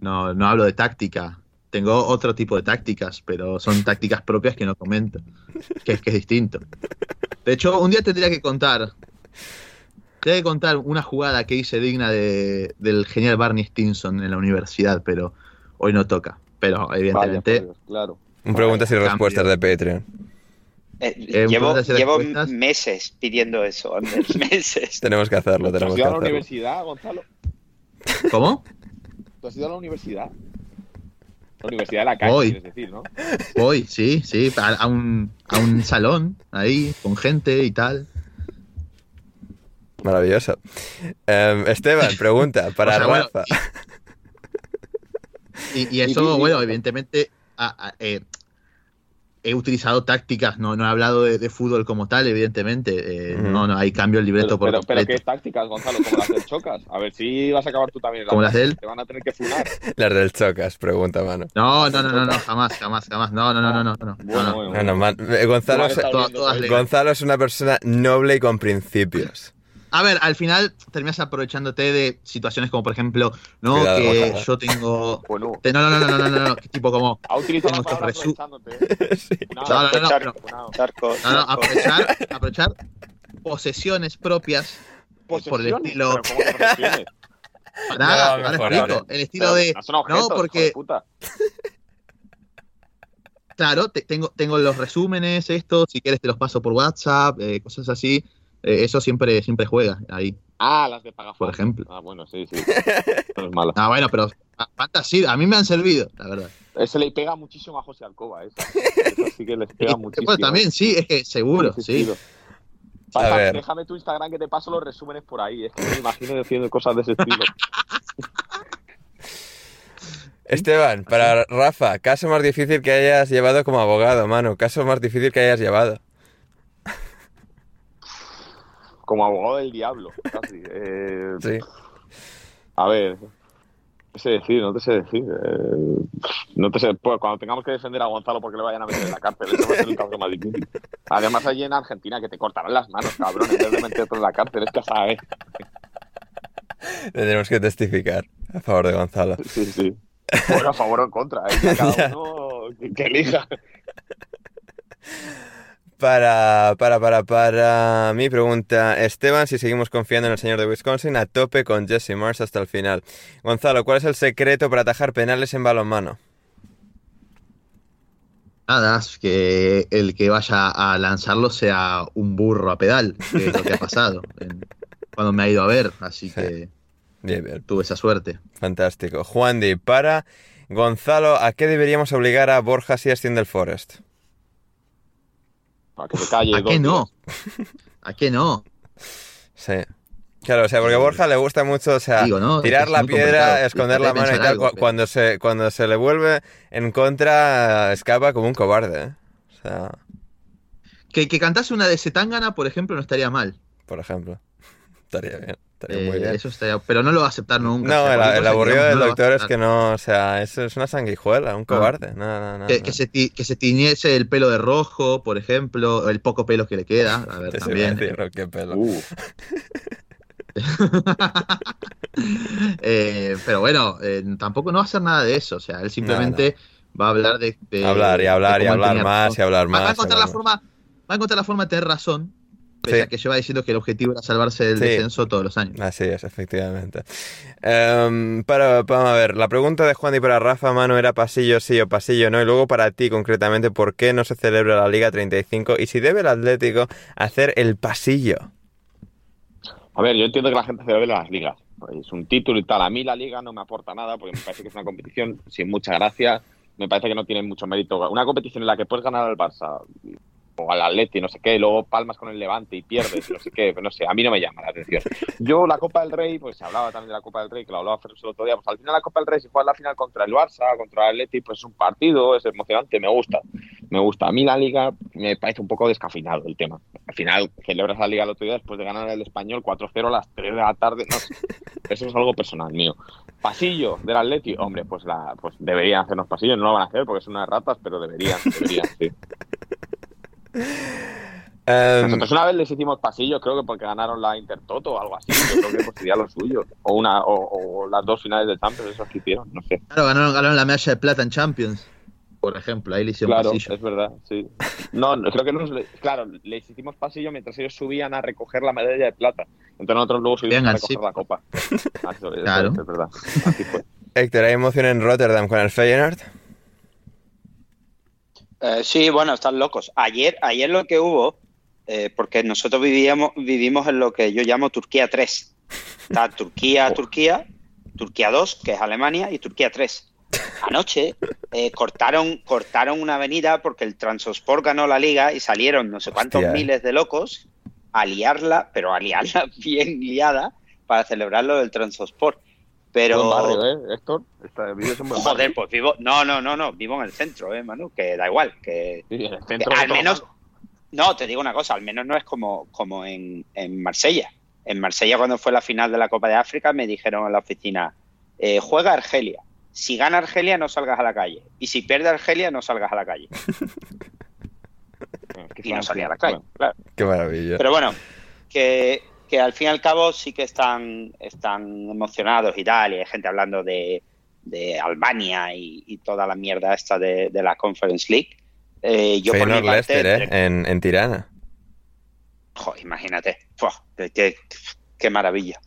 no, no hablo de táctica. Tengo otro tipo de tácticas, pero son tácticas propias que no comento, que es que es distinto. De hecho, un día tendría que contar, tendría que contar una jugada que hice digna de, del genial Barney Stinson en la universidad, pero hoy no toca. Pero evidentemente, Vaya, Dios, claro. Un preguntas y respuestas de Patreon. Eh, Eh, llevo ¿puedes hacer llevo meses pidiendo eso, meses. Tenemos que hacerlo, ¿Tú has tenemos que ido a la universidad, Gonzalo? ¿cómo? ¿Tú has ido a la universidad? Universidad de la calle, Voy. quieres decir, ¿no? Voy, sí, sí, a, a un, a un salón ahí, con gente y tal. Maravilloso. Em, Esteban, pregunta para O sea, bueno, Rafa. Y, y eso, bueno, evidentemente a- a- eh, he utilizado tácticas, no, no he hablado de, de fútbol como tal, evidentemente. eh. No, no, ahí cambio el libreto Pero, por pero, pero qué tácticas, Gonzalo, como las del Chocas. A ver si vas a acabar tú también. Como las de él. Te van a tener que funar. Las del Chocas, pregunta, mano. No, no, no, no, no, jamás, jamás, jamás. No, no, no, no, no. no, Bueno, no. bueno. Es- todas. Gonzalo es una persona noble y con principios. A ver, al final terminas aprovechándote de situaciones como, por ejemplo, no, Cuidado, que yo tengo. Bueno, te- No, no, no, no, no, no, no, tipo como. ha utilizado la palabra estos resu- aprovechándote. Sí. Funado, No, no, no, no, Charco, No, no, aprovechar, aprovechar posesiones propias por el Posesiones, estilo. pero ¿cómo que posesiones? Pará, No, ahora mejor, explico. El estilo Pero de. no son objetos, no, hijo de porque, puta. claro, te- tengo, tengo los resúmenes, esto, si quieres te los paso por WhatsApp, eh, cosas así. Eh, eso siempre, siempre juega ahí. Ah, las de Pagafondo. Por ejemplo. Ah, bueno, sí, sí. No es mala. Ah, bueno, pero a- fantasía, a mí me han servido, la verdad. Ese le pega muchísimo a José Alcoba, esa. Esa sí que les pega muchísimo. Pues también, sí, es que seguro, Sí, Pasa, ver. Déjame tu Instagram que te paso los resúmenes por ahí. Es que me imagino haciendo cosas de ese estilo. Esteban, para Rafa, caso más difícil que hayas llevado como abogado, mano. Caso más difícil que hayas llevado. Como abogado del diablo, casi. Eh, Sí. A ver, no te sé decir, no te sé decir. eh, no te sé, pues, cuando tengamos que defender a Gonzalo porque le vayan a meter en la cárcel, eso va a ser un caso más difícil. Además, allí en Argentina que te cortarán las manos, cabrón, en vez de meterte en la cárcel, es que sabes. Tendremos que testificar a favor de Gonzalo. Sí, sí. Bueno, a favor o en contra, ¿eh? Cada uno que, que elija. Para, para, para, para mi pregunta, Esteban, si seguimos confiando en el señor de Wisconsin, a tope con Jesse Mars hasta el final. Gonzalo, ¿cuál es el secreto para atajar penales en balonmano? Nada, es que el que vaya a lanzarlo sea un burro a pedal, que es lo que ha pasado en- cuando me ha ido a ver, así Sí. que Bien, bien, tuve esa suerte. fantástico. Juan Di, para Gonzalo, ¿a qué deberíamos obligar a Borja si asciende el Forest? Para que se calle. ¿A qué no? ¿A qué no? Sí. Claro, o sea, porque a Borja le gusta mucho, o sea, Digo, ¿no? tirar Es la piedra, esconder la mano y tal. algo, Cuando se, cuando se le vuelve en contra, escapa como un cobarde, ¿eh? O sea, Que, que cantase una de Zetangana, por ejemplo, no estaría mal. por ejemplo. Estaría bien, estaría Eh, muy bien. Eso estaría, pero no lo va a aceptar nunca. No, o sea, el, aburrido del no doctor es que no, o sea, es, es una sanguijuela, un cobarde. No, no, no. Que, no. que se ti- que se tiñese el pelo de rojo, por ejemplo, el poco pelo que le queda. A ver, Te también. decir, ¿no? Qué pelo. Uh, Eh, pero bueno, eh, tampoco no va a hacer nada de eso. O sea, él simplemente va a hablar de. de- Hablar y hablar y hablar más y hablar Va- Va a más encontrar la forma, va a encontrar la forma de tener razón. Pese Sí. a que lleva diciendo que el objetivo era salvarse del Sí. descenso todos los años. Así es, efectivamente. Em, para, vamos a ver, la pregunta de Juan y para Rafa, mano, era pasillo sí o pasillo no. Y luego para ti, concretamente, ¿por qué no se celebra la Liga 35? Y si debe el Atlético hacer el pasillo. A ver, yo entiendo que la gente celebra las ligas. Es un título y tal. A mí la liga no me aporta nada porque me parece que es una competición sin mucha gracia. Me parece que no tiene mucho mérito. Una competición en la que puedes ganar al Barça al Atleti, no sé qué, luego palmas con el Levante y pierdes, no sé qué, no sé, a mí no me llama la atención. Yo la Copa del Rey, pues se hablaba también de la Copa del Rey, que lo hablaba Fernández el otro día, pues al final la Copa del Rey, si juegas la final contra el Barça, contra el Atleti, pues es un partido, es emocionante, me gusta, me gusta. A mí la Liga me parece un poco descafeinado el tema. Al final celebras la Liga el otro día después de ganar el Español 4-0 a las 3 de la tarde, no sé, eso es algo personal mío. Pasillo del Atleti, hombre, pues la, pues deberían hacernos pasillo, no lo van a hacer porque son unas ratas, pero deberían, deberían, sí. Em, Nosotros una vez les hicimos pasillo, creo que porque ganaron la Intertoto o algo así. Yo creo que pues sería lo suyo. O una o, o las dos finales de Champions, esos que hicieron, no sé. Claro, ganaron, ganaron la medalla de plata en Champions, por ejemplo. Ahí le hicieron Claro, pasillo. es verdad, sí. No, no, creo que nos, claro, les hicimos pasillo mientras ellos subían a recoger la medalla de plata. Entonces nosotros luego subimos Venga, a recoger sí. la copa. Ah, eso- eso Claro. es, es verdad. Así fue. Héctor, ¿hay emoción en Rotterdam con el Feyenoord? Eh, sí, bueno, están locos. Ayer, ayer lo que hubo, eh, porque nosotros vivíamos, vivimos en lo que yo llamo Turquía 3. Está Turquía, Turquía, Turquía 2, que es Alemania, y Turquía 3. Anoche eh, cortaron, cortaron una avenida porque el Transosport ganó la liga y salieron no sé cuántos Hostia. miles de locos a liarla, pero a liarla bien liada para celebrar lo del Transosport. Pero, barrio, ¿eh, Héctor? Está, vives en buen joder, pues vivo, no, no, no, no, vivo en el centro, eh, Manu, que da igual, que, Sí, en el centro al todo menos, no, te digo una cosa, al menos no es como, como en, en Marsella. En Marsella, cuando fue la final de la Copa de África, me dijeron en la oficina, eh, juega Argelia. Si gana Argelia, no salgas a la calle. Y si pierde Argelia, no salgas a la calle. Y no salía a la calle, claro. Qué maravilla. Pero bueno, que, que al fin y al cabo sí que están, están emocionados y tal, y hay gente hablando de, de Albania y, y toda la mierda esta de, de la Conference League. Eh, yo por mi parte, ¿eh? En, en Tirana. Joder, imagínate. Fua, qué, qué- qué maravilla.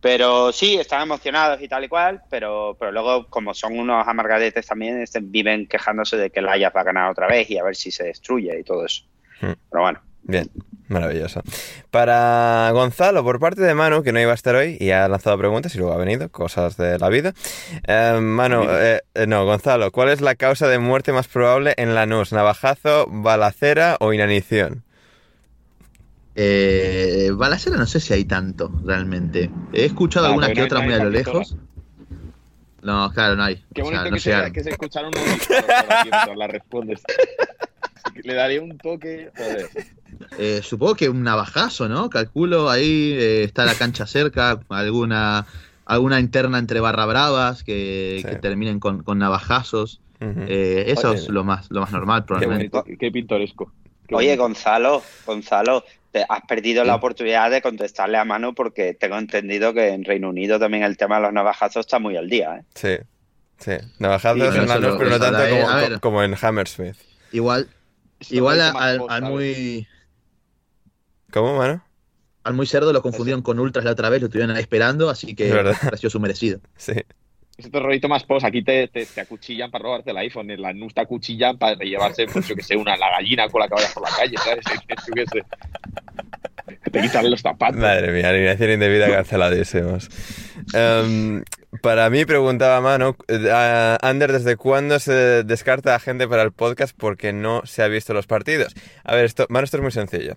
Pero sí, están emocionados y tal y cual, pero, pero luego, como son unos amargadetes también, este, viven quejándose de que el Ajax va a ganar otra vez y a ver si se destruye y todo eso. Hmm. Pero bueno, Bien, maravilloso. Para Gonzalo, por parte de Manu, que no iba a estar hoy y ha lanzado preguntas y luego ha venido, cosas de la vida. Eh, Manu, eh, eh, no, Gonzalo, ¿cuál es la causa de muerte más probable en Lanús? ¿Navajazo, balacera o inanición? Eh, balacera no sé si hay tanto, realmente. He escuchado Ah, alguna porque que no hay- otra no hay muy a lo lejos. No, claro, no hay. Qué O sea, bonito no que, que se por aquí la respondes. Le daría un toque. Joder. Eh, supongo que un navajazo, ¿no? Calculo ahí eh, está la cancha cerca, alguna alguna interna entre barra bravas que, Sí. que terminen con, con navajazos. Eh, eso Oye, es lo más, lo más normal, Qué probablemente. bonito, qué, qué pintoresco. Qué Oye. Gonzalo, Gonzalo, te has perdido la oportunidad de contestarle a mano porque tengo entendido que en Reino Unido también el tema de los navajazos está muy al día, ¿eh? Sí, sí. Navajazos Sí, pero en lo- pero no tanto como en Hammersmith. Igual, Esto igual a- al, muy ¿Cómo, Manu? al muy cerdo lo confundieron con ultras la otra vez, lo estuvieron ahí esperando, así que pareció su merecido. Sí. Es otro rollito más post. Aquí te, te, te acuchillan para robarte el iPhone. En la NUS te acuchillan para llevarse, pues yo que sé, una la gallina con la que vayas por la calle, ¿sabes? Yo qué sé. Te quitan los zapatos. Madre mía, alineación indebida canceladísimos. Em, para mí, preguntaba Manu, eh, Ander, ¿desde cuándo se descarta a gente para el podcast porque no se ha visto los partidos? A ver, esto, Manu, esto es muy sencillo.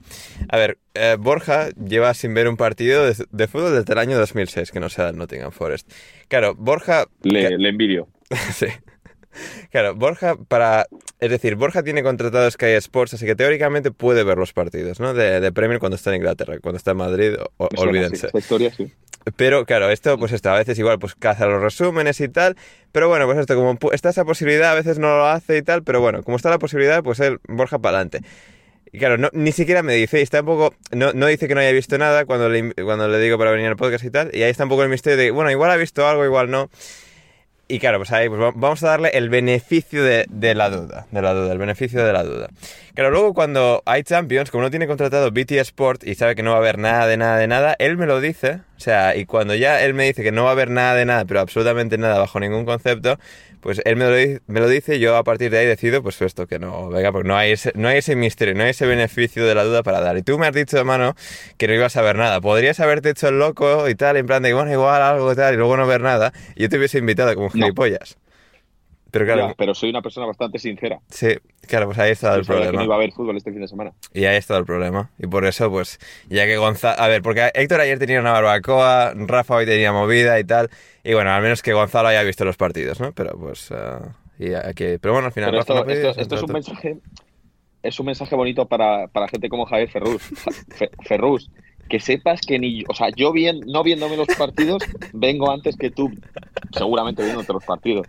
A ver, eh, Borja lleva sin ver un partido de, de fútbol desde el año 2006, que no sea el Nottingham Forest. Claro, Borja... Le, le envidio. Sí. Claro, Borja para... Es decir, Borja tiene contratado Sky Sports, así que teóricamente puede ver los partidos, ¿no? De, de Premier cuando está en Inglaterra, cuando está en Madrid, o- olvídense. sí, esta historia, sí. Pero claro, esto pues esto, a veces igual pues caza los resúmenes y tal, pero bueno, pues esto como está esa posibilidad, a veces no lo hace y tal, pero bueno, como está la posibilidad, pues él, Borja para adelante. Y claro, no, ni siquiera me dice, y está un poco, no, no dice que no haya visto nada cuando le, cuando le digo para venir al podcast y tal, y ahí está un poco el misterio de, bueno, igual ha visto algo, igual no. Y claro, pues ahí pues va- vamos a darle el beneficio de, de la duda, de la duda, el beneficio de la duda. Claro, luego cuando hay Champions, como no tiene contratado BT Sport y sabe que no va a haber nada de nada de nada, él me lo dice, o sea, y cuando ya él me dice que no va a haber nada de nada, pero absolutamente nada bajo ningún concepto, pues él me lo, me lo dice y yo a partir de ahí decido, pues esto, que no, venga, pues no hay, ese, no hay ese misterio, no hay ese beneficio de la duda para dar. Y tú me has dicho, mano, que no ibas a ver nada. Podrías haberte hecho el loco y tal, en plan de, bueno, igual algo y tal, y luego no ver nada, y yo te hubiese invitado como gilipollas. Pero claro, Ya, pero soy una persona bastante sincera. sí, claro, pues ahí está el Yo sabía que no problema. iba a haber fútbol este fin de semana. Y ahí está el problema. Y por eso, pues, ya que Gonzalo... A ver, porque Héctor ayer tenía una barbacoa, Rafa hoy tenía movida y tal. Y bueno, al menos que Gonzalo haya visto los partidos, ¿no? Pero pues... ah, y aquí... Pero bueno, al final... Pero Rafa no esto, podido, esto- se esto es un mensaje es un mensaje bonito para, para gente como Javier Ferrus. Ferrus, que sepas que ni o sea, yo bien, no viéndome los partidos, vengo antes que tú, seguramente viéndote los partidos.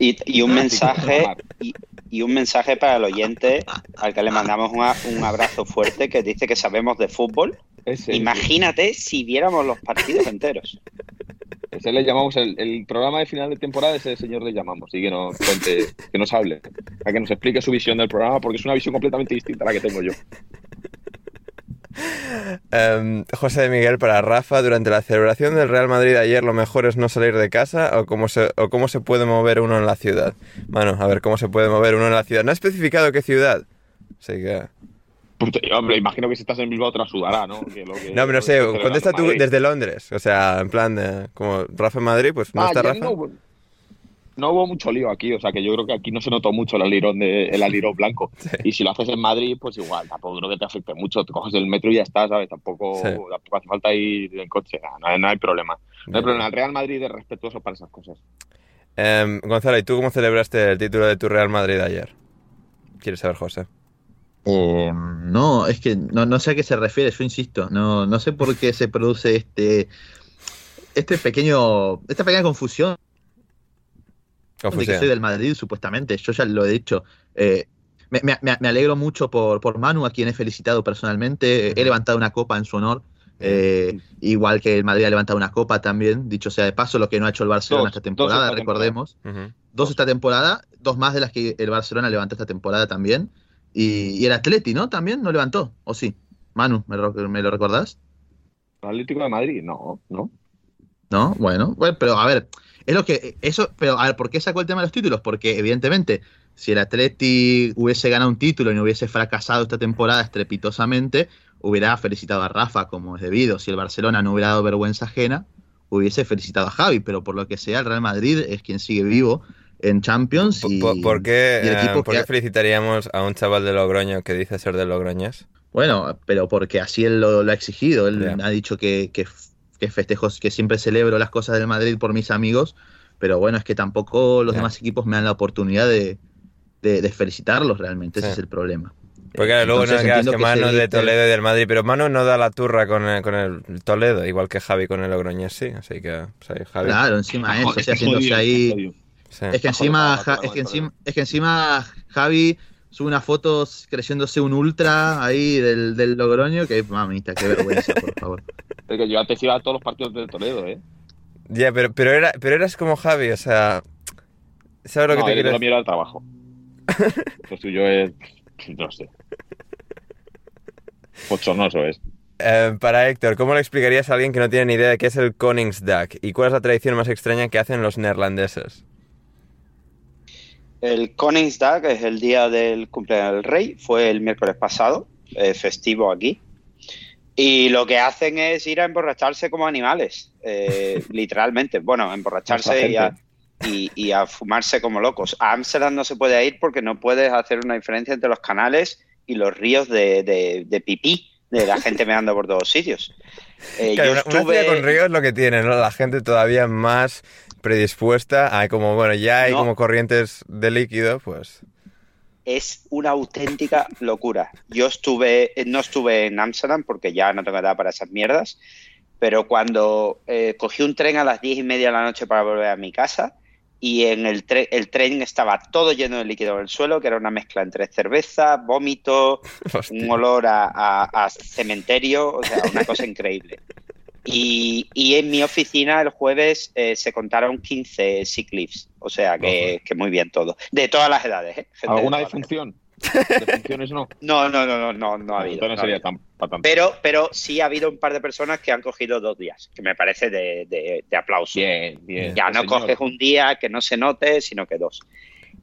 Y, y un que, mensaje y, y un mensaje para el oyente al que le mandamos una- un abrazo fuerte que dice que sabemos de fútbol. Ese, Imagínate si viéramos los partidos enteros. ese le llamamos el, el programa de final de temporada, ese señor le llamamos y que nos cuente, que nos hable, a que nos explique su visión del programa, porque es una visión completamente distinta a la que tengo yo. Em, José de Miguel para Rafa, durante la celebración del Real Madrid ayer, ¿lo mejor es no salir de casa o cómo, se, o cómo se puede mover uno en la ciudad? Bueno, a ver, ¿cómo se puede mover uno en la ciudad? No ha especificado qué ciudad. Así que... Pues, hombre, imagino que si estás en Bilbao te la sudará, ¿no? Que lo que- No, pero no sé, contesta tú desde Londres. O sea, en plan, de, como Rafa en Madrid, pues no Ah, está Rafa. no, hubo- no hubo mucho lío aquí, o sea que yo creo que aquí no se notó mucho el alirón, de, el alirón blanco. Y si lo haces en Madrid, pues igual, tampoco creo que te afecte mucho. Te coges el metro y ya está, ¿sabes? Tampoco, Sí. tampoco hace falta ir en coche, no, hay- no hay problema. No hay problema. El Real Madrid es respetuoso para esas cosas. Em, Gonzalo, ¿y tú cómo celebraste el título de tu Real Madrid ayer? ¿Quieres saber, José? Eh, no, es que no, no sé a qué se refiere, yo insisto, no, no sé por qué se produce este, este pequeño, esta pequeña confusión, de que soy del Madrid, supuestamente, yo ya lo he dicho. Eh, me, me- me- me alegro mucho por, por Manu, a quien he felicitado personalmente, he levantado una copa en su honor, eh, igual que el Madrid ha levantado una copa también, dicho sea de paso, lo que no ha hecho el Barcelona Dos, esta dos temporada, esta recordemos. Dos esta temporada, dos más de las que el Barcelona levantó esta temporada también. Y, y el Atleti, ¿no? También no levantó, ¿o sí? Manu, ¿me lo, me lo recordás? ¿El Atlético de Madrid? No, no. ¿No? Bueno, bueno, pero a ver, es lo que. Eso, pero a ver, ¿por qué sacó el tema de los títulos? Porque, evidentemente, si el Atleti hubiese ganado un título y no hubiese fracasado esta temporada estrepitosamente, hubiera felicitado a Rafa como es debido. Si el Barcelona no hubiera dado vergüenza ajena, hubiese felicitado a Javi, pero por lo que sea, el Real Madrid es quien sigue vivo en Champions y, ¿Por, por qué, y el equipo eh, por qué felicitaríamos a un chaval de Logroño que dice ser de Logroñés? Bueno, pero porque así él lo, lo ha exigido. Él ha dicho que, que, que festejos, que siempre celebro las cosas del Madrid por mis amigos, pero bueno, es que tampoco los Ya. demás equipos me dan la oportunidad de, de- de felicitarlos realmente. Ese Sí. es el problema. Porque claro, luego no Entonces, quedas entiendo que que Manu se de Toledo y del Madrid, pero Manu no da la turra con el, con el Toledo, igual que Javi con el Logroñés, sí. Así que, pues ahí, Javi. Claro, encima eso, Joder, o sea, haciéndose ahí. Sí. Es que encima, es que encima, es que encima Javi sube unas fotos creyéndose un ultra ahí del, del Logroño, que mamita, qué vergüenza, por favor. Es que yo antes iba a todos los partidos de Toledo, ¿eh? Ya, pero, pero, era, pero eras como Javi, o sea... ¿Sabes lo que no, te quiero era el trabajo. Lo suyo es... No sé. Pochonoso es. Eh, para Héctor, ¿cómo le explicarías a alguien que no tiene ni idea de qué es el Koningsdag? ¿Y cuál es la tradición más extraña que hacen los neerlandeses? El Koningsdag es el día del cumpleaños del rey, fue el miércoles pasado, eh, festivo aquí. Y lo que hacen es ir a emborracharse como animales, eh, literalmente. Bueno, emborracharse y a, y, y a fumarse como locos. A Amsterdam no se puede ir porque no puedes hacer una diferencia entre los canales y los ríos de, de- de pipí de la gente meando por todos sitios. Eh, Claro, yo una, una estuve- con ríos es lo que tiene, ¿no? La gente todavía más predispuesta a como, bueno, ya hay No. como corrientes de líquido, pues... es una auténtica locura. Yo estuve, no estuve en Amsterdam porque ya no tengo edad para esas mierdas, pero cuando eh, cogí un tren a las diez y media de la noche para volver a mi casa y en el, tre- el tren estaba todo lleno de líquido en el suelo, que era una mezcla entre cerveza, vómito, hostia. un olor a, a- a cementerio, o sea, una cosa increíble. Y, y en mi oficina el jueves eh, se contaron 15 sick leaves, o sea que, que muy bien todo. De todas las edades, ¿eh? ¿Alguna defunción? Defunciones no. no, no, no, no, no, no ha habido. No no ha sería habido. tan. Pero, pero sí ha habido un par de personas que han cogido dos días, que me parece de, de- de aplauso. Bien, bien. Ya Sí, no señor. coges un día que no se note, sino que dos.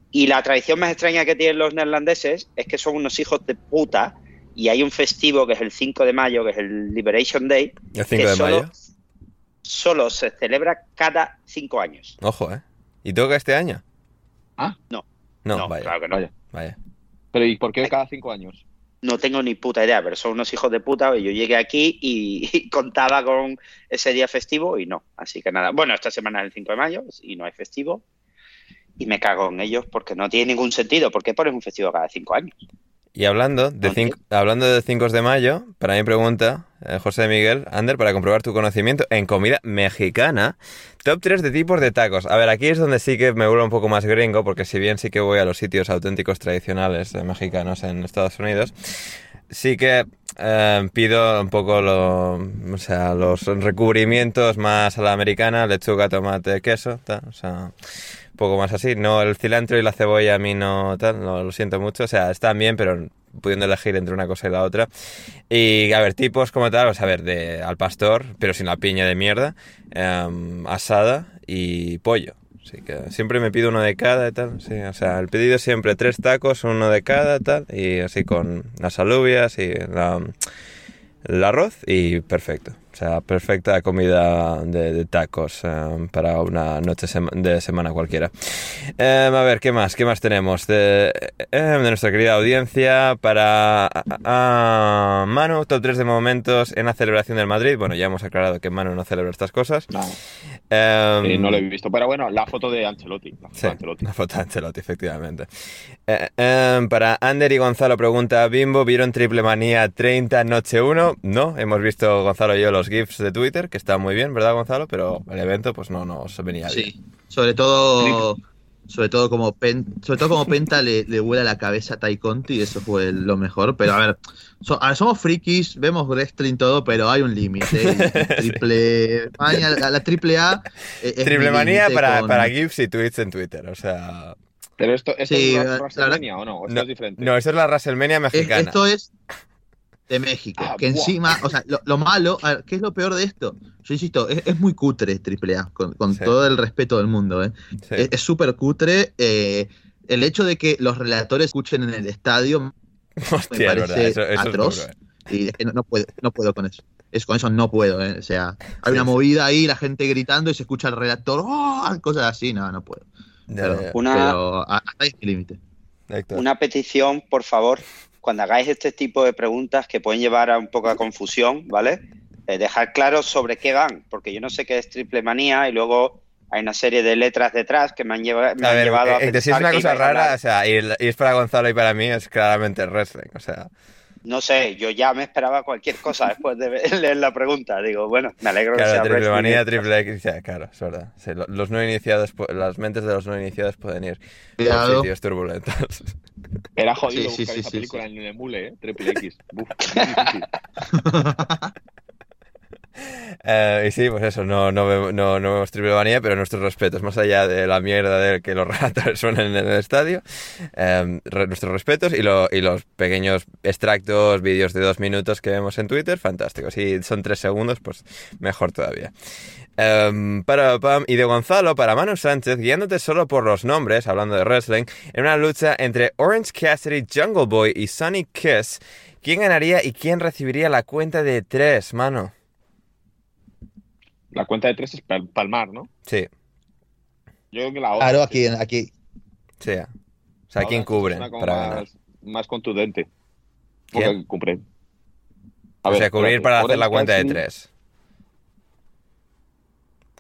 Y la tradición más extraña que tienen los neerlandeses es que son unos hijos de puta y hay un festivo que es el 5 de mayo, que es el Liberation Day, El 5 que de solo, mayo. solo se celebra cada cinco años. Ojo, ¿eh? ¿Y toca este año? Ah. No. No, No, vaya, claro que no. Vaya. vaya. Pero ¿y por qué cada cinco años? No tengo ni puta idea, pero son unos hijos de puta. Yo llegué aquí y, y contaba con ese día festivo y no. Así que nada. Bueno, esta semana es el 5 de mayo y no hay festivo. Y me cago en ellos porque no tiene ningún sentido. ¿Por qué pones un festivo cada cinco años? Y hablando de, ¿Por cinco, hablando de 5 de mayo, para mi pregunta, eh, José Miguel, Ander, para comprobar tu conocimiento en comida mexicana, top 3 de tipos de tacos. A ver, aquí es donde sí que me vuelvo un poco más gringo, porque si bien sí que voy a los sitios auténticos tradicionales eh, mexicanos en Estados Unidos, sí que eh, pido un poco lo, o sea, los recubrimientos más a la americana, lechuga, tomate, queso, tal, o sea, poco más así. No, el cilantro y la cebolla a mí no tal, no, lo siento mucho, o sea, están bien, pero pudiendo elegir entre una cosa y la otra. Y a ver, tipos como tal, pues a ver, de al pastor, pero sin la piña de mierda, em, asada y pollo. Así que siempre me pido uno de cada y tal. Sí, o sea, el pedido siempre tres tacos, uno de cada tal. Y así con las alubias y la, el arroz y perfecto. O sea, perfecta comida de, de tacos eh, para una noche sema- de semana cualquiera. Eh, a ver, ¿qué más? ¿Qué más tenemos? De, de nuestra querida audiencia para ah, Manu, top 3 de momentos en la celebración del Madrid. Bueno, ya hemos aclarado que Manu no celebra estas cosas. Eh, eh, no lo he visto. Pero bueno, la foto de Ancelotti. La foto Sí, de Ancelotti. una foto de Ancelotti, efectivamente. Eh, eh, para Ander y Gonzalo pregunta, Bimbo, ¿vieron Triple Manía 30 Noche 1? No, hemos visto Gonzalo y yo los GIFs de Twitter, que está muy bien, ¿verdad Gonzalo? Pero el evento pues no nos venía bien. Sí, sobre todo, sobre todo como Pen- sobre todo como Penta le, le vuela la cabeza a Tai Conti, eso fue lo mejor. Pero a ver, so- a ver, somos frikis, vemos wrestling todo, pero hay un límite. Triple manía, la, la triple A. eh, es Triple Manía para, con- para GIFs y tweets en Twitter, o sea... Pero esto, esto Sí, es la- o no, ¿O esto No, es diferente. no, eso es la WrestleMania Es- mexicana. esto es de México. Ah, que encima, o sea, lo, lo malo, a ver, ¿qué es lo peor de esto? Yo insisto, es, es muy cutre Triple A, con, con Sí. todo el respeto del mundo, ¿eh? Sí. Es es súper cutre. eh, el hecho de que los relatores escuchen en el estadio Hostia, me es parece eso, eso es atroz. duro, eh. y es que no, no puedo, no puedo con eso. Es, con eso no puedo, ¿eh? O sea, hay Sí, una sí. movida ahí, la gente gritando y se escucha el relator, ¡oh! cosas así, no, no puedo. Ya, Pero, ya, Una- pero hasta es límite. Una petición, por favor, cuando hagáis este tipo de preguntas que pueden llevar a un poco a confusión, ¿vale? Eh, dejar claro sobre qué van, porque yo no sé qué es triple manía y luego hay una serie de letras detrás que me han, lleva- me A han ver, llevado a eh, pensar una cosa rara, o sea, y, y es para Gonzalo y para mí, es claramente wrestling, o sea... No sé, yo ya me esperaba cualquier cosa después de leer la pregunta. Digo, bueno, me alegro que Claro, sea triple manía, triple X, ya, claro, es verdad. Sí, lo- los no iniciados, las mentes de los no iniciados pueden ir Cuidado. sitios turbulentos. Era jodido Sí, sí, buscar sí, esa sí, película sí. en el emule, ¿eh? Triple X. Buf, Eh, y sí, pues eso, no, no, no, no vemos triple pero nuestros respetos, más allá de la mierda de que los relatores suenen en el estadio, eh, re- nuestros respetos y, lo- y los pequeños extractos, vídeos de dos minutos que vemos en Twitter, fantásticos. Si son tres segundos, pues mejor todavía. Em, para Pam y de Gonzalo para Manu Sánchez, guiándote solo por los nombres, hablando de wrestling, en una lucha entre Orange Cassidy, Jungle Boy y Sonny Kiss, ¿quién ganaría y quién recibiría la cuenta de tres, mano? La cuenta de tres es pal- palmar, ¿no? Sí, Yo creo que la otra. Claro, sí. aquí, aquí. sí. O sea, ¿quién cubre es para más, ganar? Más contundente. ¿Quién? Cubre. A O ver, sea, cubrir para hacer la cuenta de tres.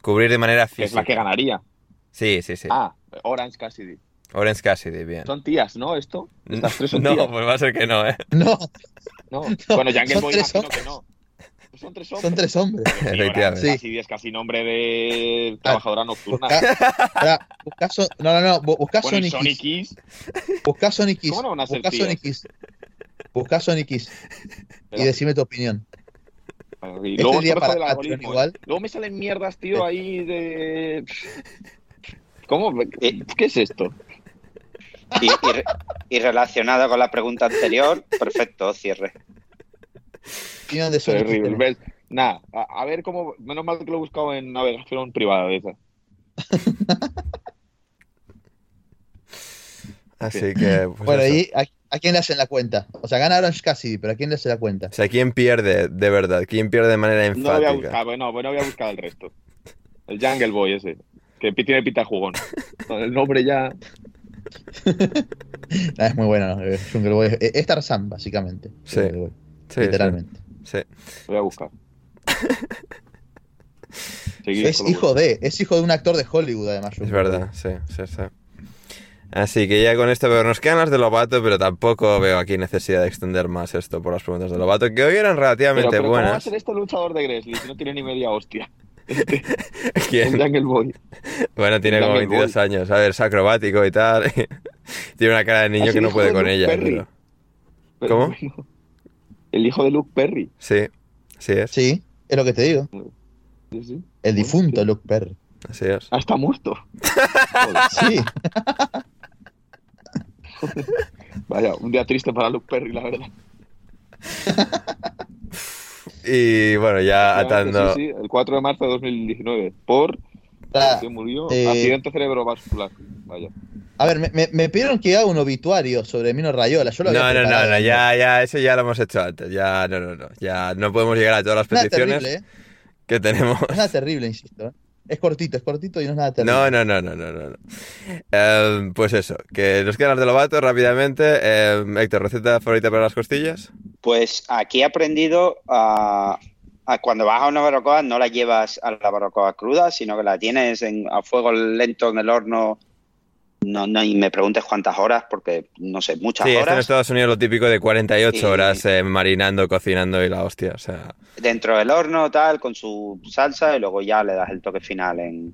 Cubrir de manera Que es la que física. ganaría. Sí, sí, sí. Ah, Orange Cassidy. Orange Cassidy, bien. Son tías, ¿no? Esto. Estas tres son no, tías. pues va a ser que no, ¿eh? No, No. Bueno, son Boy imagino hombres. que no. Pues Son tres hombres. son tres hombres. Sí. Cassidy es casi nombre de trabajadora nocturna. Busca, busca so- no, no, no, bu- busca Bueno, y Sonic. Kiss. Busca Sonic Kiss. ¿Cómo no van a ser Busca? Sonic Kiss. Busca Sonic Kiss. Y decime tu opinión. Y Este luego día todo para del Patreon algoritmo, igual. ¿eh? Luego me salen mierdas, tío, ahí de. ¿Cómo? ¿Qué es esto? Y, y re- y relacionado con la pregunta anterior, perfecto, cierre. Opinión de Sonic. Terrible. Nada, a, a ver cómo. Menos mal que lo he buscado en navegación privada de esa. Así que, pues Bueno, eso. y a, a quién le hacen la cuenta? O sea, gana Orange Cassidy, pero ¿a quién le hace la cuenta? O sea, ¿quién pierde de verdad? ¿Quién pierde de manera No voy a enfática? buscar, bueno, bueno, voy a buscar el resto. El Jungle Boy ese. Que tiene pita jugón. Con el nombre ya. Es muy bueno, ¿no? Jungle Boy. Es, es Tarzán, básicamente. Sí. Sí, literalmente. Sí. voy a buscar. Es hijo de, es hijo de un actor de Hollywood, además. Es verdad, sí, sí, sí. Así que ya con esto pero nos quedan las de Lobato, pero tampoco veo aquí necesidad de extender más esto por las preguntas de Lobato, que hoy eran Pero, relativamente pero ¿cómo va a buenas. ser este luchador de Grizzly si no tiene ni media hostia? Este, ¿Quién? el Jungle Boy. Bueno, tiene como Jungle 22 años, a ver, es acrobático y tal. tiene una cara de niño ¿Es que no puede de con Luke ella. Perry? pero- Pero ¿Cómo? bueno, el hijo de Luke Perry. Sí, sí es, Sí, es lo que te digo. Sí, sí. El difunto Luke Perry. así es. Ah, está muerto. Sí. Vaya, un día triste para Luke Perry, la verdad. Y bueno, ya atando. Sí, sí, el 4 de marzo de 2019. Por. Ah, que murió. eh, Accidente cerebrovascular. Vaya. A ver, me, me- me pidieron que haga un obituario sobre Mino Rayola. Yo lo había No, no, no, ya, ya, eso ya lo hemos hecho antes. Ya, no, no, no. Ya no podemos llegar a todas las peticiones terrible, ¿eh? que tenemos. No es nada terrible, insisto. ¿eh? Es cortito, es cortito y no es nada terrible. No, no, no, no, no, no. no. Eh, pues eso, que nos quedan las de Lobato rápidamente. Eh, Héctor, ¿receta favorita para las costillas? Pues aquí he aprendido a, a cuando vas a una barbacoa no la llevas a la barbacoa cruda, sino que la tienes en, a fuego lento en el horno. No, no, y me preguntes cuántas horas, porque no sé, muchas Sí, esto en horas. Estados Unidos lo típico de 48 Sí. horas eh, marinando, cocinando y la hostia. O sea, Dentro del horno, tal, con su salsa, y luego ya le das el toque final en,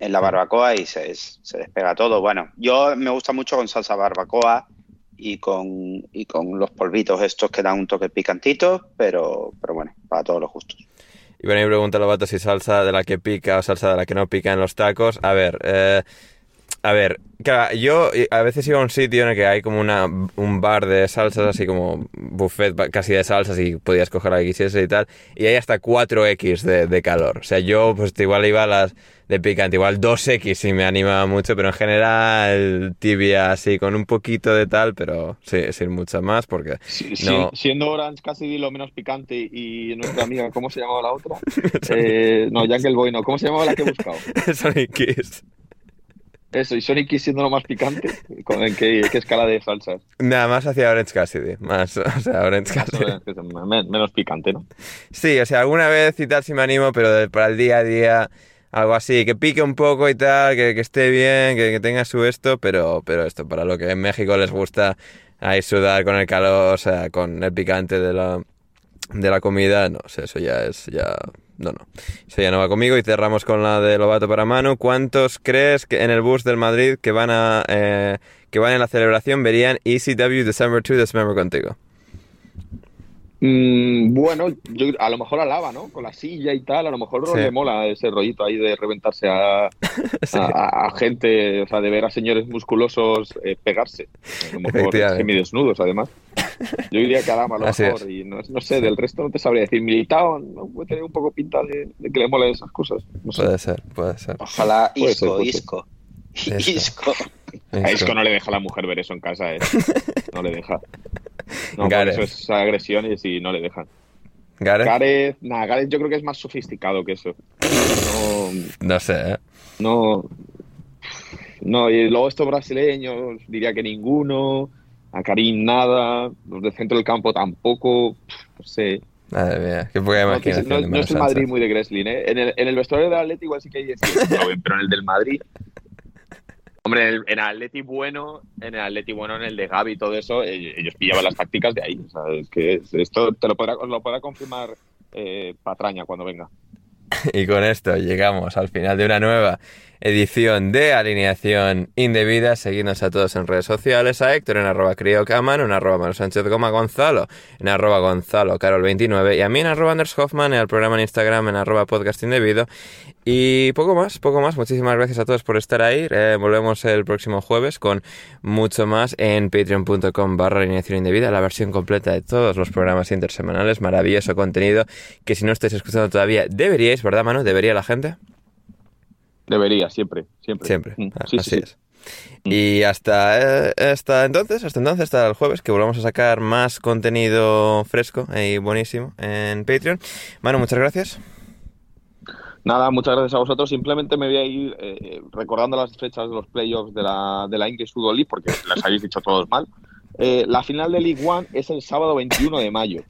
en la barbacoa y se, se despega todo. Bueno, yo me gusta mucho con salsa barbacoa y con, y con los polvitos estos que dan un toque picantito, pero, pero bueno, para todos los gustos. Y bueno, y pregunta Lobato si salsa de la que pica o salsa de la que no pica en los tacos. A ver, eh, a ver, claro, yo eh, a veces iba a un sitio en el que hay como una, un bar de salsas, así como buffet casi de salsas y podías coger la que y tal, y hay hasta 4X de, de calor. O sea, yo pues igual iba a las de picante, igual 2X si me animaba mucho, pero en general tibia así, con un poquito de tal, pero sí, sin mucha más, porque Sí, sí, no... Siendo Orange casi lo menos picante y nuestra amiga, ¿cómo se llamaba la otra? Eh, no, Jungle Boy no. ¿Cómo se llamaba la que he buscado? Sonic Kiss. Eso, y Sonic siendo lo más picante. ¿Con- ¿En qué, qué escala de salsas? Nada más hacia Orange Cassidy, más, o sea, Orange Cassidy. Men- Menos picante, ¿no? Sí, o sea, alguna vez y tal sí me animo, pero para el día a día, algo así, que pique un poco y tal, que, que esté bien, que, que tenga su esto, pero, pero esto, para lo que en México les gusta ahí sudar con el calor, o sea, con el picante de la, de la comida, no, o sea, eso ya es, ya, no, no, eso ya no va conmigo y cerramos con la de Lobato para Manu. ¿Cuántos crees que en el bus del Madrid que van a, eh, que van en la celebración verían ECW December 2 December contigo? Mm, bueno, yo, a lo mejor alaba, ¿no? Con la silla y tal, a lo mejor no Sí. le mola ese rollito ahí de reventarse a, a- a- a gente, o sea, de ver a señores musculosos eh, pegarse. A lo mejor semidesnudos, además. Yo diría que alaba a lo Así mejor, es. y no, no sé, del resto no te sabría decir. Militao, ¿no? puede tener un poco pinta de, de que le molen esas cosas. No sé. Puede ser, puede ser. Ojalá Puede ser, Isco, ser. Isco. Isco. Isco. A Isco no le deja a la mujer ver eso en casa, ¿eh? No le deja. No, eso es agresiones y no le dejan. Gareth, Gareth, nada, Gareth yo creo que es más sofisticado que eso. No, no sé, ¿eh? no, no, y luego estos brasileños, diría que ninguno, a Karim nada, los del centro del campo tampoco, no sé. Madre mía, qué poca imaginación. no- no es el Madrid muy de Greslin, ¿eh? En el, en el vestuario del Atleti igual sí que hay pero en el del Madrid... Hombre, en el, en Atleti bueno, en el Atleti bueno, en el de Gaby y todo eso, eh, ellos pillaban las tácticas de ahí. O sea, es que es- esto te lo podrá, lo podrá confirmar eh, Patraña cuando venga. Y con esto llegamos al final de una nueva edición de Alineación Indebida. Seguidnos a todos en redes sociales, a Héctor en arroba criocamano, en arroba Manu Sánchez Goma Gonzalo, en arroba Gonzalo Carol29 y a mí en arroba Anders Hoffman, en el programa en Instagram en arroba podcast indebido. Y poco más, poco más. Muchísimas gracias a todos por estar ahí. Eh, volvemos el próximo jueves con mucho más en patreon.com barra alineación indebida, la versión completa de todos los programas intersemanales. Maravilloso contenido que si no estáis escuchando todavía deberíais, ¿verdad, Manu? ¿Debería la gente? Debería, siempre, siempre. Siempre. Mm, Ah, sí, Así sí, sí. es. Y hasta, eh, hasta entonces, hasta entonces, hasta el jueves, que volvamos a sacar más contenido fresco y buenísimo en Patreon. Manu, muchas gracias. Nada, muchas gracias a vosotros. Simplemente me voy a ir eh, recordando las fechas de los playoffs de la, de la English Football League, porque las habéis dicho todos mal. Eh, la final de League One es el sábado 21 de mayo.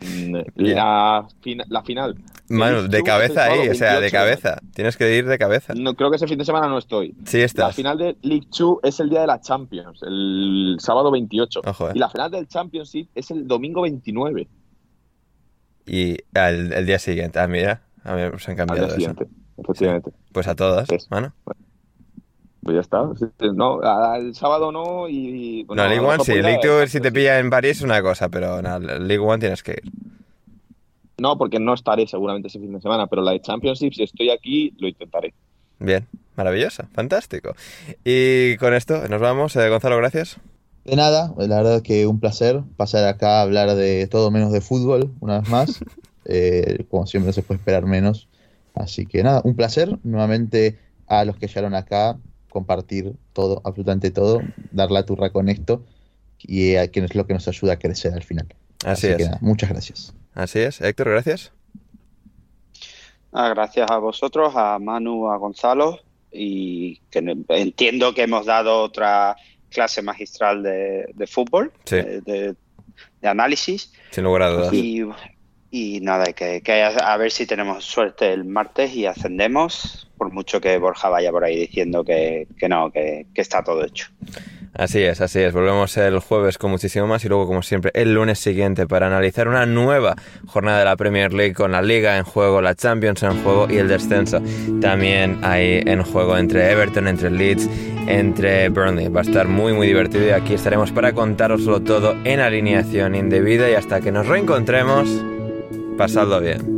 Mm, La, fina- la final. Manu, League de cabeza es ahí, o sea, de 28 mayo. cabeza. Tienes que ir de cabeza. No, creo que ese fin de semana no estoy. Sí La estás. final de League Two es el día de la Champions, el sábado 28. Ojo, eh. Y la final del Championship es el domingo 29, Y el, el día siguiente. Ah, mira, a mí se han al cambiado día eso. siguiente. Efectivamente. Pues a todas, Sí. Manu. Pues ya está. No, el sábado no y... bueno, No, League a lo One mejor sí. puedo ir League a- 2 si te pilla en París es una cosa, pero no, League One tienes que ir. No, porque no estaré seguramente ese fin de semana, pero la de Championship, si estoy aquí, lo intentaré. Bien, maravilloso, fantástico. Y con esto nos vamos. Eh, Gonzalo, gracias. De nada, la verdad que un placer pasar acá a hablar de todo menos de fútbol, una vez más. Eh, como siempre no se puede esperar menos. Así que nada, un placer nuevamente a los que llegaron acá, compartir todo, absolutamente todo, dar la turra con esto y a quien es lo que nos ayuda a crecer al final. Así, es. que nada, muchas gracias. Así es. Héctor, gracias. Ah, gracias a vosotros, a Manu, a Gonzalo y que entiendo que hemos dado otra clase magistral de, de fútbol, Sí. de, de- de análisis Sin lugar a dudas. y, y nada, que, a ver si tenemos suerte el martes y ascendemos, por mucho que Borja vaya por ahí diciendo que, que no, que, que está todo hecho. Así es, así es. Volvemos el jueves con muchísimo más y luego, como siempre, el lunes siguiente para analizar una nueva jornada de la Premier League con la Liga en juego, la Champions en juego y el descenso también ahí en juego entre Everton, entre Leeds, entre Burnley. Va a estar muy, muy divertido y aquí estaremos para contároslo todo en alineación indebida y hasta que nos reencontremos, pasadlo bien.